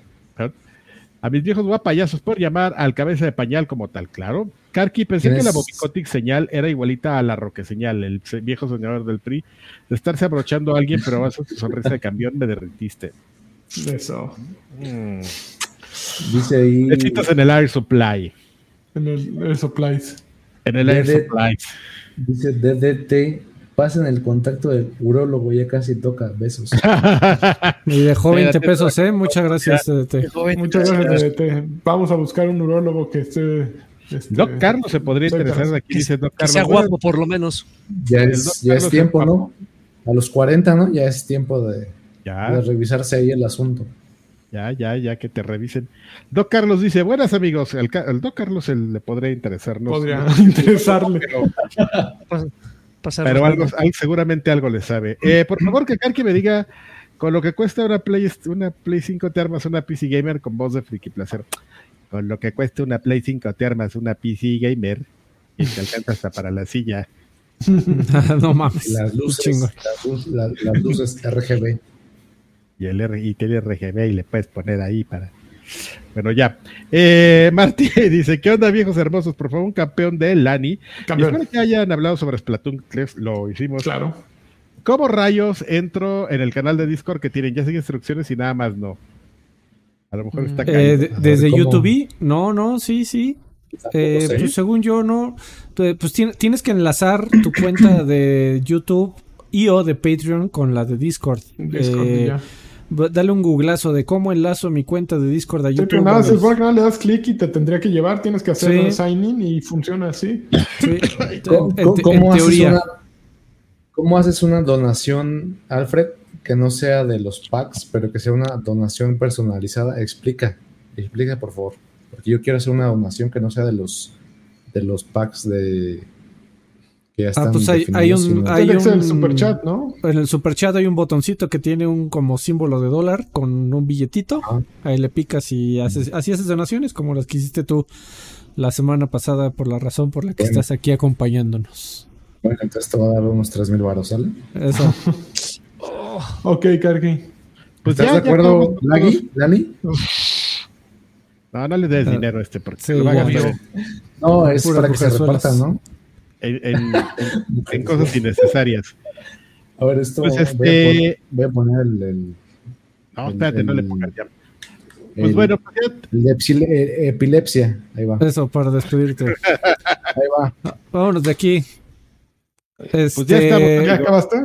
A mis viejos guapayazos por llamar al cabeza de pañal como tal, claro. Karki, pensé que la Bobicotic señal era igualita a la Roque señal, el viejo soñador del PRI, de estarse abrochando a alguien, pero a su sonrisa de camión me derritiste. Eso. Mm. Dice ahí. Besitos en el Air Supply. En el Air Supplies. En el Air Supplies. Dice DDT pasen el contacto del urólogo, ya casi toca. Besos. y dejó 20 pesos, ¿eh? Muchas gracias, DDT. Muchas gracias, DDT. Vamos a buscar un urólogo que esté. Este, Doc Carlos se podría interesar de aquí, dice Doc Carlos. Que sea guapo, por lo menos. Ya es, ya es tiempo, ¿no? A los 40, ¿no? Ya es tiempo de, de revisarse ahí el asunto. Ya, ya, ya que te revisen. Doc Carlos dice, buenas amigos, el, Doc Carlos le podría interesar. Podría interesarle. Pero, algo, seguramente algo le sabe. Eh, por favor, que Karki me diga, con lo que cuesta una Play, una Play 5 te armas una PC Gamer con voz de friki placer. Con lo que cuesta una Play 5 te armas una PC Gamer y te alcanza hasta para la silla. no mames. Las luces, las luces RGB y el R y tiene RGB y le puedes poner ahí para. Bueno, ya. Eh, Martí dice: ¿Qué onda, viejos hermosos? Por favor, un campeón de Lani. Espero que hayan hablado sobre Splatoon lo hicimos. Claro. ¿Cómo rayos entro en el canal de Discord que tienen ya sin instrucciones y nada más no? A lo mejor está eh, Desde YouTube, no, no, sí, sí. Eh, pues según yo, no. Pues tienes que enlazar tu cuenta de YouTube y o de Patreon con la de Discord. Discord eh, dale un googlazo de cómo enlazo mi cuenta de Discord a YouTube. nada, si nada, le das clic y te tendría que llevar, tienes que hacer un sign in y funciona así. ¿Cómo, haces una, donación, Alfred, que no sea de los packs, pero que sea una donación personalizada? Explica, explica por favor, porque yo quiero hacer una donación que no sea de los de los packs de ah, pues hay, un, hay un, el superchat, ¿no? En el superchat hay un botoncito que tiene un como símbolo de dólar con un billetito. Ahí le picas y haces, así haces donaciones como las que hiciste tú la semana pasada por la razón por la que estás aquí acompañándonos. Bueno, entonces te va a dar unos 3 mil baros, ¿sale? Eso. Ok, Karki. Pues ¿Estás de acuerdo, Lagi, Dani? No, no le des ah. dinero a este porque lo va a No, es para que se repartan, ¿no? en, cosas innecesarias. A ver, esto pues este... voy, a poner, el, No, espérate, no le pongas ya. Pues bueno, pues el de eh, epilepsia, ahí va. Eso, para despedirte. ahí va. Vámonos de aquí. Pues ya este, estamos. ¿Ya acabaste?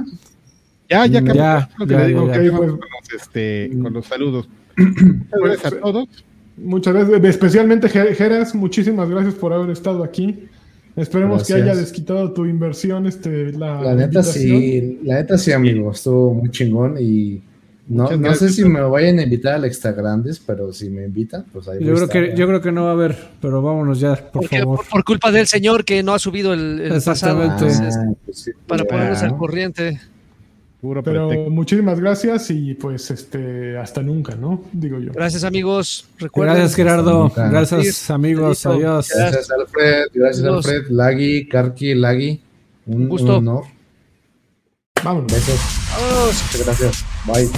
Ya, ya acabamos. Ya, ya, ya, okay, pues, este, con los saludos. Muchas gracias a todos. Muchas gracias, especialmente Geras, muchísimas gracias por haber estado aquí. Esperemos que haya desquitado tu inversión. Este, la, la neta sí, la neta sí, amigo, estuvo muy chingón y no, no sé si me vayan a invitar al Extra Grandes, pero si me invitan, pues ahí yo creo que Yo creo que no va a haber, pero vámonos ya, por favor. Por, culpa del señor que no ha subido el, el pasado. Ah, pues para ponernos al corriente. Pero muchísimas gracias y pues este hasta nunca, ¿no? Digo yo. Gracias amigos. gracias Gerardo. Gracias amigos. Adiós. Gracias Alfred. Gracias Alfred. Lagui, Karki, Lagui. Un, gusto. Un honor. Vámonos. Besos. Muchas gracias. Bye.